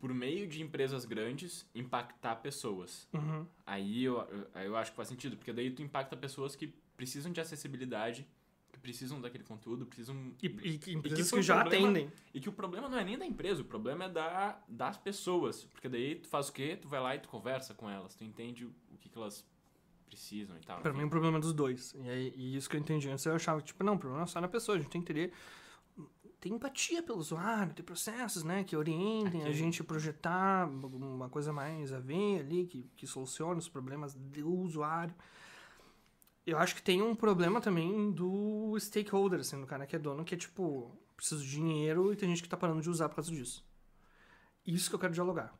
por meio de empresas grandes impactar pessoas. Uhum. Aí eu, aí eu acho que faz sentido, porque daí tu impacta pessoas que precisam de acessibilidade, que precisam daquele conteúdo, precisam E, e que empresas foi que o já problema- atendem. e que o problema não é nem da empresa, o problema é da, das pessoas. Porque daí tu faz o quê? Tu vai lá e tu conversa com elas, tu entende o, que, que elas precisam e tal. Pra mim, enfim. o problema é dos dois. E, aí, e isso que eu entendi antes, eu achava que, tipo, não, o problema é só na pessoa. A gente tem que entender. Tem empatia pelo usuário, tem processos, né, que orientem a Aquele- gente a projetar uma coisa mais a ver ali, que, que solucione os problemas do usuário. Eu acho que tem um problema também do stakeholder, assim, do cara que é dono, que é tipo, preciso de dinheiro e tem gente que tá parando de usar por causa disso. Isso que eu quero dialogar.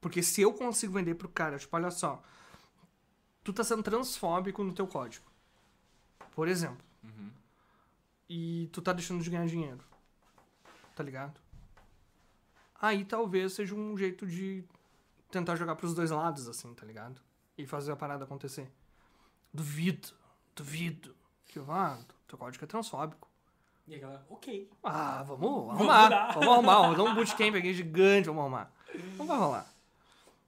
Porque se eu consigo vender pro cara, tipo, olha só, tu tá sendo transfóbico no teu código. Por exemplo. Uhum. E tu tá deixando de ganhar dinheiro. Tá ligado? Aí talvez seja um jeito de tentar jogar pros dois lados, assim, tá ligado? E fazer a parada acontecer. Duvido, duvido que, ah, teu código é transfóbico. E a galera, ok. Ah, vamos Vamos arrumar. Vamos arrumar. Vamos dar um bootcamp aqui gigante, vamos arrumar. Não vai rolar.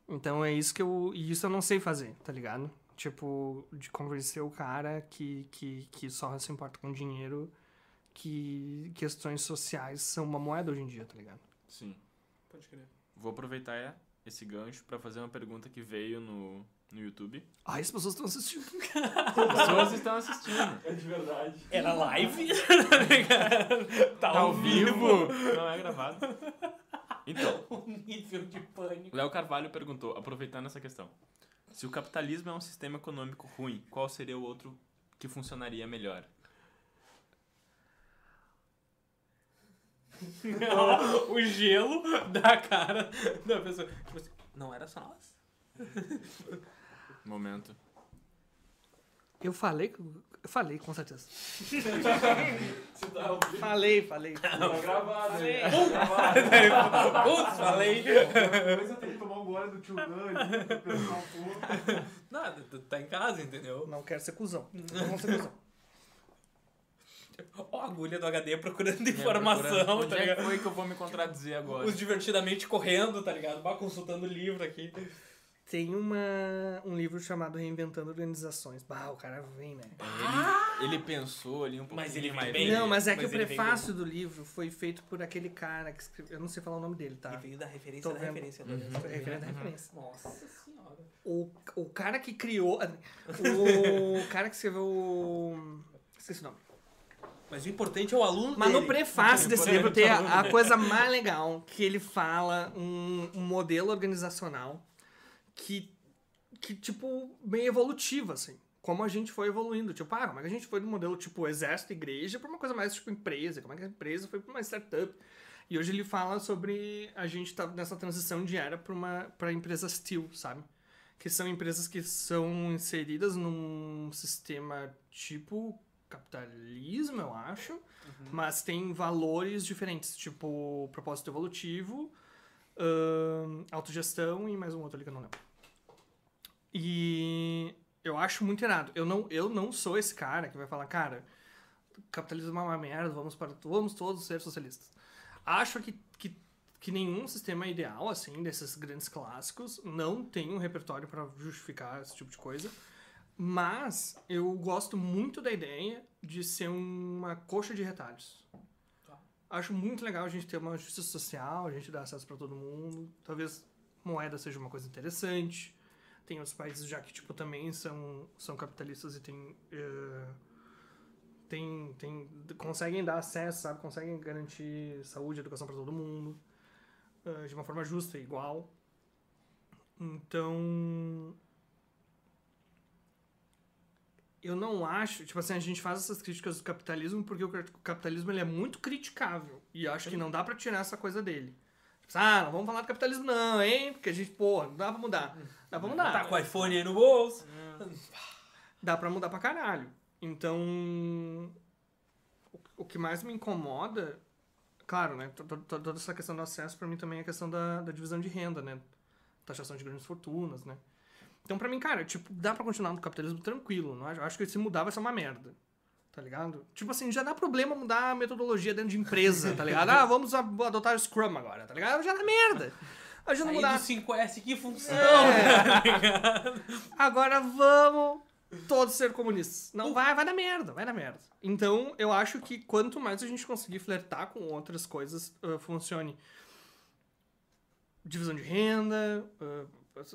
Então é isso que eu. E isso eu não sei fazer, tá ligado? Tipo, de convencer o cara que, que, que só se importa com dinheiro, que questões sociais são uma moeda hoje em dia, tá ligado? Sim. Pode crer. Vou aproveitar esse gancho pra fazer uma pergunta que veio no, no YouTube. Ah, as pessoas estão assistindo. As pessoas estão assistindo. É de verdade. Era live? tá, Tá ao vivo? Não é gravado. Então, Um nível de pânico. Léo Carvalho perguntou, aproveitando essa questão. Se o capitalismo é um sistema econômico ruim, qual seria o outro que funcionaria melhor? o gelo da cara da pessoa. Tipo assim, não era só nós? Momento. Eu falei, eu falei, com certeza. Tá Falei, falei. tá gravado. Falei. Tá gravado. Putz, falei. Depois eu tenho que tomar um gole do tio pensar um pouco. Nada, tu tá em casa, entendeu? Não quero ser cuzão. Não vou ser cuzão. Ó, a agulha do HD procurando É, informação, procurando Onde tá é que ligado? foi que eu vou me contradizer agora? Os divertidamente correndo, tá ligado? Bah, consultando o livro aqui. Tem uma, um livro chamado Reinventando Organizações. Bah, o cara vem, né? Ele, ele pensou ali um pouco Mas ele mais. bem. Não, mas é que Mas o ele vem prefácio do livro foi feito por aquele cara que escreveu. Eu não sei falar o nome dele, tá? E veio da referência Tô da vendo. referência. Uhum. né? É referência da referência. Nossa senhora. O, o cara que criou. O cara que escreveu. o- Esqueci o nome. Mas o importante é o aluno Mas no dele. prefácio desse Importante livro tem é o a, a coisa mais legal, que ele fala um, um modelo organizacional que, que, tipo, bem evolutivo, assim. Como a gente foi evoluindo. Tipo, ah, como é que a gente foi do modelo, tipo, exército, igreja, pra uma coisa mais, tipo, empresa. Como é que a empresa foi pra uma startup. E hoje ele fala sobre a gente tá nessa transição de era pra, uma, pra empresa steel, sabe? Que são empresas que são inseridas num sistema tipo capitalismo, eu acho, mas tem valores diferentes, tipo propósito evolutivo, ahn, autogestão e mais um outro ali que eu não lembro. E eu acho muito irado. Eu não, eu não sou esse cara que vai falar, cara, capitalismo é uma merda, vamos, para, vamos todos ser socialistas. Acho que, que, que nenhum sistema ideal, assim, desses grandes clássicos, não tem um repertório para justificar esse tipo de coisa. Mas eu gosto muito da ideia de ser uma coxa de retalhos. Tá. Acho muito legal a gente ter uma justiça social, a gente dar acesso para todo mundo. Talvez moeda seja uma coisa interessante. Tem outros países já que tipo também são, são capitalistas e tem, eh, tem tem conseguem dar acesso, sabe? Conseguem garantir saúde, educação para todo mundo eh, de uma forma justa e igual. Então, eu não acho, tipo assim, a gente faz essas críticas do capitalismo porque o cap- o capitalismo ele é muito criticável e acho que não dá pra tirar essa coisa dele. Tipo, ah, não vamos falar do capitalismo não, hein? Porque a gente, porra, não dá pra mudar. Dá pra mudar. Tá com o iPhone aí no bolso. Dá pra mudar pra caralho. Então, o- que mais me incomoda, claro, né? to- to- Toda essa questão do acesso pra mim também é a questão da, da divisão de renda, né? Taxação de grandes fortunas, né? Então, pra mim, cara, tipo, dá pra continuar no capitalismo tranquilo. Não acho que se mudar vai ser uma merda. Tá ligado? Tipo assim, já dá problema mudar a metodologia dentro de empresa, tá ligado? Ah, vamos adotar o Scrum agora, tá ligado? Já dá merda. Ajuda a mudar. do 5S, que função. É. Agora vamos todos ser comunistas. Não, vai, vai dar merda, vai dar merda. Então, eu acho que quanto mais a gente conseguir flertar com outras coisas, ah, funcione. Divisão de renda, ah,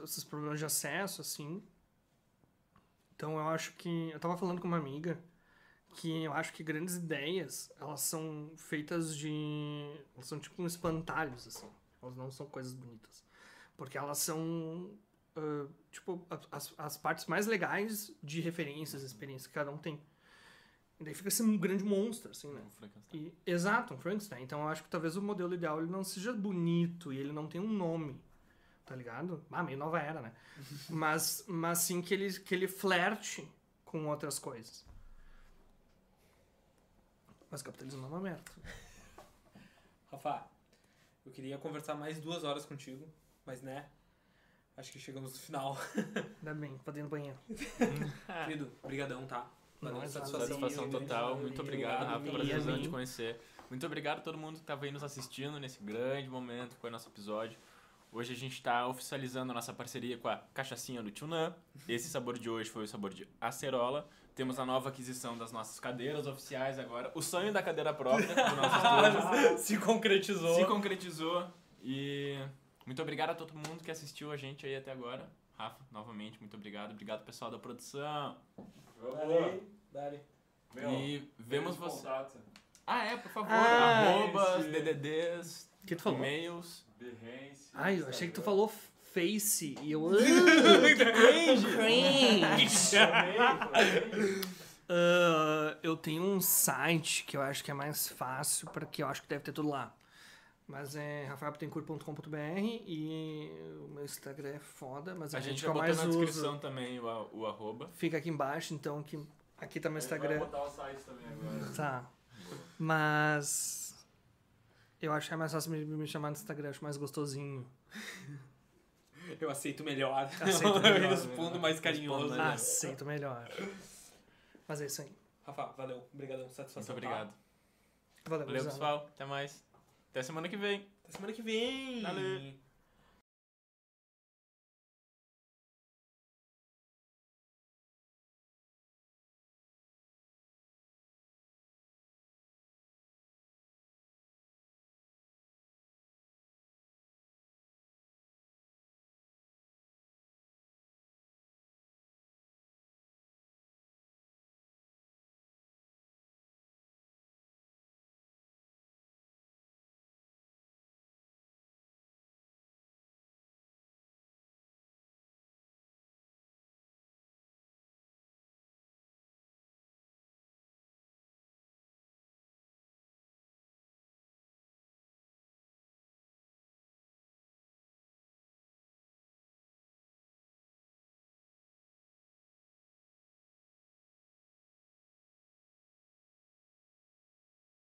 esses problemas de acesso, assim. Então, eu acho que. Eu tava falando com uma amiga que eu acho que grandes ideias, elas são feitas de. Elas são tipo uns espantalhos, assim. Elas não são coisas bonitas. Porque elas são ah, tipo, as, as partes mais legais de referências, experiências que cada um tem. E daí fica assim um grande monstro, assim, né? Um Frankenstein. E, exato, um Frankenstein. Então eu acho que talvez o modelo ideal ele não seja bonito e ele não tenha um nome, tá ligado? Ah, meio nova era, né? mas, mas sim que ele, que ele flerte com outras coisas. Mas o capitalismo é uma merda. Rafa, eu queria conversar mais duas horas contigo, mas né, acho que chegamos no final. Ainda bem, pode ir no banheiro. Querido, brigadão, tá? Valeu, satisfação. Satisfação total. Muito obrigado, Rafa, E a prazerzão mim. te conhecer. Muito obrigado a todo mundo que estava aí nos assistindo nesse grande momento que foi nosso episódio. Hoje a gente está oficializando a nossa parceria com a Cachaçinha do Tchunã. Esse sabor de hoje foi o sabor de acerola. Temos a nova aquisição das nossas cadeiras oficiais agora. O sonho da cadeira própria do nosso estúdio Se concretizou. se concretizou. E muito obrigado a todo mundo que assistiu a gente aí até agora. Rafa, novamente, muito obrigado. Obrigado, pessoal da produção. Vamos. Dali. Meu, e vemos você. contato, Ah, é, por favor. Ah, Arrobas, DDDs, que tu falou? e-mails. Behance, Ai, eu achei que tu falou Face e eu. Chamei, falei. Ah, eu tenho um site que eu acho que é mais fácil, para que eu acho que deve ter tudo lá. Mas é rafaelpetencourt.com.br e o meu Instagram é foda, mas a, A gente que já eu botou mais na uso descrição também o, o arroba. fica aqui embaixo, então aqui, aqui tá meu gente vai Instagram. botar o site também agora. Tá. Mas eu acho que é mais fácil me, me chamar no Instagram, acho mais gostosinho. Eu aceito melhor. Aceito melhor, Eu respondo mais carinhoso. Respondo, né? né? Aceito melhor. Mas é isso aí. Rafa, valeu. Obrigadão. Muito Satisfação. tá? obrigado. Valeu, Valeu, pessoal. Até mais. Até semana que vem. Até semana que vem. Valeu.